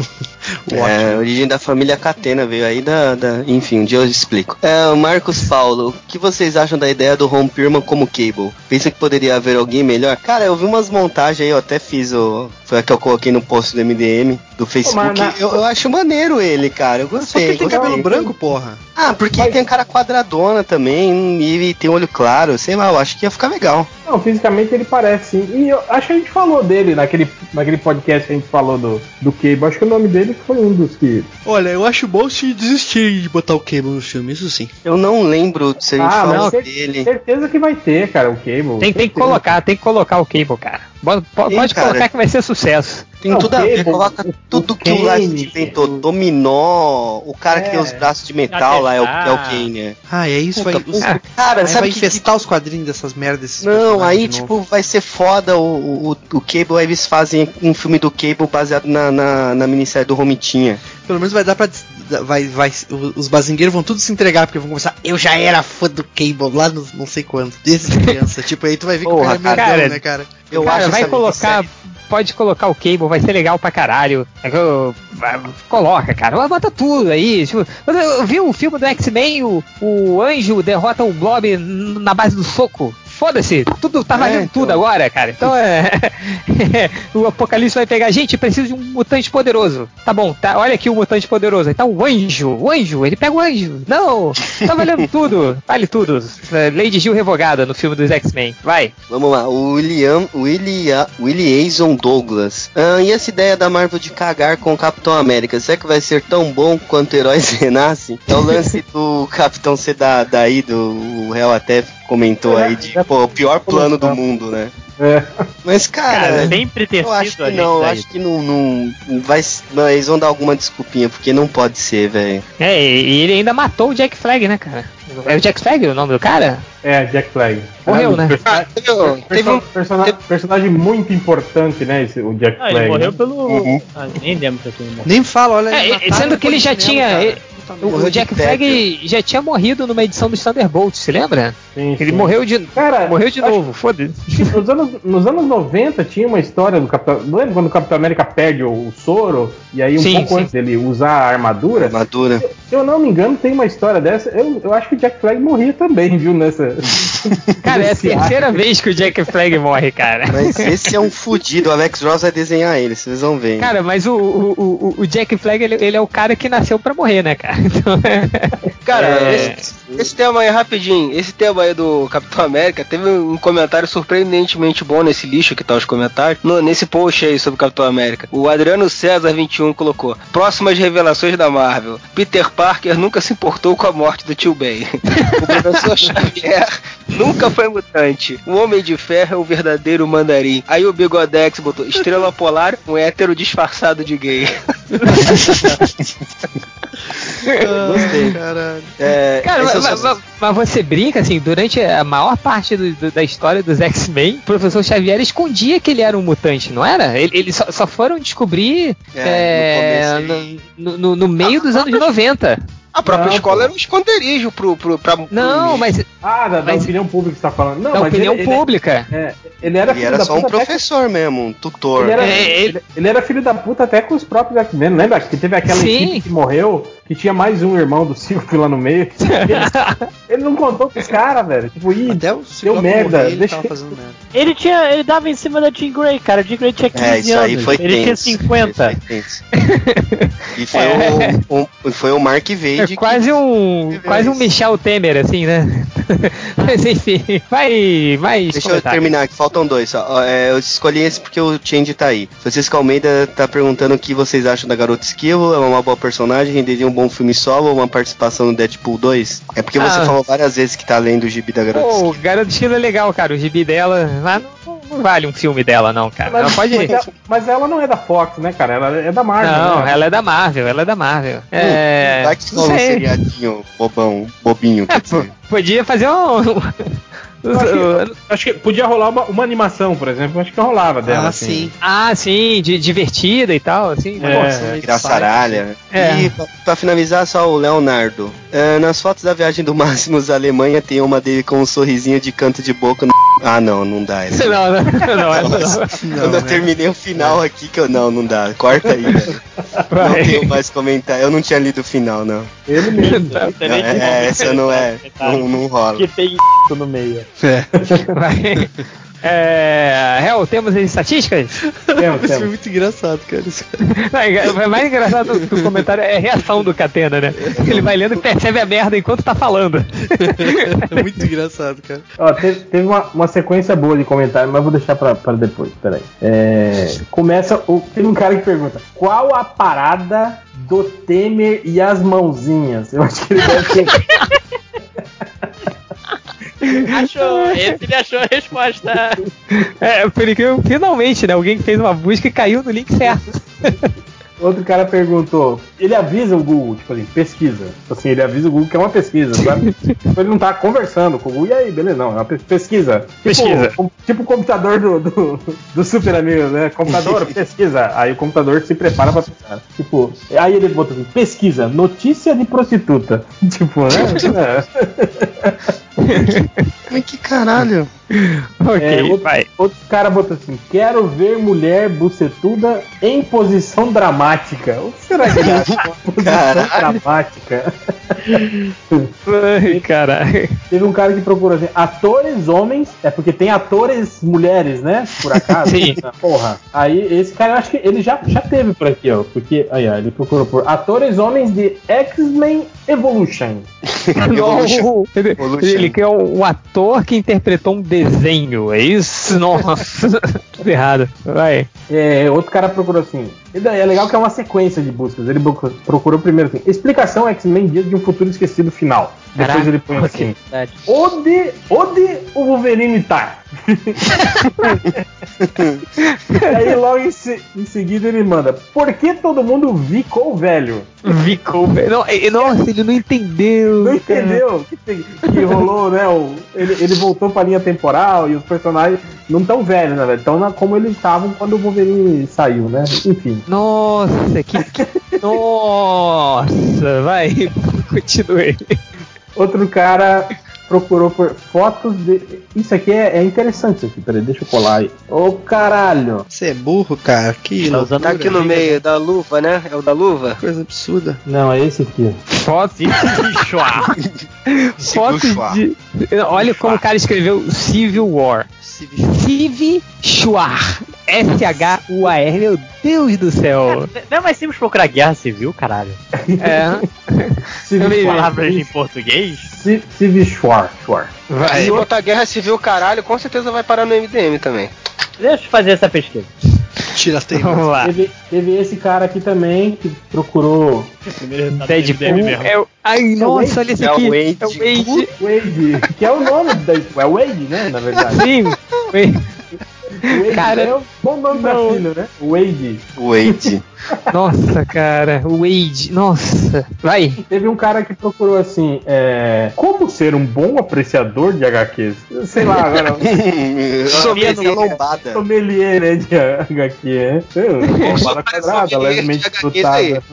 É, a origem da família Catena veio aí da, da- Enfim, um dia eu explico. É, o Marcos Paulo, o que vocês acham da ideia do Ron Perlman como Cable? Pensam que poderia haver alguém melhor? Cara, eu vi umas montagens aí, eu até fiz o. Foi a que eu coloquei no post do MDM, do Facebook. na- eu, eu acho maneiro ele, cara. Eu gostei. ele tem gostei. cabelo branco, porra. Ah, porque Mas- tem cara quadradona também e tem olho claro, sei lá, eu acho que ia ficar legal. Não, fisicamente ele parece sim. E eu acho que a gente falou dele naquele, naquele podcast que a gente falou do, do Cable. Acho que o nome dele foi um dos que. Olha, eu acho bom se desistir de botar o Cable no filme, isso sim. Eu não lembro se a gente Ah, falou dele. certeza que vai ter, cara, o Cable. Tem, tem que colocar, tem que colocar o Cable, cara. Bo- po- Tem, Pode cara. colocar que vai ser sucesso. Tem Não, tudo a ver, coloca o- tudo o que o Last Kane, inventou. o- Dominó, o cara que É. tem os braços de metal lá é o, é o Ah. Kane. né? Ah, é isso Puta, aí. Puta. aí Cara, vai sabe que, infestar os quadrinhos dessas merdas. Não, aí, tipo, vai ser foda o, o, o Cable, aí eles fazem um filme do Cable baseado na, na, na minissérie do Romitinha. Pelo menos vai dar pra. Vai, vai, os bazingueiros vão tudo se entregar, porque vão começar. Eu já era fã do Cable lá no não sei quando. Desde criança. tipo, aí tu vai ver que o Porra, cara é merdão, cara. né, cara? Eu cara, acho vai colocar. Pode colocar o Cable, vai ser legal pra caralho. É Coloca, cara. Bota tudo aí. Tipo, eu vi o filme do X-Men, o, o anjo derrota o Blob na base do soco. Foda-se, tudo tá É, valendo então. tudo agora, cara. Então é. o Apocalipse vai pegar. Gente, preciso de um mutante poderoso. Tá bom, tá. Olha aqui o mutante poderoso. Aí tá o anjo. O anjo, ele pega o anjo. Não! Tá valendo tudo. Vale tudo. É, Lady Gil revogada no filme dos X-Men. Vai. Vamos lá, o William, William, William Douglas. Ah, e essa ideia da Marvel de cagar com o Capitão América, será que vai ser tão bom quanto Heróis Renascem? É o lance do Capitão ser da, daí, do o réu até comentou aí de, pô, o pior plano do mundo, né? É. Mas, cara, Cara, sempre ter eu acho que não, eu acho que não, não vai, não, eles vão dar alguma desculpinha, porque não pode ser, velho. É, e ele ainda matou o Jack Flag, né, cara? É o Jack Flag o nome do cara? É, Jack Flag. Morreu, É, né? perso- Ah, teve, um- teve perso- persona- teve- personagem muito importante, né? Esse, o Jack Ah, Flag. ele morreu né? pelo. Uhum. Ah, nem lembro se ele morreu. Nem fala, olha. É, sendo que ele já tinha. mesmo, ele- o, o Jack. Flag já tinha morrido numa edição dos Thunderbolts, se lembra? Sim, Ele sim. morreu de. Cara, morreu de acho- novo, foda-se. Nos anos, nos anos 90 tinha uma história do Capitão. Não lembra quando o Capitão América perde o, o soro? E aí, um Sim, pouco sim. antes dele usar a armadura. Armadura. Se eu não me engano, tem uma história dessa. Eu, eu acho que o Jack Flag morria também, viu? Nessa. Cara, é a terceira vez que o Jack Flag morre, cara. Mas esse é um fudido, o Alex Ross vai desenhar ele, vocês vão ver. hein? Cara, mas o, o, o, o Jack Flag, ele, ele é o cara que nasceu pra morrer, né, cara? Então, Cara, É. esse, esse tema aí, rapidinho, esse tema aí do Capitão América, teve um comentário surpreendentemente bom nesse lixo que tá os comentários, no- nesse post aí sobre o Capitão América. O Adriano César 21 colocou: Próximas revelações da Marvel. Peter Parker nunca se importou com a morte do tio Ben. o professor Xavier nunca foi mutante. O Homem de Ferro é o verdadeiro mandarim. Aí o Bigodex botou Estrela Polar, um hétero disfarçado de gay. Gostei. Caralho. É, Cara, mas, é o seu- mas- mas você brinca, assim, durante a maior parte do- do- da história dos X-Men, o professor Xavier escondia que ele era um mutante, não era? Ele- Eles só, só foram descobrir É, é, no no, no- no meio dos anos 90. A própria Não, escola pô. era um esconderijo pro, pro, pra, Não, pro- mas Ah, da, da Mas- opinião pública que você tá falando. Não, da mas opinião ele, ele- pública. é, ele era Ele filho era da só um puta até com- professor mesmo, um tutor. Ele era, É, ele- ele, ele era filho da puta até com os próprios X-Men. Lembra que teve aquela Sim. equipe que morreu, que tinha mais um irmão do Silvio lá no meio? Ele, ele não contou pros caras, velho. Tipo, ih, Até o deu merda. morrer, ele deixa- tava fazendo merda. Ele tinha. Ele dava em cima da Jean Grey, cara. A Jean Grey tinha 15 É, isso anos. aí foi ele tinha tenso. 50. Foi tenso. E foi, É. o, o- foi o Mark Vade É que- quase um, viveu quase um. Michel Temer, assim, né? Mas enfim, vai, mais Deixa eu comentários. terminar aqui, faltam dois só. É, eu escolhi esse porque o Change tá aí. Francisco Almeida tá perguntando o que vocês acham da Garota Esquivo. É uma boa personagem, renderia um bom filme solo ou uma participação no Deadpool 2? É porque você Ah. falou várias vezes que tá lendo o gibi da Garota Pô, o Esquivo. Garoto Estilo é legal, cara. O gibi dela lá não, não- vale um filme dela, não, cara. Ela Mas, pode. mas, ela, mas ela não é da Fox, né, cara? Ela é da Marvel. Não, né? ela é da Marvel, ela é da Marvel. É. Vai que não só um seriadinho bobão, bobinho, É, quer pô, dizer. Podia fazer um. Acho, que, acho que podia rolar uma, uma animação, por exemplo. Acho que rolava dela. Ah, assim. sim. Ah, sim, de, divertida e tal, assim. É. Nossa. Graçaralha. É. E pra, pra finalizar, só o Leonardo. É, nas fotos da viagem do Máximos à Alemanha tem uma dele com um sorrisinho de canto de boca no. Ah, não, não dá. essa Não, não, não, essa não. Quando eu né? terminei o final aqui, que eu. Não, não dá. Corta aí, velho. Não tenho mais comentário. Eu não tinha lido o final, não. Ele mesmo. Não, é, essa não é. Não, não rola. Que tem no meio. Vai. É. Hel, temos as estatísticas? Temos, Isso foi muito engraçado, cara. Não, é mais engraçado do que o comentário é a reação do Catena, né? Ele vai lendo e percebe a merda enquanto tá falando. É muito engraçado, cara. Ó, teve, teve uma, uma, sequência boa de comentários, mas vou deixar pra, pra depois, peraí. É, começa. O, tem um cara que pergunta: qual a parada do Temer e as mãozinhas? Eu acho que ele deve ter. achou, esse ele achou a resposta. É, por incrível, finalmente, né? Alguém fez uma busca e caiu no link certo. Outro cara perguntou, ele avisa o Google, tipo assim, pesquisa. Tipo assim, ele avisa o Google que é uma pesquisa, sabe? tipo, ele não tá conversando com o Google, e aí, beleza, não, é uma pesquisa. Pesquisa. Tipo, tipo o computador do, do, do Super Amigo, né? Computador, pesquisa. Aí o computador se prepara pra pesquisar. Tipo, aí ele botou assim, pesquisa, notícia de prostituta. tipo, né? Mas que caralho? ok, é, outro, vai. Outro cara botou assim: Quero ver mulher bucetuda em posição dramática. O que será que é posição dramática? Ai, caralho. Teve um cara que procurou assim: atores homens, é porque tem atores mulheres, né? Por acaso. Sim. Porra. Aí esse cara, eu acho que ele já, já teve por aqui, ó. Porque, aí, ó, ele procurou por atores homens de X-Men Evolution. Evolution. Ele, ele quer um, um ator que interpretou um desenho, é isso? Nossa, tudo errado. Vai. É, outro cara procurou assim. É legal que é uma sequência de buscas. Ele procurou primeiro assim: explicação X-Men Dias de um Futuro Esquecido final. Depois Caraca, ele põe assim: onde, onde o Wolverine tá? aí logo em, se, em, seguida ele manda: por que todo mundo vicou velho? Vicou velho. Não, nossa, ele não entendeu. Não entendeu que, que rolou, né? O, ele, ele voltou pra linha temporal e os personagens não tão velhos, né, velho? Estão como eles estavam quando o Wolverine saiu, né? Enfim. Nossa, que. Nossa, vai, continue. Outro cara procurou por fotos de. Isso aqui é, é interessante, isso aqui. Peraí, deixa eu colar aí. Ô caralho! Você é burro, cara. Que tá, loucura, tá aqui no meio da luva, né? É o da luva? Coisa absurda. Não, é esse aqui. Fotos de Fotos de. Olha como o cara escreveu Civil War. Civ Shuar. S-H-U-A-R. Meu Deus do céu. É, não é mais simples procurar guerra civil, caralho. É. Palavras em português? Civ Shuar. Vai. Se botar guerra civil, caralho, com certeza vai parar no MDM também. Deixa eu fazer essa pesquisa. Tira as Vamos lá. Teve, teve, esse cara aqui também que procurou. Deadpool. É o... Ai, é nossa, olha esse aqui. É o Wade. É o Wade. Wade. Que é o nome do Deadpool. É o Wade, né? Na verdade. Sim, Wade. Wade cara, é um bom nome pra filho, né? Wade. Wade. Nossa, cara, Wade, nossa. Vai. Teve um cara que procurou assim, é, como ser um bom apreciador de HQs? Sei lá, agora. Sommelier lombada. Sommelier, né, de HQ, né? Quadrada, levemente disputada.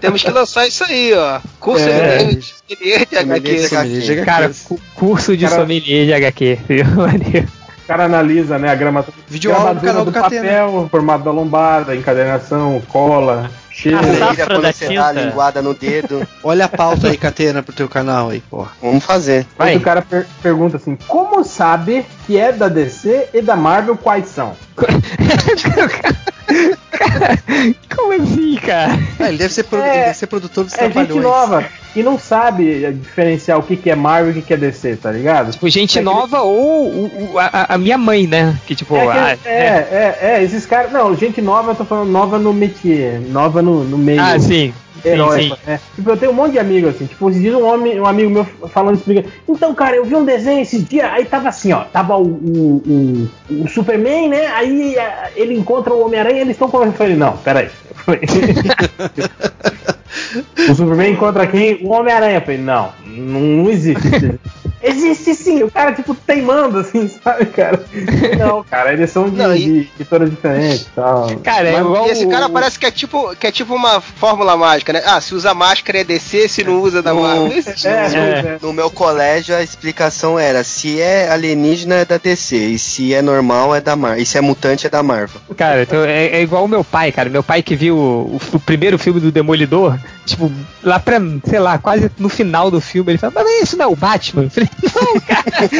Temos que lançar isso aí, ó. Curso é. de sommelier de HQ. Cara, curso de sommelier de HQ. Maneiro cara analisa, né, a gramatura, Vídeo no canal do, do papel, formato da lombada, encadernação, cola, cheiro. A quando você dá a linguada no dedo. Olha a pauta aí, Catena, pro teu canal aí, porra. Vamos fazer. Aí o cara per pergunta assim, como sabe que é da DC e da Marvel quais são? como assim, cara? Ah, ele, deve ser é, ele deve ser produtor dos é trabalhões. gente nova e não sabe diferenciar o que, que é Marvel e o que, que é DC, tá ligado? Tipo, gente é nova que... ou o, a, a, minha mãe, né? Que tipo. É, ah, é, é, é, esses caras. Não, gente nova, eu tô falando nova no métier, nova no, no meio. Ah, sim. Herói, sim, sim. Né? Tipo, eu tenho um monte de amigos assim. Tipo, esses dias um, homem, um amigo meu falando, explica. Então, cara, eu vi um desenho esses dias, aí tava assim, ó. Tava o, o, o, o Superman, né? Aí ele encontra o Homem-Aranha e eles estão conversando. Eu falei, não, peraí. o Superman encontra quem? O Homem-Aranha. Eu falei, não, não existe. Existe sim, o cara, tipo, teimando, assim, sabe, cara? Não, cara, eles são de, não, e... de editoras diferentes e tal. Cara, é igual esse o... cara parece que é tipo, que é tipo uma fórmula mágica, né? Ah, se usa máscara é DC, se não usa da Marvel. É, é, no meu colégio a explicação era se é alienígena é da DC, e se é normal é da Marvel, e se é mutante é da Marvel. Cara, então é, é igual o meu pai, cara. Meu pai que viu o, o, primeiro filme do Demolidor, tipo, lá pra, sei lá, quase no final do filme, ele fala, mas isso não é o Batman? Eu falei, Não, cara.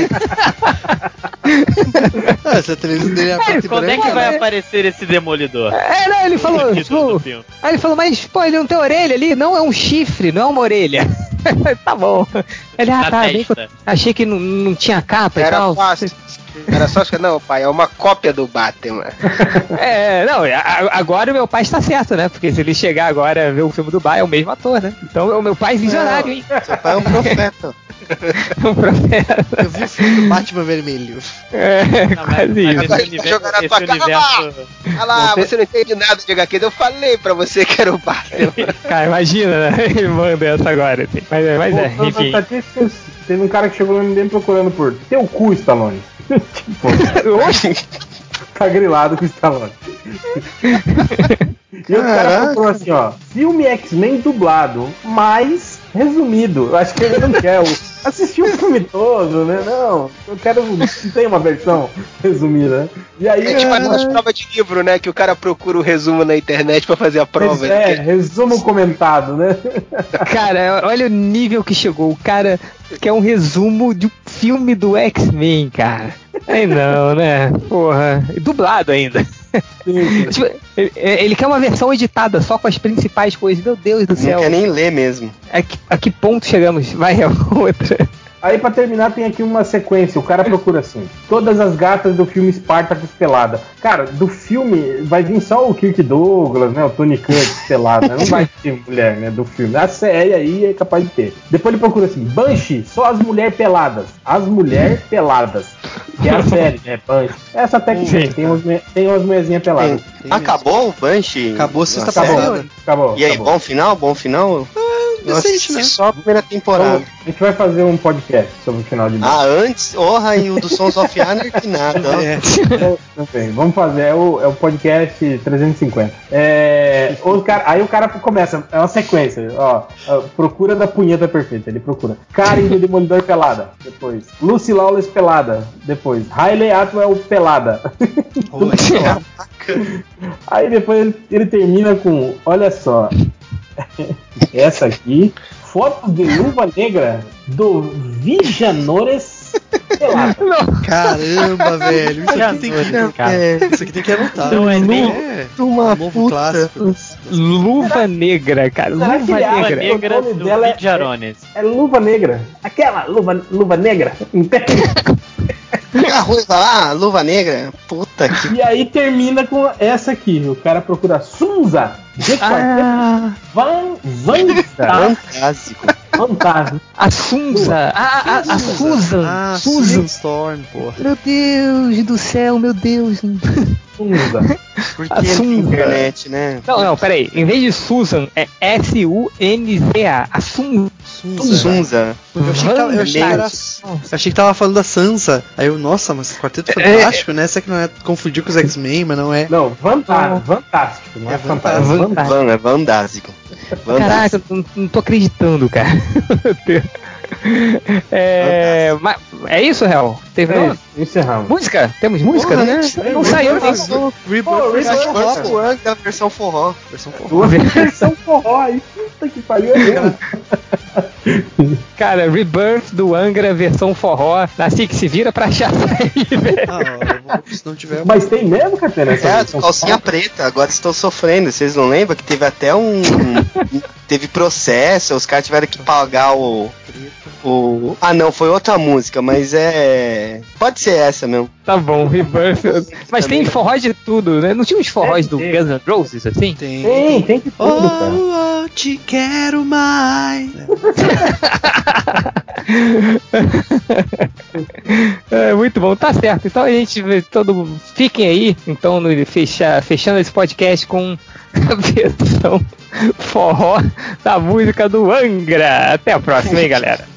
essa televisão dele é a é, Quando é que vai aparecer esse demolidor? É, não, ele falou. tipo, aí ele falou, mas pô, ele não tem orelha ali? Não, é um chifre, não é uma orelha. tá bom. Ele, ah, tá, bem, achei que não, não tinha capa Era e tal. Fácil. Era só que não, pai, é uma cópia do Batman. é, não, agora o meu pai está certo, né? Porque se ele chegar agora a ver o filme do Batman, é o mesmo ator, né? Então o meu pai é visionário, hein? Seu pai é um profeta. um profeta. Eu vi o filme do Batman Vermelho. É, não, quase mas, isso. Mas esse jogar na tua cara. Universo... Olha lá, você não entende nada de HQ. Eu falei pra você que era o Batman. Cara, imagina, né? Ele manda essa agora. Assim. Mas, mas é, enfim. Teve um cara que chegou no MDM procurando por teu cu, Stallone. tipo, tá grilado com o Stallone. e o cara falou assim, ó, filme X-Men dublado, mas resumido. Eu acho que ele não quer assistir o filme todo, né? Não, eu quero. Tem uma versão resumida. E aí. É tipo aquelas provas de livro, né? Que o cara procura o resumo na internet pra fazer a prova. É, quer... resumo comentado, né? Cara, olha o nível que chegou. O cara quer um resumo de um filme do X-Men, cara. Aí não, né? Porra. Dublado ainda. tipo, ele, ele, quer uma versão editada só com as principais coisas. Meu Deus do céu. Não quer nem ler mesmo. A que, a que ponto chegamos? Vai, outra. Aí para terminar tem aqui uma sequência, o cara procura assim, todas as gatas do filme Spartacus pelada. Cara, do filme vai vir só o Kirk Douglas, né, o Tony Curtis pelada, não vai ter mulher, né, do filme. A série aí é capaz de ter. Depois ele procura assim, Banshee, só as mulheres peladas. As mulheres peladas. Que é a série, né, Banshee. Essa até que tem, tem umas, tem umas mulherzinhas peladas. Acabou o Banshee? Acabou sexta-feira. Acabou. E aí, acabou. bom final? Bom final? Decente, né? Só a primeira temporada. a gente vai fazer um podcast sobre o final de Ah, antes? Orra, e o do Sons of Anarchy nada. É. Vamos fazer, é o, é o podcast 350. É, o cara, aí o cara começa, é uma sequência, ó. Procura da punheta perfeita, ele procura. Karen do Demolidor pelada, depois. Lucy Lawless pelada, depois. Hailey Atwell pelada. aí depois ele, ele termina com, olha só, essa aqui. Foto de luva negra do Vijanores Caramba, velho. Isso aqui, tem que, é, isso aqui tem que anotar. Não é nem é, uma puta clássico. Luva negra, cara. Luva negra. Negra do dela é, é, é, luva negra. Aquela luva, luva negra. A ruiva lá, luva negra. Puta que. E aí termina com essa aqui. O cara procura Sunza. Ah. Van Fantástico. Fantástico. A Sunza. A, a, a Susan. Ah, Susan Storm, porra. Meu Deus do céu, meu Deus. Sunza. Porque a Sunza. internet, né? Não, não, peraí. Em vez de Susan, é S-U-N-Z-A. A Sunza. Sunza. Sunza. Eu achei, que tava, eu, achei era, eu achei que tava falando da Sansa. Aí eu, nossa, mas Quarteto Fantástico, é, né? Será que não é confundir com os X-Men, mas não é. Não, fantástico. Fantástico. Não é, é fantástico. fantástico. Van, é vandástico. Caraca, eu não, não tô acreditando, cara. É, mas, é isso, Real? Teve é isso, encerramos. Música? Temos música? Porra, né? Não, não saiu nem. Rebirth da versão forró. Versão forró. versão forró aí. Puta que pariu. Cara, Rebirth do Angra versão forró. Assim que se vira pra achar aí, velho. Se não tiver. Mas tem mesmo, Catena? É, calcinha preta. Agora estou sofrendo. Vocês não lembram que teve até um. teve processo, os caras tiveram que pagar o. O... Ah, não, foi outra música, mas é. Pode ser essa mesmo. Tá bom, Rebirth. mas tem forró de tudo, né? Não tinha uns forróis do Guns N' Roses assim? Tem, tem, tem de tudo, oh, cara. Oh, te quero mais. é, muito bom, tá certo. Então a gente todo fiquem aí, então fecha, fechando esse podcast com a versão forró da música do Angra. Até a próxima, hein, galera.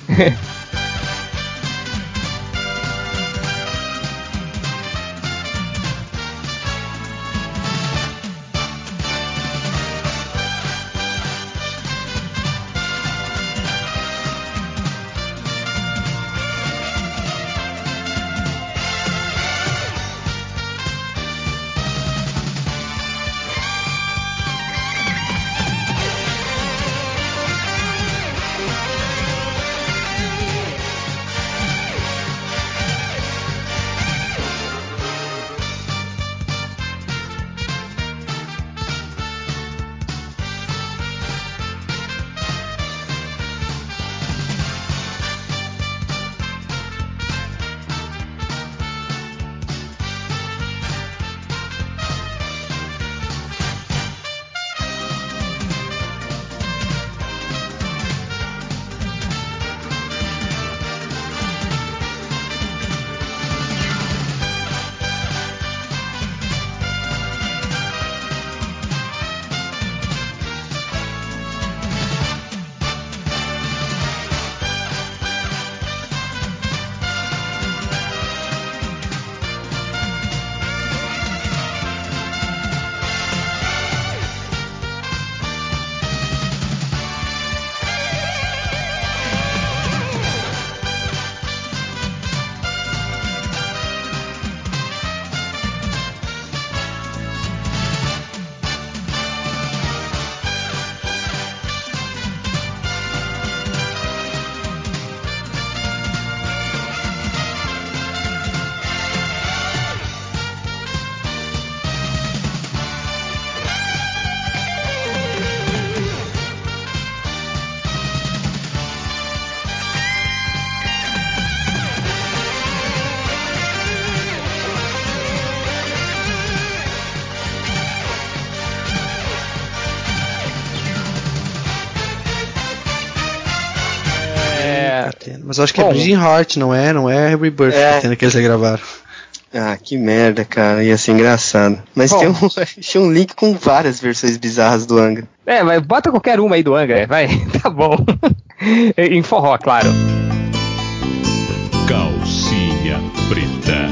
Mas eu acho que é Bom, é Bleeding Heart, não é? Não é Rebirth é. que, que eles regravaram. Ah, que merda, cara. Ia ser engraçado. Mas tem um, tinha um link com várias versões bizarras do Anga. É, mas bota qualquer uma aí do Anga, vai. Tá bom. em forró, claro. Calcinha Preta,